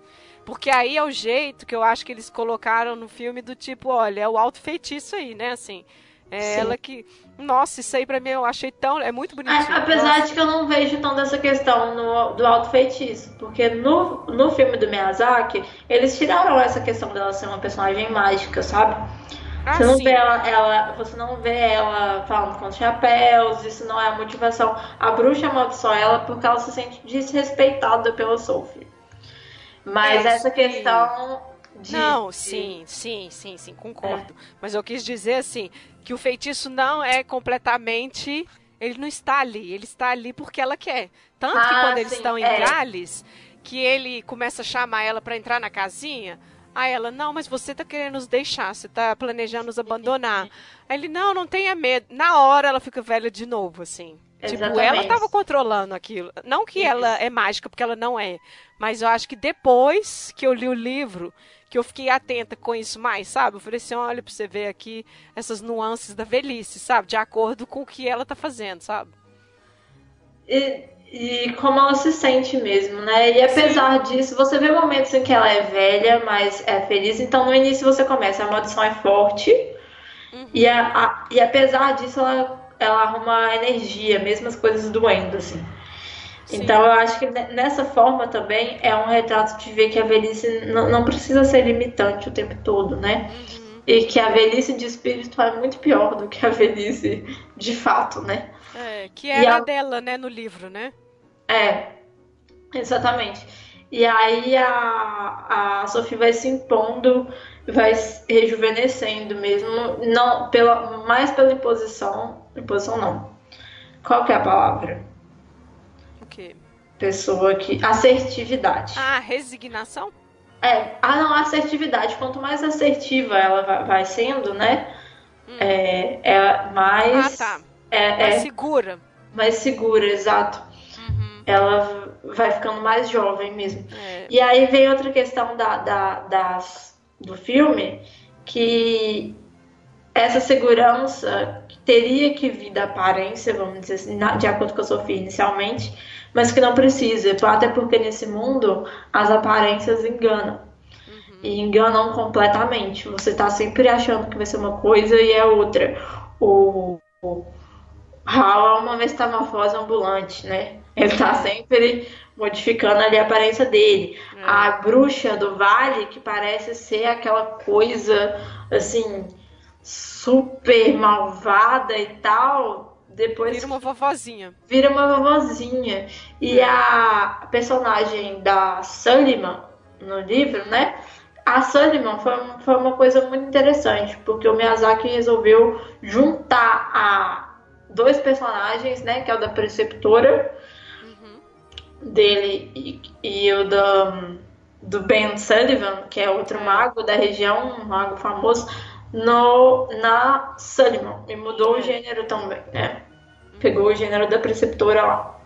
Porque aí é o jeito que eu acho que eles colocaram no filme do tipo, olha, é o alto feitiço aí, né? Assim, é Sim. ela que. Nossa, isso aí pra mim eu achei tão. É muito bonitinho. apesar Nossa. de que eu não vejo tão dessa questão no, do alto feitiço. Porque no, no filme do Miyazaki, eles tiraram essa questão dela ser uma personagem mágica, sabe? Ah, você não sim. vê ela, ela, você não vê ela falando com os chapéus, isso não é a motivação. A bruxa amaldiçoa ela porque ela se sente desrespeitada pelo Sophie. Mas é, essa sim. questão de, não, de... sim, sim, sim, sim, concordo. É. Mas eu quis dizer assim, que o feitiço não é completamente. Ele não está ali, ele está ali porque ela quer. Tanto ah, que quando sim, eles estão em é. Gales, que ele começa a chamar ela para entrar na casinha. Aí ela, não, mas você tá querendo nos deixar, você tá planejando nos abandonar. Aí ele, não, não tenha medo. Na hora ela fica velha de novo, assim. Exatamente. Tipo, ela tava controlando aquilo. Não que ela é mágica, porque ela não é. Mas eu acho que depois que eu li o livro, que eu fiquei atenta com isso mais, sabe? Eu falei assim, olha pra você ver aqui essas nuances da velhice, sabe? De acordo com o que ela tá fazendo, sabe? E, e como ela se sente mesmo, né? E apesar Sim. disso, você vê momentos em que ela é velha, mas é feliz. Então no início você começa, a maldição é forte. Uhum. E, a, a, e apesar disso, ela, ela arruma energia, mesmo as coisas doendo, assim. Então eu acho que nessa forma também é um retrato de ver que a velhice não, não precisa ser limitante o tempo todo, né? Uhum. E que a velhice de espírito é muito pior do que a velhice de fato, né? É, que era a... dela, né, no livro, né? É, exatamente. E aí a, a Sophie vai se impondo, vai rejuvenescendo mesmo, não pela, mais pela imposição. Imposição não. Qual que é a palavra? Quê? Pessoa que. Assertividade. Ah, resignação? É, ah não, assertividade. Quanto mais assertiva ela vai, sendo, né? Hum. É, é mais. Ah, tá. É, mais é, segura. Mais segura, exato. Uhum. Ela vai ficando mais jovem mesmo. É. E aí vem outra questão da, da, das, do filme, que essa segurança teria que vir da aparência, vamos dizer assim, de acordo com a Sofia inicialmente, mas que não precisa, até porque nesse mundo as aparências enganam. Uhum. E enganam completamente. Você tá sempre achando que vai ser uma coisa e é outra. O, o Hal é uma metamorfose ambulante, né? Ele tá sempre modificando ali a aparência dele. É. A bruxa do vale, que parece ser aquela coisa assim, super malvada e tal, depois. Vira uma vovozinha. Vira uma vovozinha. E é. a personagem da Sullivan no livro, né? A Sullivan foi, foi uma coisa muito interessante, porque o Miyazaki resolveu juntar a dois personagens, né? Que é o da preceptora dele e, e o do, do Ben Sullivan, que é outro é. mago da região, um mago famoso, no, na Sullivan. E mudou o é. gênero também, né? Pegou o gênero da preceptora lá.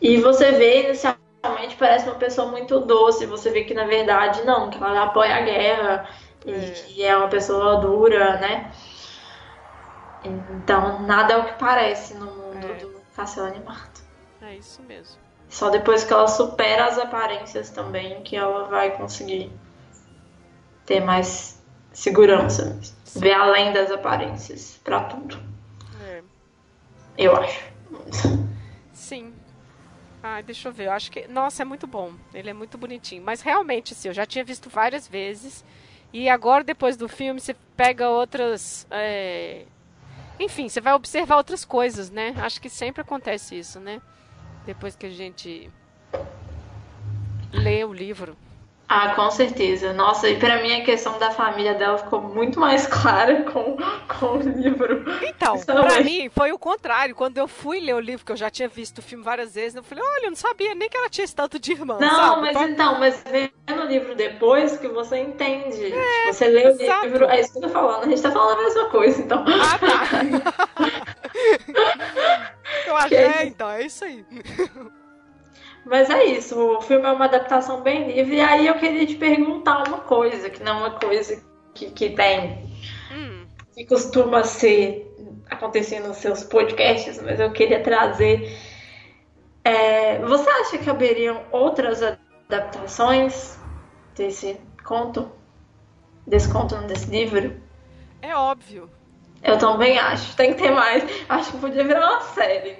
E você vê inicialmente parece uma pessoa muito doce, você vê que na verdade não, que ela apoia a guerra e é. que é uma pessoa dura, né? Então nada é o que parece no mundo é. do Castelo Animado. É isso mesmo. Só depois que ela supera as aparências também que ela vai conseguir ter mais segurança, Sim. ver além das aparências para tudo. É. Eu acho. Sim. Ah, deixa eu ver. Eu acho que. Nossa, é muito bom. Ele é muito bonitinho. Mas realmente, assim, eu já tinha visto várias vezes. E agora, depois do filme, você pega outras. É... Enfim, você vai observar outras coisas, né? Acho que sempre acontece isso, né? depois que a gente lê o livro. Ah, com certeza. Nossa, e para mim a questão da família dela ficou muito mais clara com, com o livro. Então, para mim foi o contrário. Quando eu fui ler o livro, que eu já tinha visto o filme várias vezes, eu falei, olha, eu não sabia nem que ela tinha esse tanto de irmã. Não, sabe? mas então, mas vendo o livro depois que você entende. É, você lê o exato. livro, é isso que eu tô falando. A gente tá falando a mesma coisa, então. Ah, tá. eu acho, é, então, é isso aí. Mas é isso, o filme é uma adaptação bem livre. E aí eu queria te perguntar uma coisa, que não é uma coisa que, que tem. Hum. que costuma ser acontecer nos seus podcasts, mas eu queria trazer. É, você acha que haberiam outras adaptações desse conto? Desse conto, desse livro? É óbvio. Eu também acho. Tem que ter mais. Acho que podia virar uma série.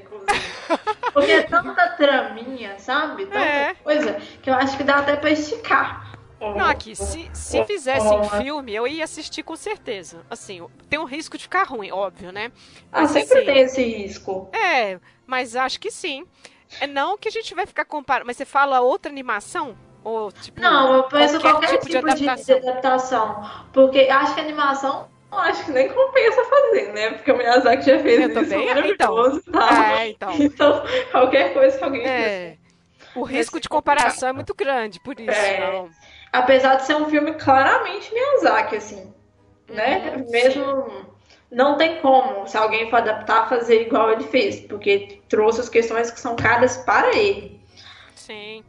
Porque é tanta traminha, sabe? Tanta é. coisa que eu acho que dá até pra esticar. Não, aqui, se, se fizessem filme, eu ia assistir com certeza. Assim, tem um risco de ficar ruim, óbvio, né? Ah, mas, ah, sempre assim, tem esse risco. É, mas acho que sim. É não que a gente vai ficar comparando. Mas você fala outra animação? Ou, tipo, não, eu penso qualquer, qualquer tipo, tipo de, adaptação. de, adaptação. Porque acho que animação acho que nem compensa fazer, né? Porque o Miyazaki já fez eu isso também? maravilhoso então. É, então. então, qualquer coisa que alguém é. O risco de comparação é muito grande, por isso. É. Não. Apesar de ser um filme claramente Miyazaki, assim. Né? Uhum, Mesmo. Sim. Não tem como, se alguém for adaptar, fazer igual ele fez, porque trouxe as questões que são caras para ele. Sim.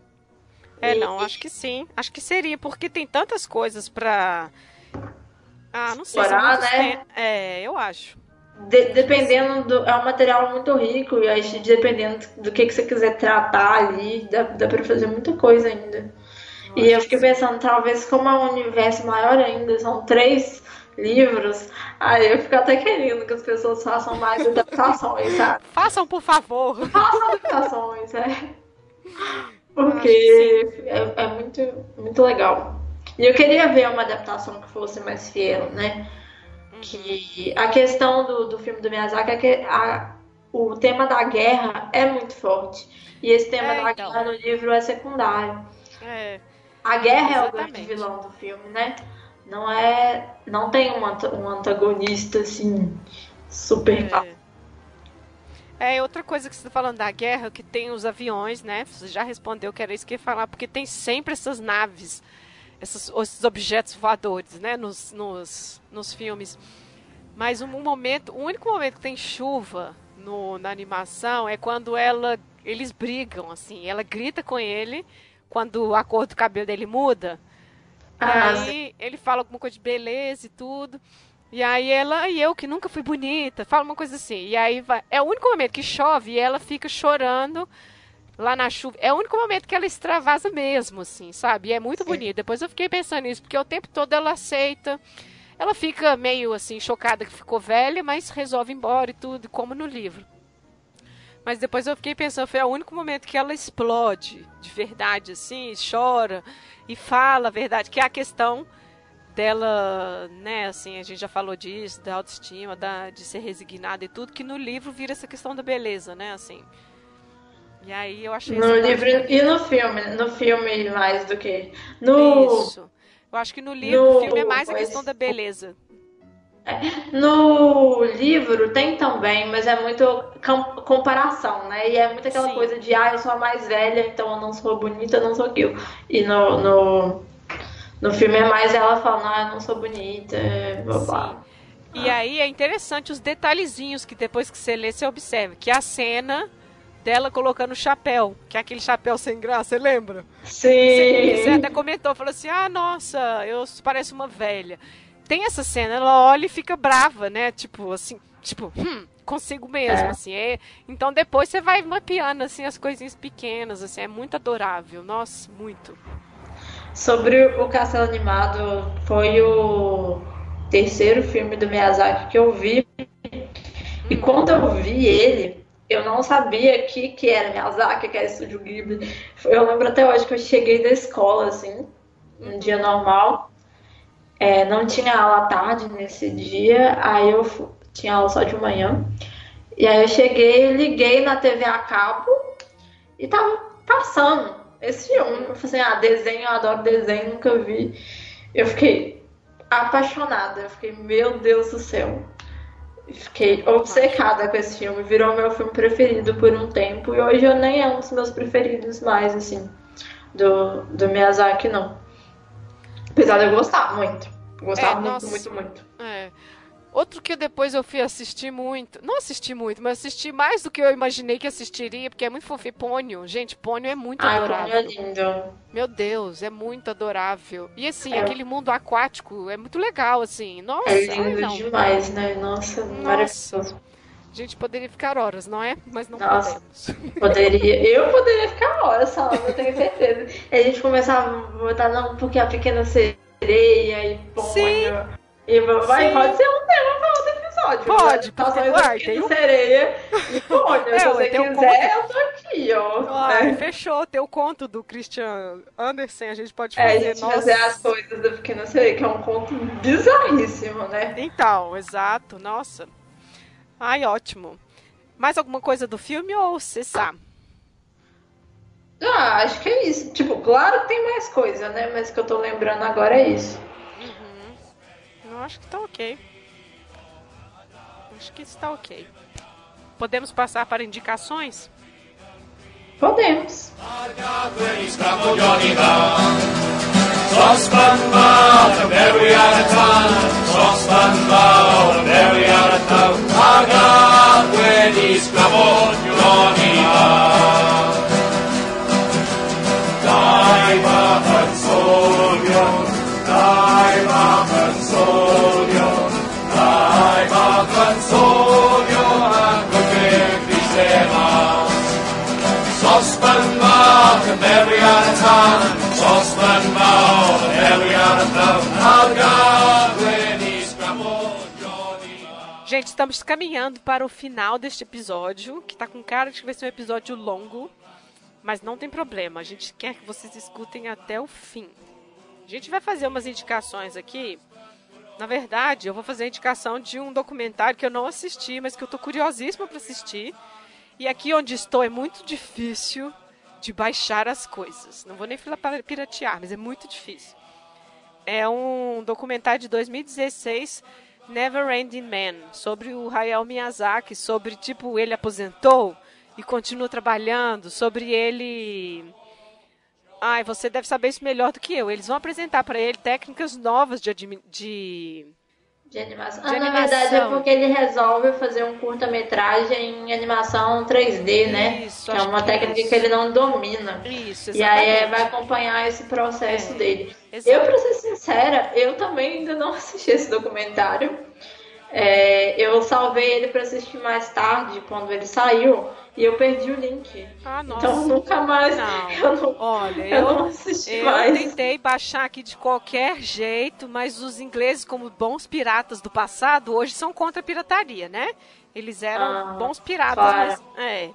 É, e... não, acho que sim. Acho que seria, porque tem tantas coisas para ah, não sei explorar, se né? É, eu acho. De, dependendo do. É um material muito rico, e aí, dependendo do que, que você quiser tratar ali, dá, dá pra fazer muita coisa ainda. Eu e eu fiquei pensando, talvez como é um universo maior ainda, são três livros, aí eu fico até querendo que as pessoas façam mais adaptações, sabe? Façam, por favor. Façam adaptações, é. Porque é, é muito, muito legal. E eu queria ver uma adaptação que fosse mais fiel, né? Que a questão do, do filme do Miyazaki é que a, o tema da guerra é muito forte. E esse tema é, da então. guerra no livro é secundário. É. A guerra Exatamente. é o grande vilão do filme, né? Não é. Não tem um, um antagonista assim super é. É, outra coisa que você está falando da guerra, que tem os aviões, né? Você já respondeu que era isso que ia falar, porque tem sempre essas naves, esses, esses objetos voadores, né? Nos, nos, nos filmes. Mas um momento, o único momento que tem chuva no, na animação é quando ela, eles brigam, assim. Ela grita com ele quando a cor do cabelo dele muda. Ah, e aí ele fala alguma coisa de beleza e tudo. E aí ela e eu, que nunca fui bonita, fala uma coisa assim. E aí vai, é o único momento que chove e ela fica chorando lá na chuva. É o único momento que ela extravasa mesmo, assim, sabe? E é muito Sim. bonito. Depois eu fiquei pensando nisso, porque o tempo todo ela aceita. Ela fica meio assim, chocada que ficou velha, mas resolve ir embora e tudo, como no livro. Mas depois eu fiquei pensando, foi o único momento que ela explode de verdade, assim, chora e fala a verdade, que é a questão dela, né, assim, a gente já falou disso, da autoestima, da, de ser resignada e tudo, que no livro vira essa questão da beleza, né, assim. E aí eu achei... No livro e no filme, no filme mais do que... No... Isso. Eu acho que no livro, no... filme é mais a questão da beleza. É, no livro tem também, mas é muito comparação, né? E é muito aquela Sim. coisa de, ah, eu sou a mais velha, então eu não sou bonita, eu não sou aquilo. E no, no, no filme é mais ela falando, ah, eu não sou bonita, blá blá. E aí é interessante os detalhezinhos que depois que você lê, você observa. Que a cena dela colocando o chapéu, que é aquele chapéu sem graça, você lembra? Sim. Você, até comentou, falou assim, ah, nossa, eu pareço uma velha. Tem essa cena, ela olha e fica brava, né? Tipo, assim, tipo, hum, consigo mesmo, é. assim. É, então depois você vai mapeando, assim, as coisinhas pequenas, assim, é muito adorável. Nossa, muito. Sobre o Castelo Animado, foi o terceiro filme do Miyazaki que eu vi. E quando eu vi ele, eu não sabia que, que era Miyazaki, que era Estúdio Ghibli. Eu lembro até hoje que eu cheguei da escola, assim, um dia normal. É, não tinha aula tarde nesse dia, aí eu fui, tinha aula só de manhã. E aí eu cheguei, liguei na TV a cabo e tava passando esse filme. Eu falei assim, ah, desenho, eu adoro desenho, nunca vi. Eu fiquei apaixonada. Eu fiquei, meu Deus do céu. Fiquei obcecada com esse filme. Virou meu filme preferido por um tempo. E hoje eu nem é um dos meus preferidos mais, assim, do, do Miyazaki, não. Apesar de eu gostar muito. Gostava é, muito, nossa, muito, muito. É. Outro que depois eu fui assistir muito. Não assisti muito, mas assisti mais do que eu imaginei que assistiria, porque é muito fofinho. Pônio. Gente, Pônio é muito Ai, adorável. Pônio é lindo. Meu Deus, é muito adorável. E assim, é. aquele mundo aquático é muito legal, assim. Nossa, é lindo ai, demais, né? Nossa, Nossa. maravilhoso. A gente poderia ficar horas, não é? Mas não Nossa, podemos. Poderia. Eu poderia ficar horas falando, eu tenho certeza. A gente começava a botar, não, porque a pequena sereia e Pônio. Sim. E vai, pode ser um tema para outro episódio. Pode, né? pode. Uai, tem sereia e pônei. É, se você quiser, conto... eu tô aqui, ó. Ai, é. Fechou. Tem o conto do Christian Andersen, a gente pode fazer. É, a gente Nossa. fazer as coisas da Pequena Sereia, que é um conto bizarríssimo, né? Então, exato. Nossa. Ai, ótimo. Mais alguma coisa do filme ou você sabe? Ah, acho que é isso. Tipo, claro que tem mais coisa, né? Mas o que eu tô lembrando agora é isso. Acho que tá ok. Acho que está ok. Podemos passar para indicações? Podemos. Gente, estamos caminhando para o final deste episódio, que está com cara de que vai ser um episódio longo, mas não tem problema, a gente quer que vocês escutem até o fim. A gente vai fazer umas indicações aqui. Na verdade, eu vou fazer a indicação de um documentário que eu não assisti, mas que eu tô curiosíssima para assistir. E aqui onde estou é muito difícil de baixar as coisas. Não vou nem falar para piratear, mas é muito difícil. É um documentário de 2016, Never Ending Man, sobre o Hayao Miyazaki, sobre tipo ele aposentou e continua trabalhando, sobre ele Ai, você deve saber isso melhor do que eu. Eles vão apresentar para ele técnicas novas de, de de animação. De ah, animação. na verdade é porque ele resolve fazer um curta-metragem em animação 3D, né? Isso, que é uma que técnica isso. que ele não domina. Isso, exatamente. E aí é, vai acompanhar esse processo é, dele. Exatamente. Eu, pra ser sincera, eu também ainda não assisti esse documentário. É, eu salvei ele para assistir mais tarde, quando ele saiu. E eu perdi o link. Ah, então nunca mais. Não. Eu não, Olha, eu, eu não assisti eu mais. Eu tentei baixar aqui de qualquer jeito, mas os ingleses, como bons piratas do passado, hoje são contra a pirataria, né? Eles eram ah, bons piratas, mas. É.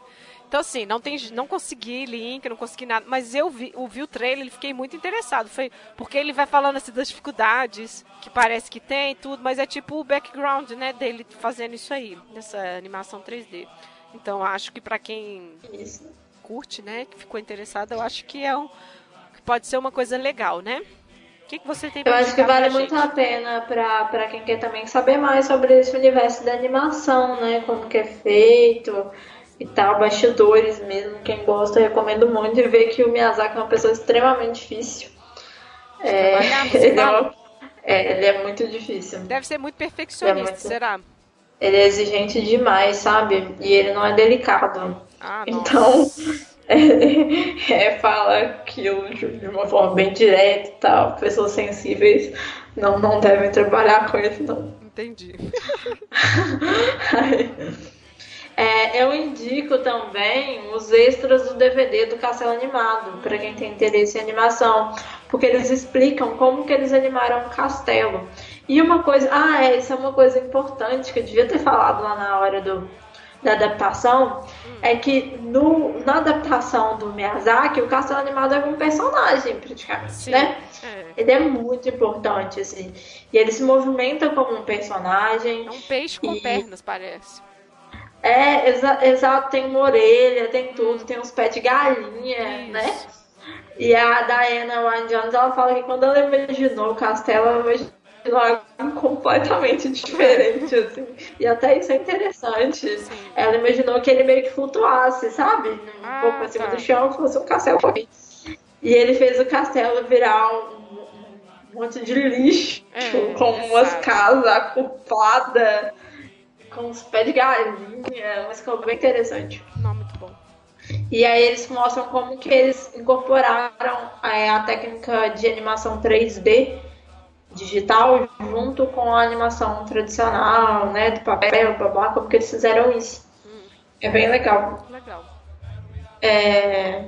Então, assim, não, tem, não consegui link, não consegui nada. Mas eu vi, eu vi o trailer e fiquei muito interessado. Foi porque ele vai falando assim das dificuldades que parece que tem tudo, mas é tipo o background, né, dele fazendo isso aí, nessa animação 3D. Então acho que para quem curte, né, que ficou interessado, eu acho que é um que pode ser uma coisa legal, né? O que, que você tem Eu acho que vale muito a pena para quem quer também saber mais sobre esse universo da animação, né? Como que é feito e tal, bastidores mesmo. Quem gosta, eu recomendo muito e ver que o Miyazaki é uma pessoa extremamente difícil. É, ele, é, é, ele é muito difícil. Deve ser muito perfeccionista, é muito... será? Ele é exigente demais, sabe? E ele não é delicado. Ah, então, ele é, fala aquilo de uma forma bem direta e tal. Pessoas sensíveis não, não devem trabalhar com ele, não. Entendi. é, eu indico também os extras do DVD do Castelo Animado, para quem tem interesse em animação, porque eles explicam como que eles animaram o castelo. E uma coisa, ah, é, isso é uma coisa importante que eu devia ter falado lá na hora do, da adaptação, hum. é que no, na adaptação do Miyazaki, o castelo animado é um personagem, praticamente, Sim. né? É. Ele é muito importante, assim. E ele se movimenta como um personagem. É um peixe com e... pernas, parece. É, exato, exa tem uma orelha, tem tudo, tem uns pés de galinha, Isso. né? E a Diana Wynne Jones, ela fala que quando ela imaginou o castelo, ela imaginou algo completamente diferente, assim. E até isso é interessante. Sim. Ela imaginou que ele meio que flutuasse, sabe? Um ah, pouco acima tá. do chão, fosse um castelo. E ele fez o castelo virar um, um monte de lixo, é, com umas casas acopladas, com os pés de galinha, mas ficou bem interessante. Não, muito bom. E aí eles mostram como que eles incorporaram é, a técnica de animação 3D digital junto com a animação tradicional, né, do papel, babá, como que eles fizeram isso. Hum. É bem legal. Legal. É...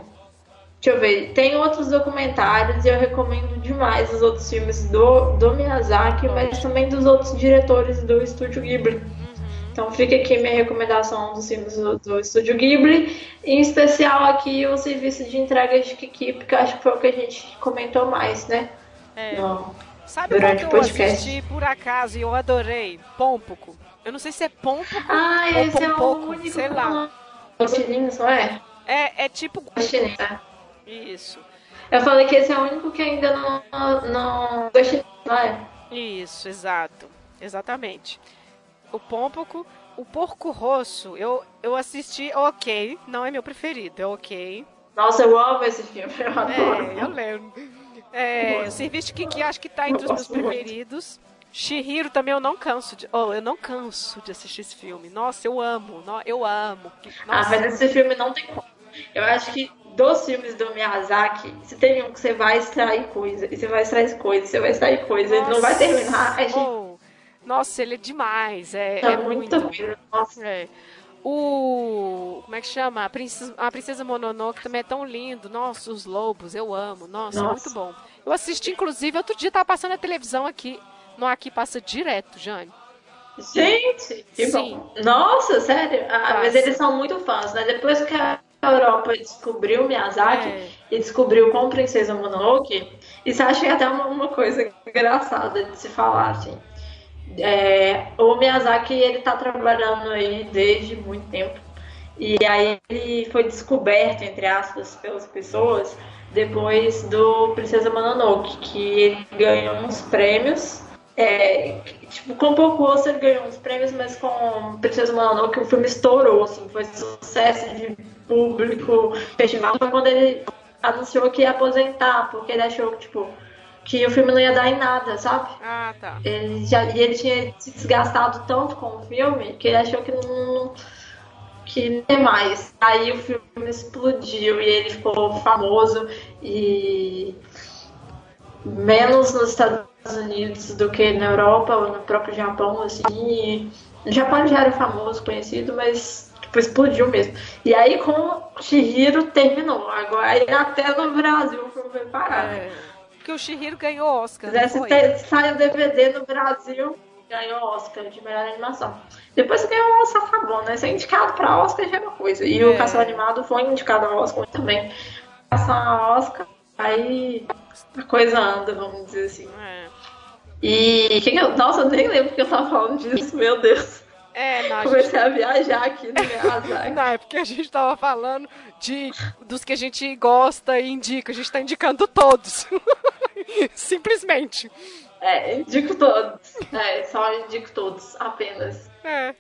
Deixa eu ver, tem outros documentários e eu recomendo demais os outros filmes do, do Miyazaki, mas também dos outros diretores do Estúdio Ghibli. Uhum. Então fica aqui minha recomendação dos filmes do, do Estúdio Ghibli, em especial aqui o serviço de entrega de Kiki, porque acho que foi o que a gente comentou mais, né? É. No, Sabe Durante qual que eu assisti por acaso e eu adorei? Pômpoco. Eu não sei se é Pômpoco ah, ou esse Pompoco, é o sei lá. Chininho, só é? É, é tipo... Chininho, tá? Isso. Eu falei que esse é o único que ainda não... não... não é? Isso, exato. Exatamente. O Pômpoco... O Porco Rosso, eu, eu assisti, ok, não é meu preferido, é ok. Nossa, eu amo esse filme, eu adoro. É, eu lembro. É, o serviço que, que acho que tá entre os meus preferidos. Shihiro também eu não canso de. Oh, eu não canso de assistir esse filme. Nossa, eu amo. Eu amo. Nossa. Ah, mas esse filme não tem como. Eu acho que dos filmes do Miyazaki, se tem um que você vai extrair coisa, e você vai extrair coisa, você vai extrair coisa, Nossa. ele não vai terminar. Gente... oh. Nossa, ele é demais. É, é, é muito. muito. Nossa. É. O. Como é que chama? A Princesa, a Princesa Mononoke também é tão lindo. Nossa, os lobos, eu amo. Nossa, Nossa. muito bom. Eu assisti, inclusive, outro dia tava passando a televisão aqui. No aqui passa direto, Jane. Gente, que Sim. bom. Nossa, sério? Ah, mas eles são muito fãs, né? Depois que a Europa descobriu Miyazaki é. e descobriu com Princesa Mononoke, Isso é até uma, uma coisa engraçada de se falar, assim. É, o Miyazaki, ele tá trabalhando aí desde muito tempo. E aí ele foi descoberto, entre aspas, pelas pessoas depois do Princesa Mononoke, que ele ganhou uns prêmios. É, tipo, com pouco osso ele ganhou uns prêmios, mas com Princesa Mononoke o filme estourou, assim, foi sucesso de público, festival. Foi quando ele anunciou que ia aposentar, porque ele achou que, tipo, que o filme não ia dar em nada, sabe? Ah, tá. Ele já, e ele tinha se desgastado tanto com o filme que ele achou que não, que nem mais. Aí o filme explodiu e ele ficou famoso e menos nos Estados Unidos do que na Europa ou no próprio Japão, assim. No Japão já era famoso, conhecido, mas tipo, explodiu mesmo. E aí com o Shihiro terminou. Agora até no Brasil o filme foi parar. É, porque o Shihiro ganhou Oscar. Se sai o DVD no Brasil ganhou Oscar de melhor animação. Depois que ganhou o Oscar, tá bom, né? Ser indicado pra Oscar já é uma coisa. E é. o Castelo Animado foi indicado ao Oscar também. Passar a Oscar, aí a coisa anda, vamos dizer assim. É. E que nossa, eu nem lembro que eu tava falando disso, meu Deus. É, não, Comecei gente... a viajar aqui no meu azar. não, é porque a gente tava falando de, dos que a gente gosta e indica. A gente tá indicando todos. Simplesmente. É, indico todos. É, só indico todos, apenas. É.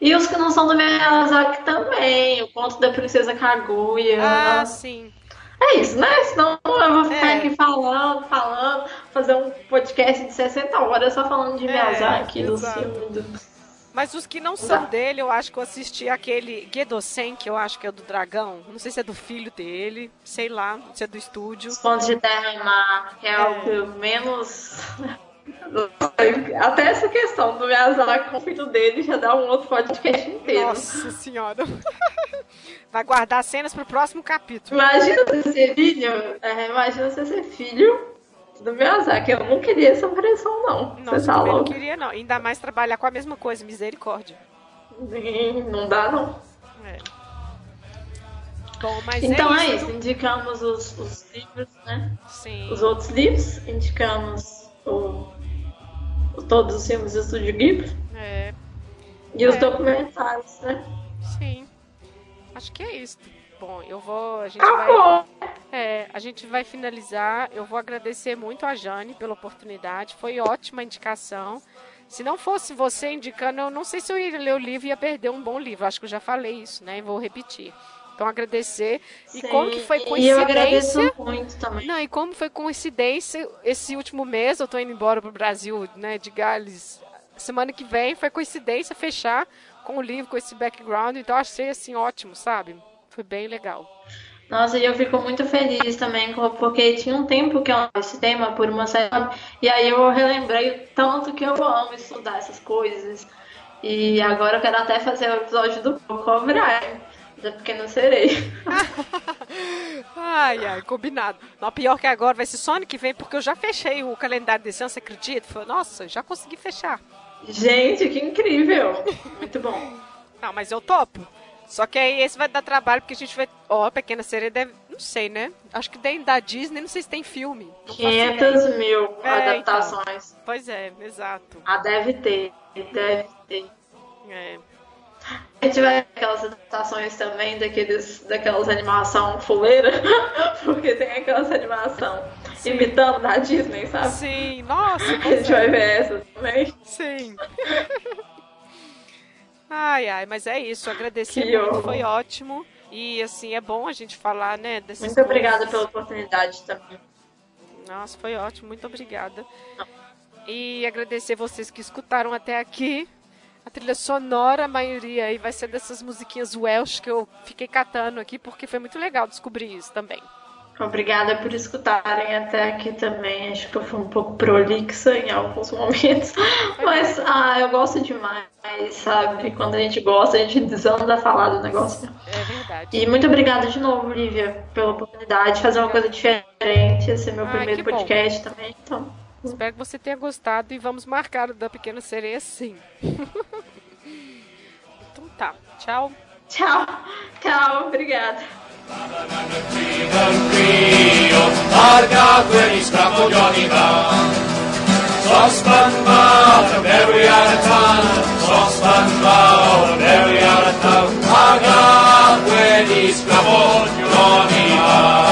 E os que não são do Miyazaki também. O conto da Princesa Kaguya. Ah, sim. É isso, né? Senão eu vou ficar é. aqui falando, falando, fazer um podcast de 60 horas só falando de é, Miyazaki, do filme. Mas os que não são dele, eu acho que eu assisti aquele Gedosen, que eu acho que é do dragão. Não sei se é do filho dele, sei lá, se é do estúdio. Os pontos de terra e mar, que é, é. o que menos. Até essa questão do Miyazaki com o filho dele já dá um outro podcast inteiro. Nossa senhora. Vai guardar cenas pro próximo capítulo. Imagina você ser filho. É, imagina você ser filho do Miyazaki. Eu não queria essa pressão, não. Nossa, Você tá eu não queria, não. Ainda mais trabalhar com a mesma coisa, misericórdia. Não dá, não. É. Bom, então é isso. é isso. Indicamos os, os, livros, né? Sim. Os outros livros. Indicamos o, o todos os filmes do Estúdio Ghibli. É. E os é. documentários, né? Sim. Acho que é isso. Bom, eu vou. A gente vai. É, a gente vai finalizar. Eu vou agradecer muito a Jane pela oportunidade. Foi ótima indicação. Se não fosse você indicando, eu não sei se eu ia ler o livro e ia perder um bom livro. Acho que eu já falei isso, né? E vou repetir. Então agradecer. Sim, e como que foi coincidência. E eu agradeço muito também. Não, e como foi coincidência esse último mês, eu tô indo embora pro Brasil, né, de Gales. Semana que vem foi coincidência fechar com o livro, com esse background. Então achei assim ótimo, sabe? Foi bem legal. Nossa, e eu fico muito feliz também, porque tinha um tempo que eu esse tema por uma série, e aí eu relembrei o tanto que eu amo estudar essas coisas. E agora eu quero até fazer o episódio do Cobra da Pequena Sereia. ai, ai, combinado. Não, pior que agora vai ser só ano que vem, porque eu já fechei o calendário desse ano, você acredita? Falei, nossa, já consegui fechar. Gente, que incrível! Muito bom. Não, mas eu topo. Só que aí esse vai dar trabalho, porque a gente vai. Ó, oh, Pequena Sereia deve. Não sei, né? Acho que tem da Disney, não sei se tem filme. 500 mil é, adaptações. Então. Pois é, exato. Ah, deve ter. Deve ter. É. A gente vai aquelas adaptações também daqueles, daquelas animação fuleira, porque tem aquelas animação Sim. imitando da Disney, sabe? Sim, nossa. A gente vai ver essa também. Sim. Ai, ai, mas é isso. Agradecer que muito, foi ótimo. E assim, é bom a gente falar, né, Muito coisas. obrigada pela oportunidade também. Nossa, foi ótimo, muito obrigada. E agradecer vocês que escutaram até aqui. A trilha sonora, a maioria aí vai ser dessas musiquinhas Welsh que eu fiquei catando aqui, porque foi muito legal descobrir isso também. Obrigada por escutarem até aqui também. Acho que eu fui um pouco prolixa em alguns momentos. Mas ah, eu gosto demais, sabe? Quando a gente gosta, a gente desanda a falar do negócio. É verdade. E muito obrigada de novo, Lívia, pela oportunidade de fazer uma coisa diferente. Esse é meu ah, primeiro podcast bom. também. Então. Espero que você tenha gostado e vamos marcar o da Pequena Sereia sim. então tá. Tchau. Tchau. Tchau. Obrigada. Sospan bawr yn berwi ar y tân, sospan bawr yn berwi ar y tawn, a gael wedi sgrafod, Johnny Bawr.